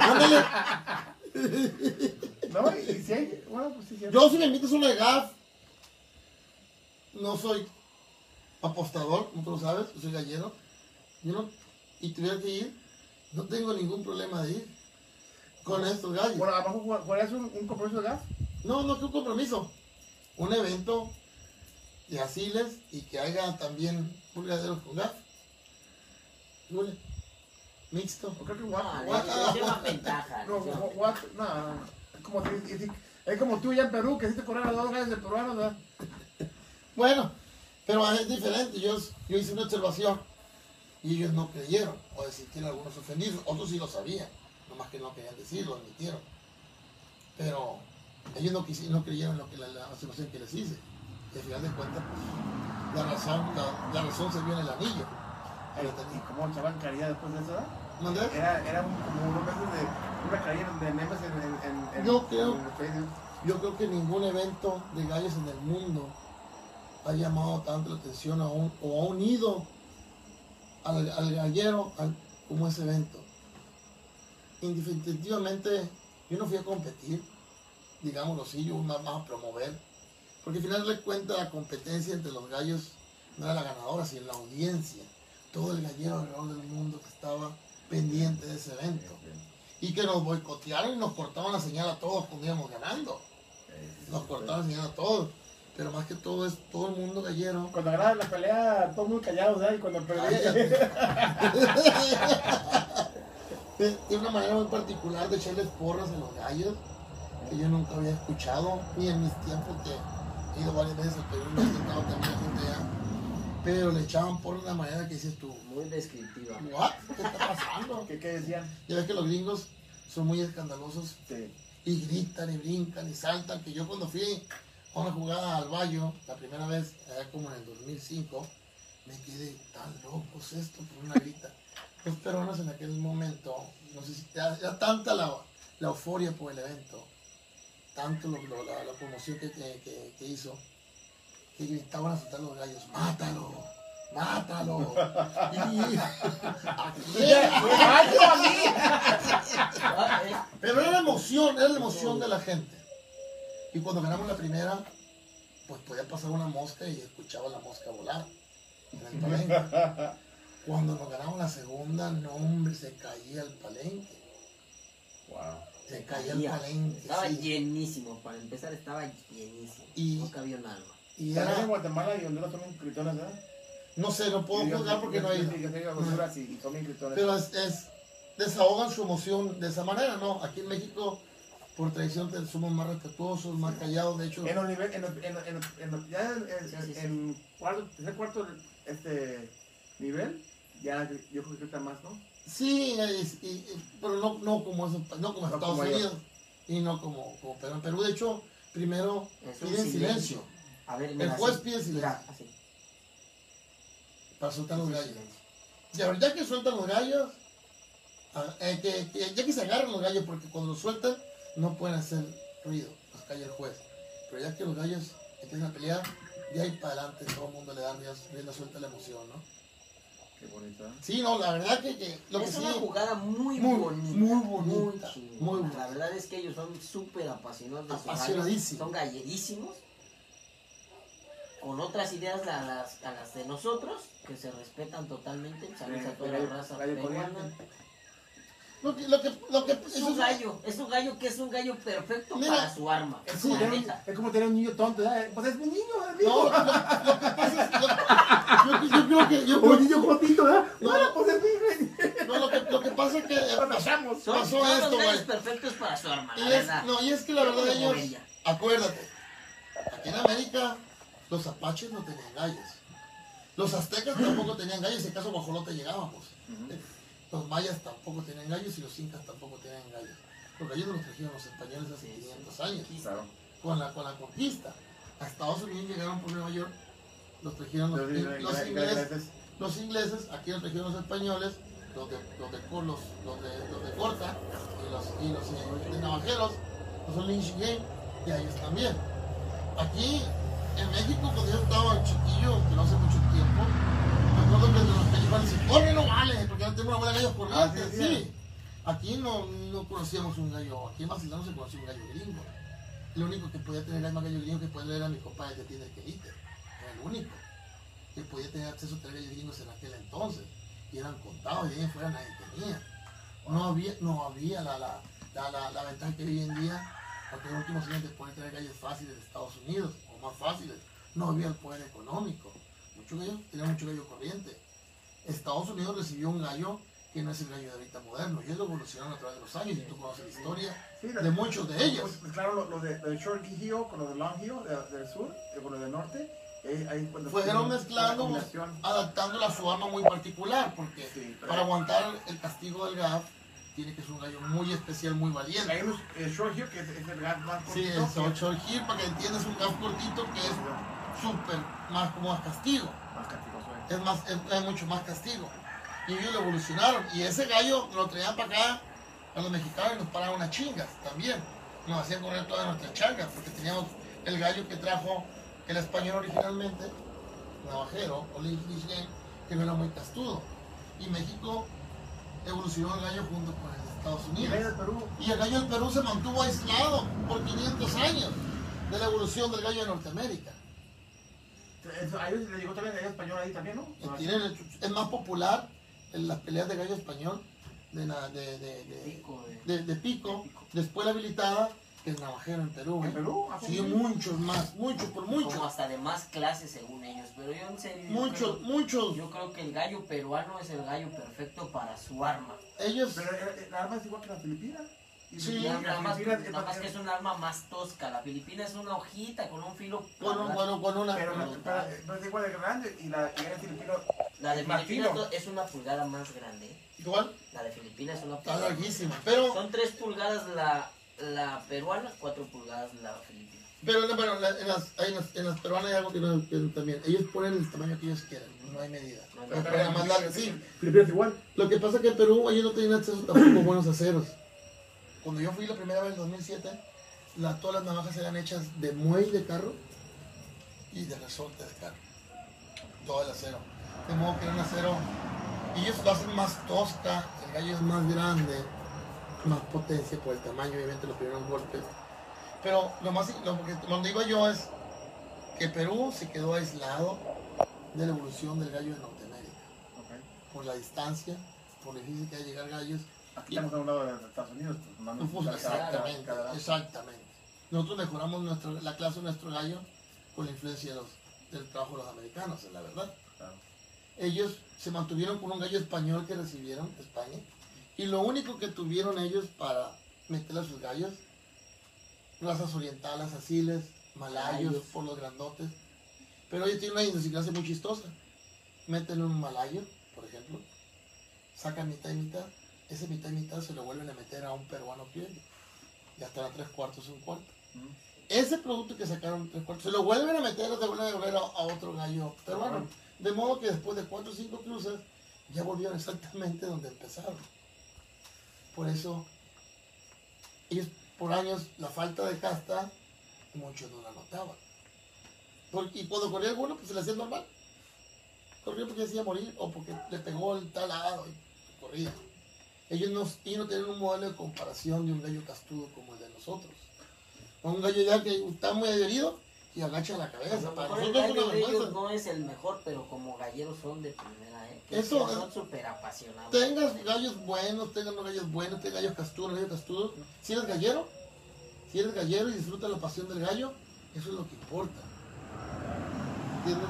Ándale. No, y si hay, bueno, pues sí, sí. Yo si me invitas una de gas, no soy apostador, como tú lo sabes, soy gallero. Yo no, y tuviera que ir, no tengo ningún problema de ir con estos gallos. Bueno, a lo mejor jugarías un, un compromiso de gas. No, no, que un compromiso. Un evento de asiles y que haya también pulgaderos con gas. Híjole, Mixto. Creo que No, Guat- le llevan ventaja. No, Guat- no, no. Es como, es, es- es como tú ya en Perú, que hiciste correr a dos gallos de peruanos, ¿verdad? Bueno, pero es diferente. Yo, yo hice una observación y ellos no creyeron. O decir que algunos ofendidos, otros sí lo sabían. Nomás que no querían decirlo, admitieron. Pero ellos no, quisi- no creyeron lo que la, la observación que les hice. Y al final de cuentas, pues, la razón, la, la razón se vio en el anillo. Y como echaban caridad después de eso. Era, era un, como unos meses de una caída de memes en, en, en, en, Yo creo- en el Facebook. Yo creo que ningún evento de gallos en el mundo ha llamado tanto la atención a un, o ha unido al, al gallero al- como ese evento. Indefinitivamente, yo no fui a competir, digámoslo así, yo más, más a promover, porque al final de cuentas la competencia entre los gallos no era la ganadora, sino la audiencia, todo el gallero alrededor del mundo que estaba pendiente de ese evento y que nos boicotearon y nos cortaban la señal a todos cuando íbamos ganando. Nos cortaban la señal a todos. Pero más que todo es todo el mundo gallero. Cuando ganaba la pelea, todo muy callado, ¿verdad? Y cuando perdía, De de una manera muy particular de echarles porras a los gallos que yo nunca había escuchado, ni en mis tiempos que he ido varias veces al Perú he intentado también gente allá. Pero le echaban de una manera que dices tú, Muy descriptiva. ¿what? ¿Qué está pasando? ¿qué, ¿qué decían? Ya ves que los gringos son muy escandalosos Sí. y gritan y brincan y saltan. Que yo cuando fui a una jugada al Bayo, la primera vez, allá como en el 2005, me quedé tan locos esto por una grita. Los peruanos en aquel momento, no sé si era, era tanta la, la euforia por el evento, tanto lo- lo- la, la promoción que, que- que- que hizo, que gritaban a soltar los gallos, ¡mátalo! ¡Mátalo! Y, ¿a quién? Pero era la emoción, era la emoción de la gente. Y cuando ganamos la primera, pues podía pasar una mosca y escuchaba la mosca volar en el palenque. Cuando nos ganamos la segunda, no hombre, se caía el palenque. Wow. Se caía el palenque. Estaba sí. llenísimo. Para empezar, estaba llenísimo. Y- No cabía un alma. Y También en Guatemala y Honduras son bien gritones, ¿verdad? no sé, no puedo juzgar porque no hay. Pero es, es- desahogan su emoción de esa manera, ¿no? Aquí en México, por tradición, te- somos más respetuosos, más callados. De hecho, En los niveles, en, los- en, los- en, los- en, los- ya en, en, Sí, sí, sí. en cuarto, tercer, cuarto este nivel, ya yo creo que está más, ¿no? Sí, es- y- pero no, no como no como No Estados como ellos. Unidos y no como, como Perú. En Perú, de hecho, primero piden silencio. silencio. A ver, El juez así. pide silencio Mira, así. para soltar los gallos. Y ahora, ya que sueltan los gallos, ah, eh, que, que- ya que se agarran los gallos, porque cuando los sueltan no pueden hacer ruido, los calla el juez. Pero ya que los gallos empiezan a pelear, de ahí para adelante todo el mundo le da rienda suelta a la emoción, ¿no? Qué ¿eh? Sí, no, la verdad que, que lo que es sí, una jugada muy, muy- bonita. muy bonita, muy bonita. La verdad es que ellos son súper apasionados de. Apasionadísimos. Son gallerísimos. con otras ideas a las, a las de nosotros, que se respetan totalmente. Saludos a toda la raza peruana. Lo que, lo que, lo que, Es un gallo, es un gallo que es un gallo perfecto Mira, para su arma. Es como, un, es como tener un niño tonto. ¿verdad? Pues es mi niño, es mi No, lo, que pasa es lo- yo, yo creo que yo un niño jotito, ¿verdad? No. Bueno, pues es mi no, lo que lo que pasa es que eh, pasamos. Son pasó todos esto, los gallos güey. perfectos para su arma, Y la es, no, y es que la verdad ellos, acuérdate, aquí en América los apaches no tenían gallos. Los aztecas tampoco tenían gallos, si acaso guajolote llegábamos. Los mayas tampoco tenían gallos y los incas tampoco tenían gallos. Los gallos los trajeron los españoles hace 500 años, Claro. con la, con la conquista. A Estados Unidos llegaron por Nueva York, los trajeron los, Los- los los- ingleses, los- ingleses, aquí los trajeron los españoles, los de, los de, los, los de, los de Corta y los, y los de navajeros, los son Lynch Game, y a ellos también. Aquí en México, cuando yo estaba chiquillo, que no hace mucho tiempo, que de los corre no vale, porque no tengo una buena gallo corriente. Ah, sí, aquí no, no conocíamos un gallo, aquí en Mazatlán no se conocía un gallo gringo. El único que podía tener el más gallo gringo que podía era mi compadre de tienda que Elite, era el único que podía tener acceso a tener gallos gringos en aquel entonces. Y eran contados, y de ahí fuera nadie tenía. No había, no había la, la, la, la, ventaja que hoy en día, porque en los últimos años pueden traer gallos fáciles de Estados Unidos, o más fáciles. No había el poder económico. Mucho gallo, tenía mucho gallo corriente. Estados Unidos recibió un gallo que no es el gallo de ahorita moderno. Ellos lo evolucionaron a través de los años y tú conoces la historia Sí, la- de muchos de ellos. Pues, pues, claro, lo, lo de, de Short Hill con lo de Long Hill de- del sur, y con lo del norte, eh, ahí cuando Fueron mezclando, combinación. adaptándola a su arma muy particular, porque Sí, pero- para aguantar el castigo del GAF tiene que ser un gallo muy especial, muy valiente. Hay unos, el Short Hill, que es, es el gas más Sí, cortito, el que- short hill, para que entiendas, un GAF cortito que es súper más como más castigo. más castigoso, es, más, es, es mucho más castigo. Y ellos lo evolucionaron. Y ese gallo lo traían para acá a los mexicanos y nos paraban unas chingas también. Nos hacían correr todas nuestras changas porque teníamos el gallo que trajo el español originalmente, navajero o que no era muy castudo. Y México evolucionó el gallo junto con el Estados el Unidos. Perú, Y el gallo del Perú se mantuvo aislado por 500 años de la evolución del gallo de Norteamérica. A ellos les llegó también el gallo español ahí también, ¿no? tienen el- es más popular en las peleas de gallo español de, la- de, de, de- Pico, de- de- de pico, después la habilitada que el navajero en Perú. ¿En ¿eh? Perú? ¿A poco Sí, sí? muchos más, muchos por como muchos, hasta de más clases según ellos. Pero yo en serio. muchos, creo- muchos. Yo creo que el gallo peruano es el gallo perfecto para su arma. Ellos, Pero eh, el arma es igual que la filipina. Sí, la nada, más, filipina nada más que es un arma más tosca. La filipina es una hojita con un filo. con, un- bueno, con una, Pero, pero, pero es igual de grande y la y el filipino La de Filipinas es una pulgada más grande. igual, La de Filipinas es una está pulgada. larguísima. Pero, Son 3 pulgadas la, la peruana, 4 pulgadas la filipina. pero bueno, en las, en las, en las, en las peruanas hay algo que no que también. Ellos ponen el tamaño que ellos quieran, no hay medida. No hay Pero medida. ponen más larga, sí. Filipina es igual. Lo que pasa es que en Perú ellos no tenían acceso tampoco a buenos aceros. Cuando yo fui la primera vez en 2007, la- todas las navajas eran hechas de muelle de carro y de resorte de carro. Todo el acero. De modo que era un acero. Y ellos lo hacen más tosca, el gallo es más grande, más potencia por el tamaño, obviamente, los primeros golpes. Pero lo más, lo que donde iba yo es que Perú se quedó aislado de la evolución del gallo de Norteamérica por la distancia, por lo difícil que es llegar gallos. Aquí estamos a un lado de Estados Unidos. pues, Pues, exactamente, cada exactamente. Nosotros mejoramos nuestro- la clase de nuestro gallo con la influencia de los- del trabajo de los americanos, es la verdad. Claro. Ellos se mantuvieron con un gallo español que recibieron de España y lo único que tuvieron ellos para meterle a sus gallos, razas orientales, asiles, malayos, Malayos. por los grandotes. Pero ellos tienen una idiosincrasia muy chistosa. Meten un malayo, por ejemplo, sacan mitad y mitad, ese mitad y mitad se lo vuelven a meter a un peruano criollo. Y hasta a tres cuartos, un cuarto. Ese producto que sacaron tres cuartos, se lo vuelven a meter, se vuelven a devolver a, a otro gallo peruano. De modo que después de cuatro o cinco cruces, ya volvieron exactamente donde empezaron. Por eso, ellos por años, la falta de casta, muchos no la notaban. Porque, y cuando corría alguno, pues se le hacía normal. Corría porque decía morir o porque le pegó el talado y corría. Ellos no, ellos no tenían un modelo de comparación de un gallo castudo como el de nosotros. O un gallo ya que está muy adherido y agacha la cabeza. Para nosotros es una ellos no es el mejor, pero como galleros son de primera, ¿eh? Que Eso son súper apasionados. Tengas gallos buenos, tengas no gallos buenos, tengas gallos casturos, gallos castudos. Si eres gallero, si eres gallero y disfrutas la pasión del gallo, eso es lo que importa. ¿Entiendes?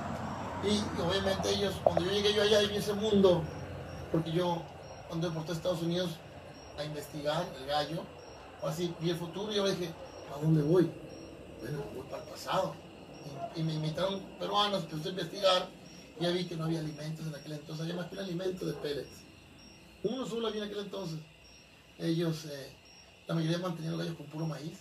Y, y obviamente ellos, cuando yo llegué yo allá y vi ese mundo, porque yo cuando deporté a Estados Unidos a investigar el gallo, o así vi el futuro y yo dije, ¿a dónde voy? Bueno, voy para el pasado. Y, y me invitaron peruanos, empecé a investigar, y ya vi que no había alimentos en aquel entonces, había más que un alimento de pellets. Uno solo había en aquel entonces. Ellos, eh, la mayoría mantenían los gallos con puro maíz.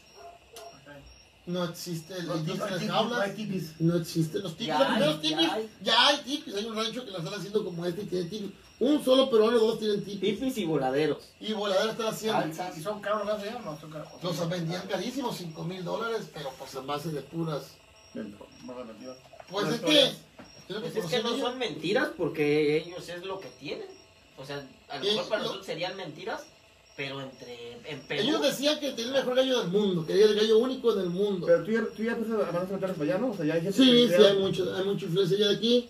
No existe el de no jaulas. hay tipis. No existen los tipis, Ya los hay, primeros ya tipis. hay. Ya hay tipis, hay un rancho que lo están haciendo como este y tiene tipis. Un solo peruano, dos tienen tipis. Pipis y voladeros. Y voladera están haciendo. Alzas. ¿Y son caros los o no? Son caros. Los vendían carísimos, 5 mil dólares, pero pues en base de puras. Pues es que. Pues es que no son mentiras porque ellos es lo que tienen. O sea, a lo mejor para nosotros serían mentiras, pero entre en Perú. ellos. Decían que tenía el mejor gallo del mundo, que era el gallo único en el mundo. Pero tú ya, tú ya empezaste a mandar para allá, ¿no? O sea, ya hay gente Sí, que sí, hay, mucho, hay mucha influencia ya de aquí.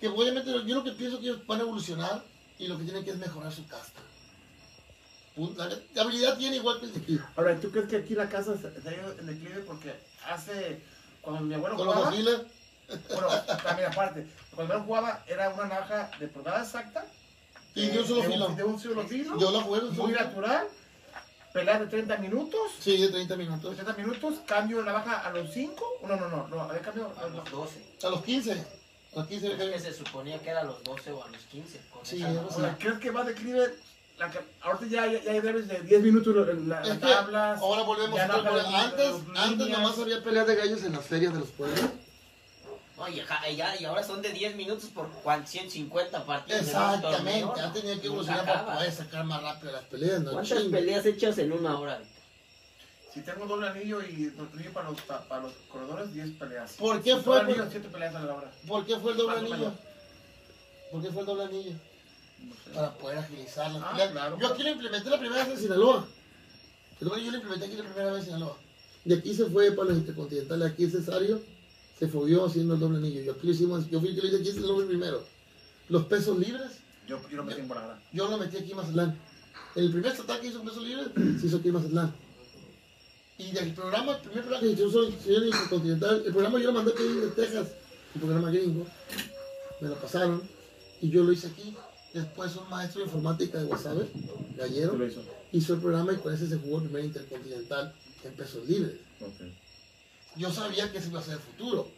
Que obviamente yo lo que pienso que ellos van a evolucionar y lo que tienen que es mejorar su casta. La, la habilidad tiene igual que el de aquí. Ahora, ¿tú crees que aquí la casa se ha ido en declive? Porque hace. Cuando mi abuelo Con los jugaba. vaciles, Bueno, también aparte. Cuando él jugaba, era una navaja de pulgada exacta. y de un solo de filo. De un solo filo. Yo la jugué Muy natural. Pelea de 30 minutos. Sí, de 30 minutos. 30 minutos. Cambio de navaja a los 5. No, no, no. no había cambio a los 12. A los 15. A los 15 Es gallo. que se suponía que era a los 12 o a los 15. Con Sí, esa así. Ahora, ¿crees que va a declive? La, ahorita ya, ya, ya hay debes de 10 minutos la, la- Es tablas. ahora volvemos a no Antes, antes nomás había peleas de gallos en las ferias de los pueblos. Oye, ya, y ahora son de 10 minutos por cuan- 150 partidos. Exactamente. Ya tenía que evolucionar para poder sacar más rápido las peleas. ¿no? ¿Cuántas Chingue. peleas hechas en una hora? Víctor? Si tengo doble anillo y doble anillo para los, pa- para los corredores, 10 peleas. ¿Por qué Si fue? doble por- anillo, 7 peleas a la hora. ¿Por qué fue el doble anillo? menos. ¿Por qué fue el doble anillo? No sé. Para poder agilizarlo. Ah, La- claro. Yo aquí lo implementé la primera vez en Sinaloa. Yo lo implementé aquí la primera vez en Sinaloa. De aquí se fue para los intercontinentales. Aquí Cesario se fogueó haciendo el doble anillo. Yo aquí lo hicimos, yo fui que lo hice aquí, el doble primero. Los pesos libres, Yo, yo no me tengo por ahora. yo lo metí aquí en Mazatlán. En el primer ataque que hizo en pesos libres, se hizo aquí en Mazatlán. Y del programa, el primer programa que hizo el señor intercontinental, el programa yo lo mandé a pedir de Texas, un programa gringo. Me lo pasaron y yo lo hice aquí. Después un maestro de informática de Guasave, gallero, ¿Tú lo hizo? hizo el programa y con ese se jugó el primer intercontinental en pesos libres. Yo sabía que ese iba a ser el futuro.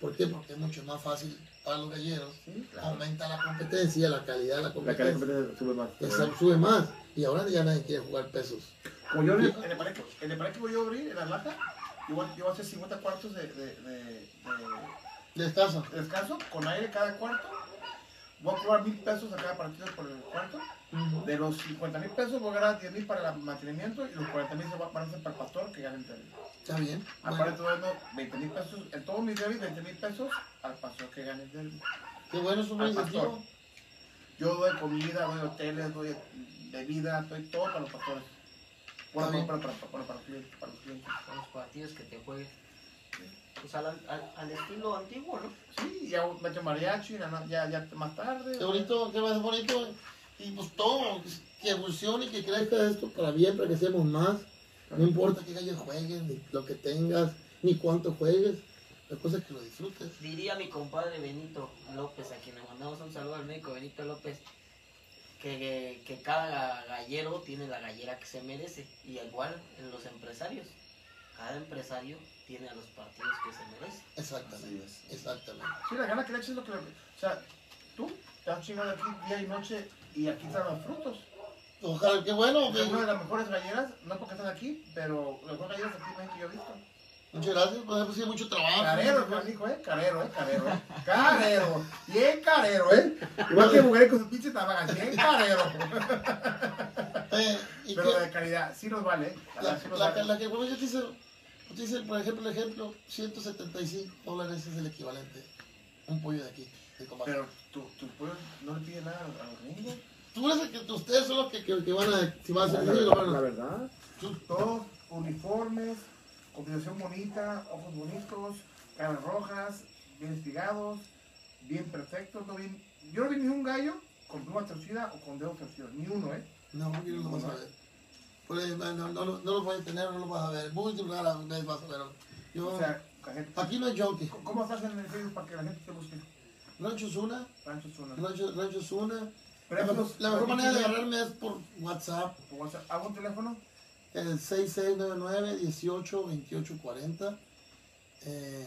¿Por qué? Porque es mucho más fácil para los galleros. Sí, claro. Aumenta la competencia, la calidad de la La competencia. cara de competencia sube más. Esa sube más. Y ahora ya nadie quiere jugar pesos. Como yo en el, el que voy a abrir, en la laja, yo voy, yo voy a hacer 50 cuartos de, de, de, Descanso. de descanso, con aire cada cuarto. Voy a cobrar mil pesos a cada partido por el cuarto. De los 50 mil pesos voy a ganar 10 mil para el mantenimiento y los 40 mil van a ser para el pastor que gane el. Está bien. Aparte Bueno, eso, 20 mil pesos, en todos mis derbis, 20 mil pesos al pastor que gane el derby. qué bueno, es un incentivo. Yo doy comida, doy hoteles, doy bebida, doy todo para los pastores. Bueno, bien. para, para, para, para, para los clientes, para los clientes. Con los partidos que te jueguen. Pues al, al, al estilo antiguo, ¿no? Sí, ya mete mariachi, ya, ya, ya más tarde. Qué bonito, qué más bonito. Y pues todo, que evolucione y que crezca esto para bien, para que seamos más. No importa qué gallos juegues, ni lo que tengas, ni cuánto juegues. La cosa es que lo disfrutes. Diría mi compadre Benito López, a quien le mandamos un saludo al médico Benito López, que, que cada gallero tiene la gallera que se merece. Y igual en los empresarios. Cada empresario tiene a los partidos que se merece. Exactamente. Exactamente. Sí, la gana que le eches es lo que... O sea, tú te has chingado aquí día y noche y aquí están los frutos. Ojalá, qué bueno. Es una de que- las mejores galleras, no porque están aquí, pero las mejores galleras aquí en México que yo he visto. Muchas gracias, pues hemos sido mucho trabajo. Carero, canijo, eh, carero, eh, carero, eh. Carero, bien carero, eh. Igual que mujeres con sus pinches tabagas, bien carero. Eh, y Pero que- de calidad, sí nos vale, eh. La, La, sí nos la, vale. la que bueno, yo te hice, yo te hice, por ejemplo, el ejemplo, 175 dólares es el equivalente. Un pollo de aquí, de combate. Pero tu, tu pueblo no le pide nada a los gringos. Tú eres el que, ustedes son los que, que, que van a, si van a hacer La, la van a- verdad. Todos uniformes, combinación bonita, ojos bonitos, caras rojas, bien espigados, bien perfectos, no bien... Yo no vi ni un gallo con pluma torcida o con dedo torcido, ni uno, ¿eh? No, aquí no lo vas a ver. Por ahí, no, no, no, no lo a tener, no lo vas a ver. Muy rara vez vas a ver. Yo, O sea, cajeta. aquí no hay junkie. ¿Cómo estás en el Facebook para que la gente te busque? Rancho Zuna, Rancho Zona. Rancho, Rancho Zuna. La, Precios, mejor- la mejor manera de agarrarme es por WhatsApp. por WhatsApp. ¿Algún teléfono? El 6699-182840. Eh,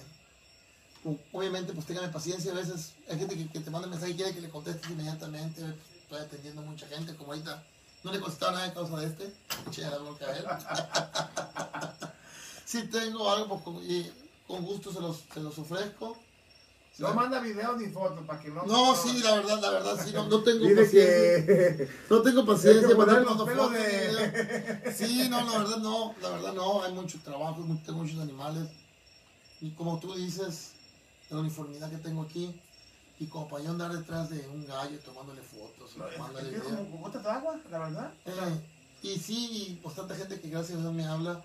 o- obviamente, pues téngame paciencia. A veces hay gente que, te manda mensaje y quiere que le contestes inmediatamente. Estoy atendiendo mucha gente. Como ahorita no le contestaba nada a causa de este. La a él. si tengo algo, pues con, y con gusto se los, se los ofrezco. No manda videos ni fotos para que no... No, sí, la verdad, la verdad, sí, no, no tengo Dice paciencia. que... No tengo paciencia que para los pelos de-. Sí, no, la verdad no, la verdad no, hay mucho trabajo, tengo muchos animales. Y como tú dices, la uniformidad que tengo aquí, y como para yo andar detrás de un gallo tomándole fotos, No, tomándole es como gotas de agua, la verdad. Eh, y sí, y pues tanta gente que gracias a Dios me habla,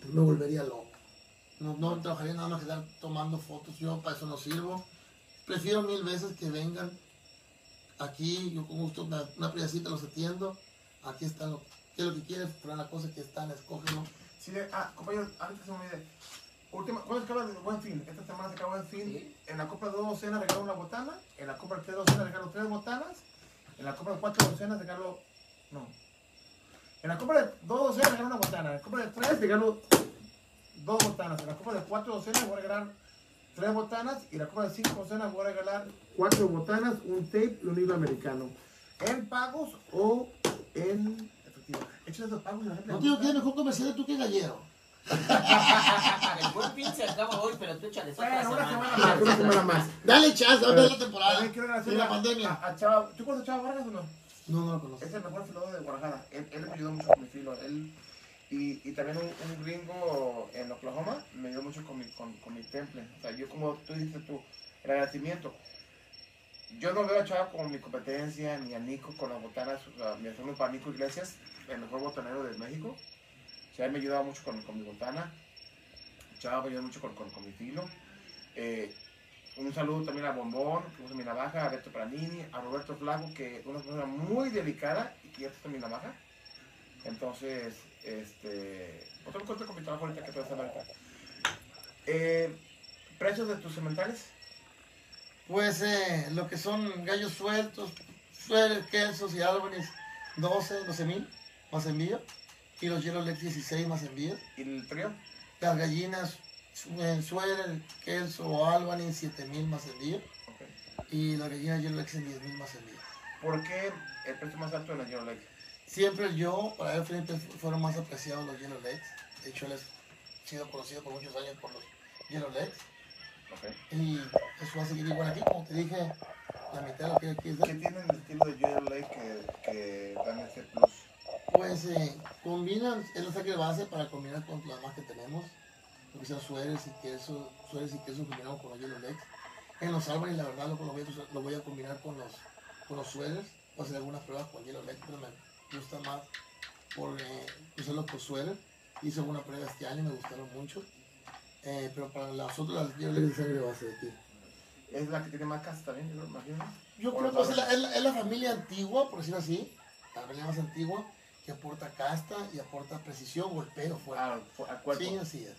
pues me volvería loco. No, no trabajaría nada más que estar tomando fotos, yo para eso no sirvo. Prefiero mil veces que vengan aquí, yo con gusto una, una priacita los atiendo. Aquí está lo, qué es lo que quieres, pero la cosa que están, escógelo. Sí, de- ah, compañero, antes se me olvide. Última, ¿cuándo se acaba el buen fin? Esta semana se acaba el buen fin. Sí. En la Copa de dos docenas regalo una botana. En la Copa de tres docenas regalo tres botanas. En la Copa de cuatro docenas regalo. No. En la Copa de dos docenas regalo una botana. En la Copa de tres regalo dos botanas. En la Copa de cuatro docenas voy a regalar tres botanas. Y en la Copa de cinco docenas voy a regalar cuatro botanas, un tape y un hilo americano. En pagos o en efectivo. Hechos esos pagos y la gente. No digo que es mejor comercial tú que gallero. El buen se acaba hoy, pero tú échale Bueno, una semana. semana más, una semana más. Dale chance, es la temporada. Quiero agradecer De la a- pandemia. A, a Chava, ¿Tú conoces a Chava Vargas o no? No, no lo conozco. Es el mejor filólogo de Guadalajara. Él, él me ayudó mucho con mi filo. Él, y, también un, un gringo en Oklahoma me ayudó mucho con mi, con, con mi temple. O sea, yo como tú dices tú, el agradecimiento. Yo no veo a Chava como mi competencia, ni a Nico con las botanas. O sea, mi para Nico Iglesias, el mejor botanero de México. O sea, él me ayudaba mucho con, con mi botana. Chava me ayudó mucho con, con, con mi filo. Eh, un saludo también a Bombón, que usa mi navaja, a Beto Pranini, a Roberto Flaco, que es una persona muy delicada y que ya usa mi navaja. Entonces, este. Otro corte con mi trabajo ahorita que te voy a ahorita. Eh, ¿Precios de tus cementales? Pues eh, lo que son gallos sueltos, sueres, quesos y árboles, 12, 12 mil más envío. Y los Yellow Lex 16 más envío. ¿Y el frío? Las gallinas, su- eh, queso o albany 7 mil más envío. Ok. Y las gallinas Yellow Lex en 10 mil más envío. ¿Por qué el precio más alto de la Yellow Lake? Siempre yo, para él frente, fueron más apreciados los Yellow Legs. De hecho, él es sido conocido por muchos años por los Yellow Legs. Y eso va a seguir igual aquí, como te dije, la mitad de lo que aquí es ¿Qué tiene el estilo de Yellow Lake que, que dan ese plus? Pues eh, combinan, es la saque de base para combinar con las demás que tenemos. Lo que sean sueres y queso, sueres y queso combinado con los Yellow Legs. En los árboles, la verdad, lo, lo, voy, a, lo voy a combinar con los, con los sueres. Voy a hacer algunas pruebas con Yellow Legs, pero me gusta más por eh, usarlos por sueres. Hice alguna prueba este año, me gustaron mucho. Eh, pero para las otras, de sangre base de aquí. Es la que tiene más casa también, yo lo imagino. Yo creo que los es la, es la- es la familia antigua, por decirlo así, la familia más antigua, que aporta casta y aporta precisión, golpeo, fuerte. Al, al cuerpo. Sí, así es.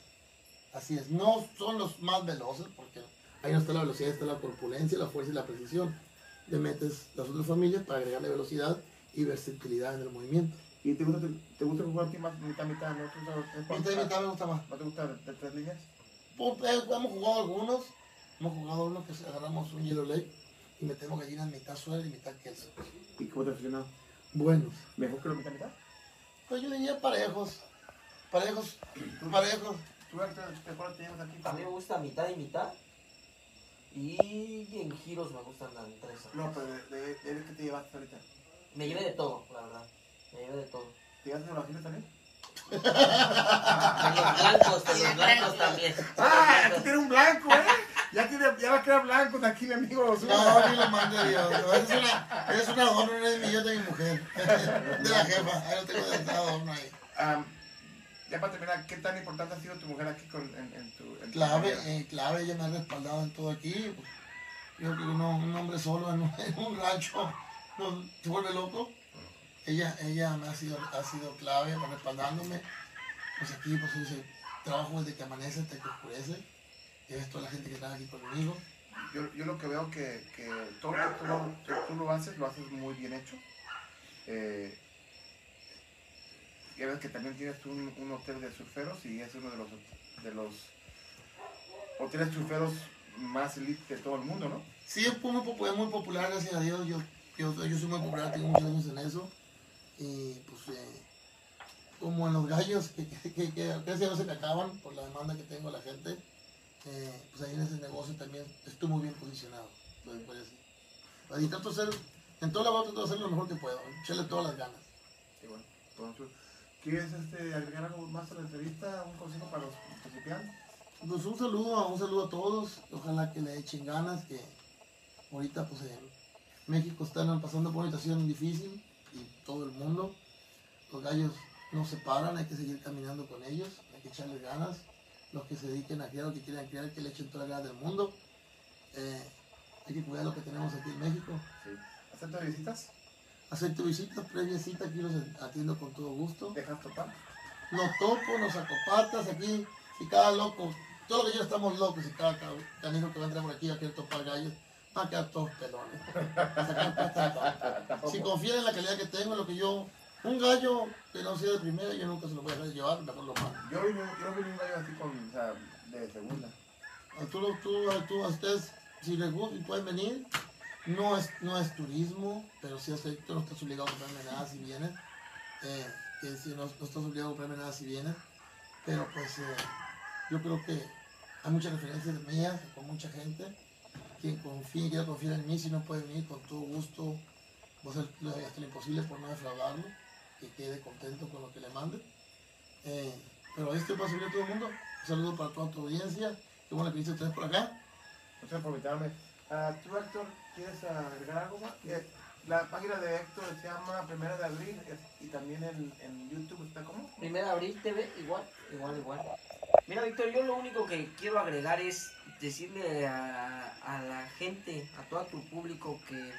Así es. No son los más veloces, porque ahí no está la velocidad, está la corpulencia, la fuerza y la precisión. Le metes las otras familias para agregarle velocidad y versatilidad en el movimiento. ¿Y te gusta, te, te gusta jugar a ti más mitad, mitad? ¿No te gusta Mitad mitad me gusta más. ¿No te gusta de, de tres líneas? Pues, eh, hemos jugado algunos, hemos jugado uno que agarramos un yellow lake y metemos gallinas mitad suela y mitad queso. ¿Y cómo te ha funcionado? Buenos. ¿Mejor que lo mitad, mitad? Pues yo diría parejos. Parejos. Parejos. ¿Tú te, te acuerdas que llevas aquí? A mí me gusta mitad y mitad. Y en giros me gustan las tres. No, pero de, de, de, de qué te llevaste ahorita. Me llevé de todo, la verdad. Me llevé de todo. ¿Te llevaste de giros también? De los blancos, de los blancos también. ¡Ah! Aquí tiene un blanco, ¿eh? Ya, tiene, ya va a quedar blanco de aquí, mi amigo. No, ni lo mande Dios. No, es una, es una adorno, no es mi yo de mi mujer. De la jefa. Ahí lo tengo de adorno ahí. Ya para terminar, ¿qué tan importante ha sido tu mujer aquí con, en, en tu... en tu Clave, carrera? eh, clave, ella me ha respaldado en todo aquí. pues, yo creo que un hombre solo en un, en un rancho no, se vuelve loco. Ella, ella me ha sido, ha sido clave respaldándome. Pues aquí pues dice, trabajo desde que amanece hasta que oscurece. Y es toda la gente que está aquí conmigo. Yo, yo lo que veo que, que todo lo que tú, lo- que tú lo haces, lo haces muy bien hecho. Eh, ya ves que también tienes tú un, un hotel de surferos y es uno de los, de los hoteles surferos más elite de todo el mundo, ¿no? Sí, es muy, popu- es muy popular, gracias a Dios. Yo, yo, yo soy muy popular, tengo muchos años en eso. Y pues, eh, como en los gallos, que, que, que, que a Dios se me acaban por la demanda que tengo de la gente, eh, pues ahí en ese negocio también estoy muy bien posicionado. Pues, pues. Y trato de hacer, en todo lado trato de hacer lo mejor que puedo, echarle todas las ganas. Y bueno, entonces, ¿quieres este, agregar algo más a la entrevista? ¿Un consejo para los principiantes? Pues un saludo, un saludo a todos. Ojalá que le echen ganas, que ahorita pues en México están pasando por una situación difícil y todo el mundo. Los gallos no se paran, hay que seguir caminando con ellos, hay que echarles ganas. Los que se dediquen a criar o que quieran criar, que le echen toda la ganas del mundo. Eh, hay que cuidar lo que tenemos aquí en México. Sí. ¿Acepto visitas? Acepto visitas, previa cita, aquí los atiendo con todo gusto. ¿Dejas topar? Nos topo, nos acopatas aquí, y cada loco, todos los gallos estamos locos, y cada ca- canijo que va a entrar por aquí va a querer topar gallos, van a quedar todos pelones. Si confían en la calidad que tengo, en lo que yo, un gallo que no sea de primera, yo nunca se lo voy a dejar de llevar, mejor lo mando. Yo yo vi un gallo así con, o sea, de segunda. A tú, tú, a tú, a ustedes, si les gusta y pueden venir, no es, no es turismo, pero sí acepto, no estás obligado a comprarme nada si vienes. Eh, que si no, no estás obligado a comprarme nada si vienes. Pero pues eh, yo creo que hay muchas referencias mías con mucha gente. Quien confíe quiera confiar en mí, si no puede venir, con todo gusto, voy a hacer lo, hasta lo imposible por no defraudarlo, que quede contento con lo que le mande. Eh, pero este va a servir a todo el mundo. Un saludo para toda tu audiencia. Qué bueno que viste ustedes por acá. Muchas por invitarme. Ah, ¿Tú, Héctor, quieres agregar algo más? Eh, La página de Héctor se llama Primera de Abril es- y también en, en YouTube está como. Primera de abril TV, igual, igual, igual. Mira, Víctor, yo lo único que quiero agregar es decirle a, la gente, a todo tu público, que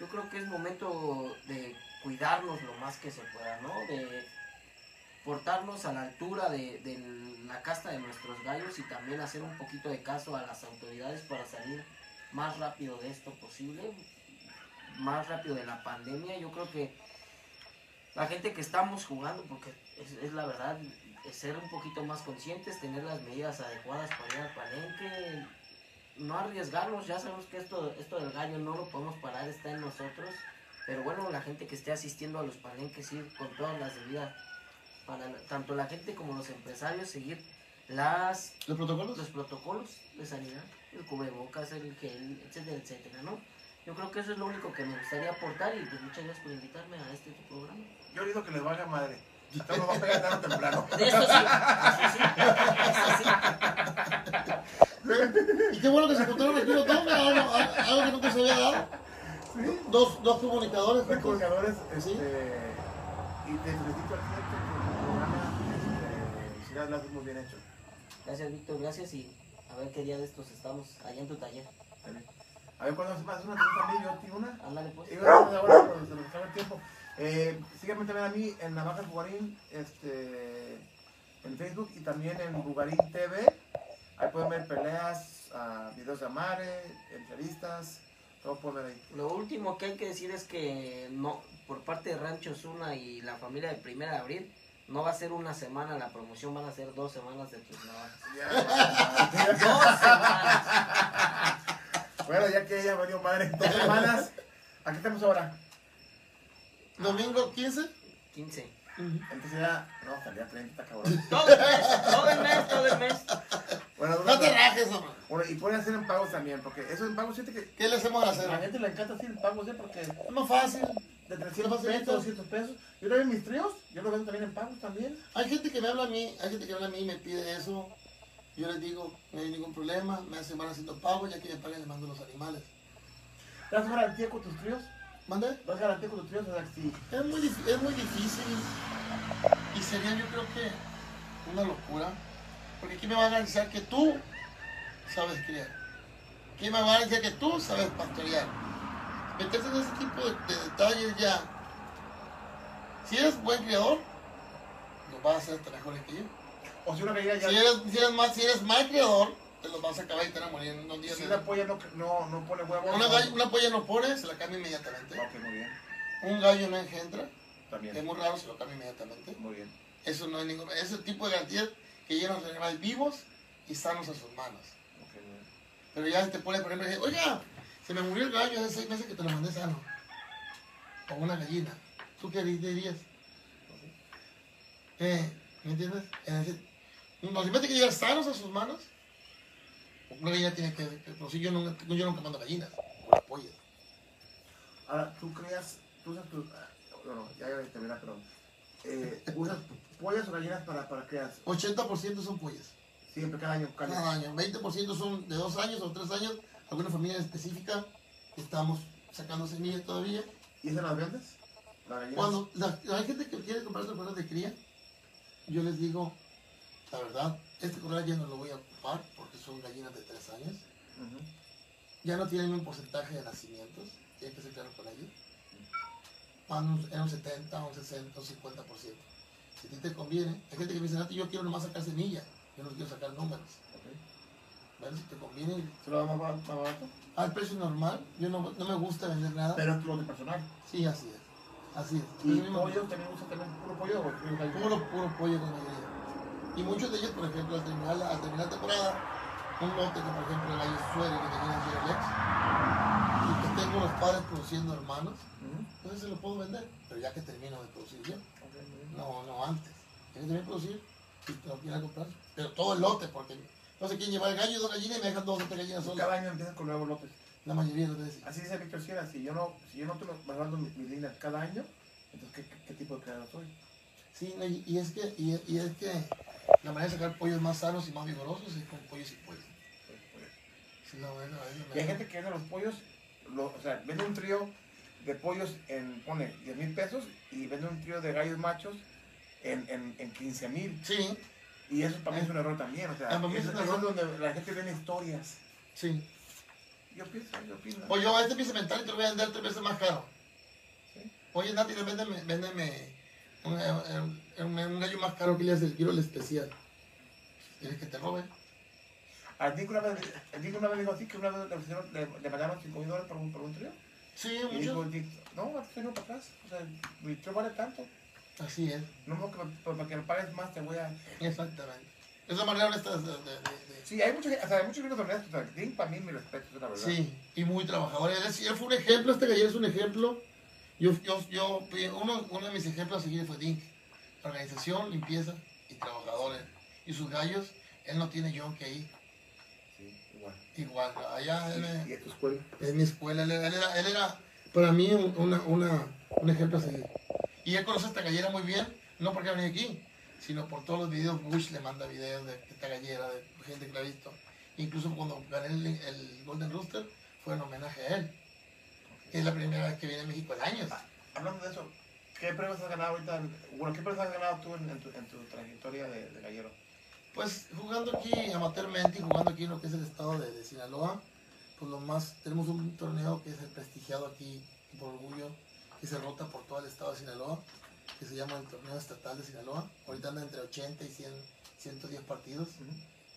yo creo que es momento de cuidarnos lo más que se pueda, ¿no? De portarnos a la altura de, la casta de nuestros gallos y también hacer un poquito de caso a las autoridades para salir más rápido de esto posible, más rápido de la pandemia. Yo creo que la gente que estamos jugando, porque es, la verdad, ser un poquito más conscientes, tener las medidas adecuadas para ir al palenque, no arriesgarnos, ya sabemos que esto, esto del gallo no lo podemos parar, está en nosotros, pero bueno, la gente que esté asistiendo a los palenques, ir con todas las debidas, para tanto la gente como los empresarios, seguir las ¿Los protocolos? los protocolos de sanidad, el cubrebocas, el gel, etcétera, etcétera, ¿no? Yo creo que eso es lo único que me gustaría aportar y pues muchas gracias por invitarme a este tu programa. Yo oído que les valga madre. Esto nos va a pegar tarde o temprano. De eso sí, eso sí, eso sí. Y qué bueno que se encontraron aquí los dos, algo, algo que nunca se había dado. Dos, dos comunicadores juntos. colgadores, Sí. este, y te felicito a ti, Héctor, por tu programa. Este, si lo haces muy bien hecho. Gracias Víctor, gracias y a ver qué día de estos estamos allá en tu taller. A ver, ¿cuándo vas a hacer una pregunta a mí? Yo a ti una. Ándale pues. Y bueno, ahora pues, se nos acaba el tiempo. Eh, síganme también a mí en Navaja Bugarín, este, en Facebook y también en Bugarín TV. Ahí pueden ver peleas, ah, videos de Amare, entrevistas, todo pueden ver ahí. Lo último que hay que decir es que no, por parte de Rancho Zuna y la familia de Primera de Abril, no va a ser una semana la promoción, van a ser dos semanas de tus navajas. Dos semanas. bueno, ya que ella valió madre dos semanas, aquí estamos ahora. Domingo 15. 15. Entonces ya, no, salía 30, cabrón. Todo el mes, todo el mes, todo el mes. Bueno, No te rajes, hombre. bueno, y pueden hacer en pagos también, porque eso en pagos, fíjate que ¿Qué le hacemos a la a la gente le encanta hacer en pagos, ¿eh? Porque Es más fácil. de 300 Sí, pesos, 200 pesos. Yo también mis tríos, yo lo vendo también en pagos también. Hay gente que me habla a mí, hay gente que me habla a mí y me pide eso. Yo les digo, no hay ningún problema, me hacen van haciendo pago, ya que me pagan le mando los animales. ¿Das garantía con tus tríos? ¿Mande? ¿Das garantía con tus tríos? O sea, si Es muy, es muy difícil y sería yo creo que una locura. Porque ¿quién me va a garantizar que tú sabes criar? ¿Quién me va a garantizar que tú sabes pastorear? Meterse en ese tipo de, de detalles ya. Si eres buen criador, lo vas a hacer hasta mejor que yo. O si una ya. Si eres, si eres, mal, si eres mal criador, te los vas a acabar y te van a morir en unos días. Si la polla no, no, no pone huevos. Una, gall- una polla no pone, se la cambia inmediatamente. Ok, muy bien. Un gallo no engendra, es muy raro, se lo cambia inmediatamente. Muy bien. Eso no hay ningún. Es el tipo de garantía que llegan los animales vivos y sanos a sus manos. Ok, muy bien. Pero ya te pone, por ejemplo, oiga, se me murió el gallo hace seis meses que te lo mandé sano. O una gallina. ¿Tú qué dirías? Eh, ¿Me entiendes? Es animales tienen que llegar sanos a sus manos. Una gallina tiene que. Pero si yo nunca, yo nunca mando gallinas, o pollas. Ahora, tú creas, tú usas tus. ah, Bueno, ya voy a terminar, pero. Eh, ¿Usas pollas o gallinas para, para crear? 80% son pollas. Siempre, cada año. Cada Cada año. 20% son de dos años o tres años. Alguna familia específica estamos sacando semillas todavía. ¿Y esas las vendes? Cuando la, hay gente que quiere comprar sus de cría, yo les digo, la verdad, este corral ya no lo voy a ocupar porque son gallinas de tres años. Ya no tienen un porcentaje de nacimientos, tienen que ser claro con ellos. Van un- en un 70, un 60, un 50%. Si a ti te conviene, hay gente que me dice, "Nati, yo quiero nomás sacar semilla, yo no quiero sacar números. Bueno, si te conviene, ¿Se lo da más, ba- más barato? al precio normal, yo no, no me gusta vender nada. Pero es tu lote personal. Sí, así es. Así es. ¿Y pollo también usa también puro pollo o puro puro, puro pollo con mayoría. Y muchos de ellos, por ejemplo, al terminar la, al terminar la temporada, un lote como por ejemplo el gallo suere que tenía el Lex, y que tengo los padres produciendo hermanos, entonces se lo puedo vender, pero ya que termino de producir yo, no, no antes. Tiene que también producir y te lo quieren comprar, pero todo el lote, porque no sé quién lleva el gallo y dos gallinas y me dejan dos o tres gallinas solas. Cada año empiezas con nuevos lotes. La mayoría de las veces. Así dice Víctor Sierra, si yo no, si yo no estoy bajando mis, mis líneas cada año, entonces ¿qué, qué, qué tipo de creador soy? Sí, no, y, y es que, y, y es que la manera de sacar pollos más sanos y más vigorosos es con pollos y pollos. Sí, no, es la- es la Y hay gente que vende los pollos, lo- o sea, vende un trío de pollos en, pone, 10 mil pesos y vende un trío de gallos machos en, en, en 15 mil. Sí, Y eso para mí es un error también, o sea, Ah, mí es eso, un eso error. es donde la gente vende historias. sí. Yo pienso, yo opino. O yo a este piso mental y te lo voy a vender tres veces más caro. Sí. Oye, Nati, véndeme, véndeme un, un- un- un gallo más caro que le hace el kilo el especial. ¿Quieres que te robe? Al Dick una vez, el Dick una vez dijo así que una vez le, le, pagaron 5 mil dólares por un, por un trío. Sí, Y mucho. el Dick, no, para atrás, o sea, mi trío vale tanto. Así es, No, porque para que me pagues más te voy a... exactamente. Es la manera de... de- de- Sí, hay muchos, o sea, hay muchos gringos honestos, o sea, para mí mi respeto, es la verdad. Sí, y muy trabajador. Él, él fue un ejemplo, este gallero es un ejemplo. Yo, yo, yo, uno, uno de mis ejemplos a seguir fue Dink. Organización, limpieza y trabajadores. Y sus gallos, él no tiene John que ir. Sí, igual. Igual, allá él, ¿Y, tu escuela? en mi escuela, él, era- él era, él era para mí un, una, una, un ejemplo a seguir. Y él conoce a esta gallera muy bien, no porque ha venido aquí, sino por todos los videos. Bush le manda videos de esta gallera, de gente que la ha visto. Incluso cuando gané el, el Golden Rooster, fue en homenaje a él. Es la primera vez que viene a México en años. Hablando de eso, ¿qué premios has ganado ahorita? Bueno, ¿qué premios has ganado tú en, en tu, en tu trayectoria de, de gallero? Pues jugando aquí amateurmente y jugando aquí en lo que es el estado de, de Sinaloa, pues lo más, tenemos un torneo que es el prestigiado aquí por orgullo, que se rota por todo el estado de Sinaloa, que se llama el torneo estatal de Sinaloa. Ahorita anda entre 80 y 100, 110 partidos,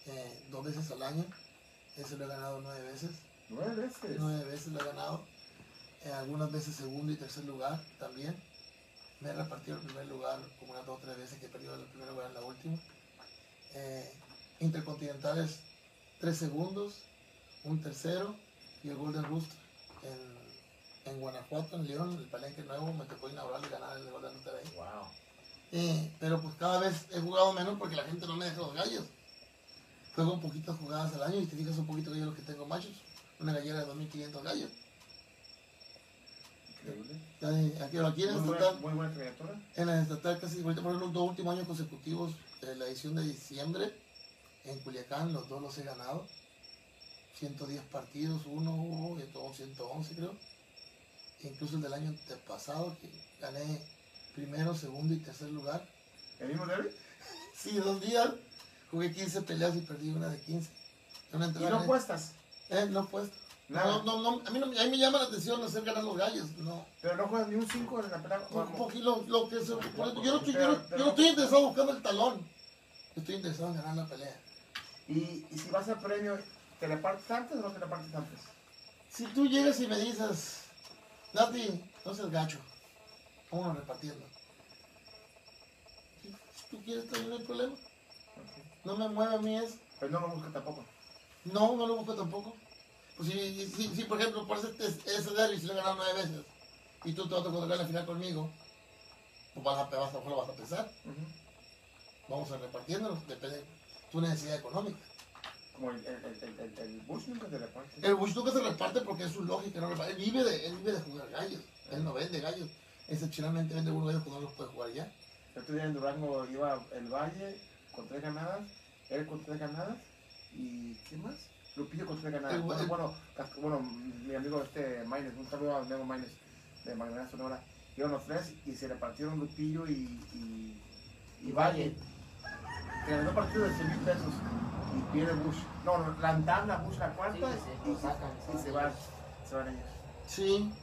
eh, dos veces al año. Ese lo he ganado nueve veces, Nueve veces. nueve veces lo he ganado. Eh, algunas veces segundo y tercer lugar también. Me he repartido el primer lugar como unas dos o tres veces que he perdido el primer lugar en la última. Eh, intercontinentales, tres segundos, un tercero y el Golden Rooster en, en Guanajuato, en León, en el Palenque Nuevo, me tocó inaugurar y ganar el Golden Rooster ahí. Wow. Eh, pero pues cada vez he jugado menos porque la gente no me deja los gallos. Juego un poquitas jugadas al año y te fijas un poquito que yo lo que tengo machos. Una gallera de 2500 gallos. Eh, Aquí, aquí en el Muy buena, estatal, muy buena trayectoria. en el estatal casi, por ejemplo, los dos últimos años consecutivos, eh, la edición de diciembre, en Culiacán, los dos los he ganado. 110 partidos, uno y todo 111 creo. E incluso el del año pasado, que gané primero, segundo y tercer lugar. ¿El mismo Derby? Sí, dos días. Jugué 15 peleas y perdí una de 15. Una ¿Y no en- apuestas? Eh, no puesto. No, no, no, a mí, no, a mí me llama la atención hacer ganar los gallos. No. Pero no juegas ni un 5 en la pelea. Un poquito lo que se. Yo no estoy, yo no- Pero- pero- estoy interesado buscando el talón. Estoy interesado en ganar la pelea. Y, y si vas al premio, ¿te repartes antes o no te repartes antes? Si tú llegas y me dices, Nati, no seas gacho, vámonos repartiendo. Si tú quieres, también no hay problema. No me mueve a mí eso. Pues no lo buscas tampoco. No, no lo busco tampoco. Pues si, si, si, por ejemplo, por ese, ese derby, si lo he ganado nueve veces, y tú te vas a tocar la final conmigo, pues vas a, vas a, lo vas a pensar. Vamos a repartiéndolo, depende de tu necesidad económica. Como el, el, el, el, Bush nunca te reparte. El Bush nunca se reparte porque es su lógica, no. Él vive de, él vive de jugar gallos, él no vende gallos. Excepcionalmente vende unos gallos que no los puede jugar ya. El otro día en Durango iba el Valle con tres ganadas, él con tres ganadas y ¿qué más? Lupillo con tres ganadas. El- bueno, el- bueno, bueno, mi amigo este Maines, un saludo a mi amigo Maines de Magdalena Sonora. Iban los tres y se repartieron Lupillo y, y, y Valle. Que ganó partido de 100 mil pesos y pierde Bush. No, no, la tabla Bush la cuarta Sí, sí, y, sacan, y se van, se van ellos. Sí.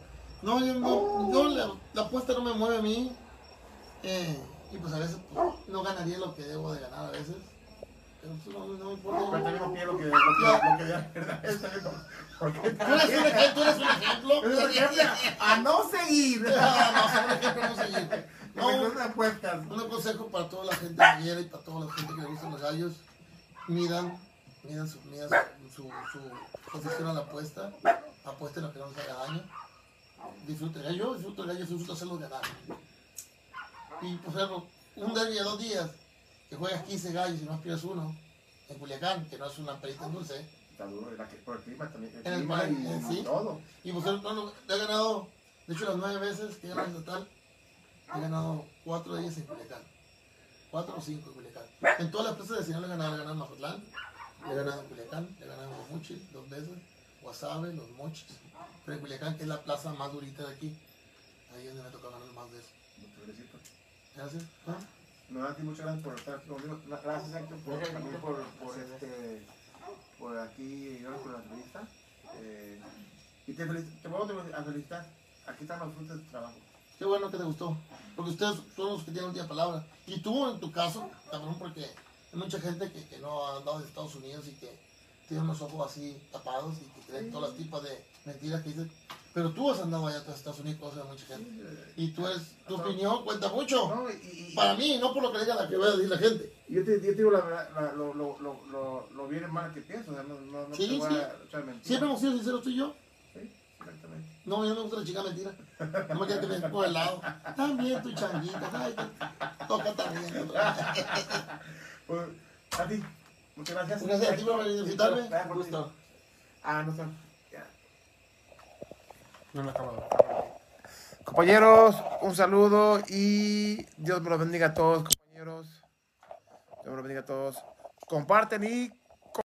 No, yo no, yo la, la apuesta no me mueve a mí. Eh, y pues a veces pues, no ganaría lo que debo de ganar a veces. No, no Pero también no pierdo lo que, que, que verdad Tú eres un ejemplo, tú eres un ejemplo. Es un ejemplo a no seguir. No, no, un ejemplo a no seguir. No, un consejo para toda la gente gallera y para toda la gente que le gustan los gallos. Midan, midan su, su, su, su posición a la apuesta. Apuesten lo que no les haga daño. Disfruten. Yo disfruto el gallo, disfruto hacerlos ganar. Y por ejemplo, un derby de dos días, que juegas 15 gallos y no aspiras uno, en Culiacán, que no es una perita en dulce. Está duro, la que por el clima también. El En el país, y, eh, sí. todo. Y pues no, no, he ganado, de hecho las nueve veces que he ganado en total, he ganado cuatro de ellas en Culiacán. Cuatro o cinco en Culiacán. En todas las plazas de Sinaloa he ganado, he ganado en Mazatlán, he ganado en Culiacán, he ganado en Mochis dos veces, Guasave, Los Mochis. Pero en Culiacán, que es la plaza más durita de aquí, ahí es donde me toca ganar más de eso. Gracias. ¿Ah? Nati, muchas gracias por estar aquí conmigo. Gracias, Héctor, por, también por, por, este, por aquí, gracias por la entrevista. Eh, y te, te vuelvo a felicitar. Aquí están los frutos de tu trabajo. Qué bueno que te gustó. Porque ustedes son los que tienen última palabra. Y tú, en tu caso, cabrón, porque hay mucha gente que, que no ha andado de Estados Unidos y que tiene los ojos así tapados y que creen todas las tipos de mentiras que dicen. Pero tú has andado allá a Estados Unidos, cosa de mucha gente. Y tú eres, tu opinión cuenta mucho. No, y, y- Para mí, no por lo que diga la que vaya a decir la gente. yo, te, yo te digo la verdad, la- lo, lo, lo, lo, bien mal que pienso. O sea, no, no, no Sí, te voy sí. a echar mentiras. Siempre hemos sido sinceros tú y yo. Sí, exactamente. No, yo no me gusta la chica mentira. No me quieres que me den por el lado. También tu changuita. Toca también. Pues, a ti, muchas gracias. Gracias a ti por venir a visitarme. Por Gusto. Ah, no está. No lo he acabado. Compañeros, un saludo y Dios me los bendiga a todos, compañeros. Dios me los bendiga a todos. Comparten y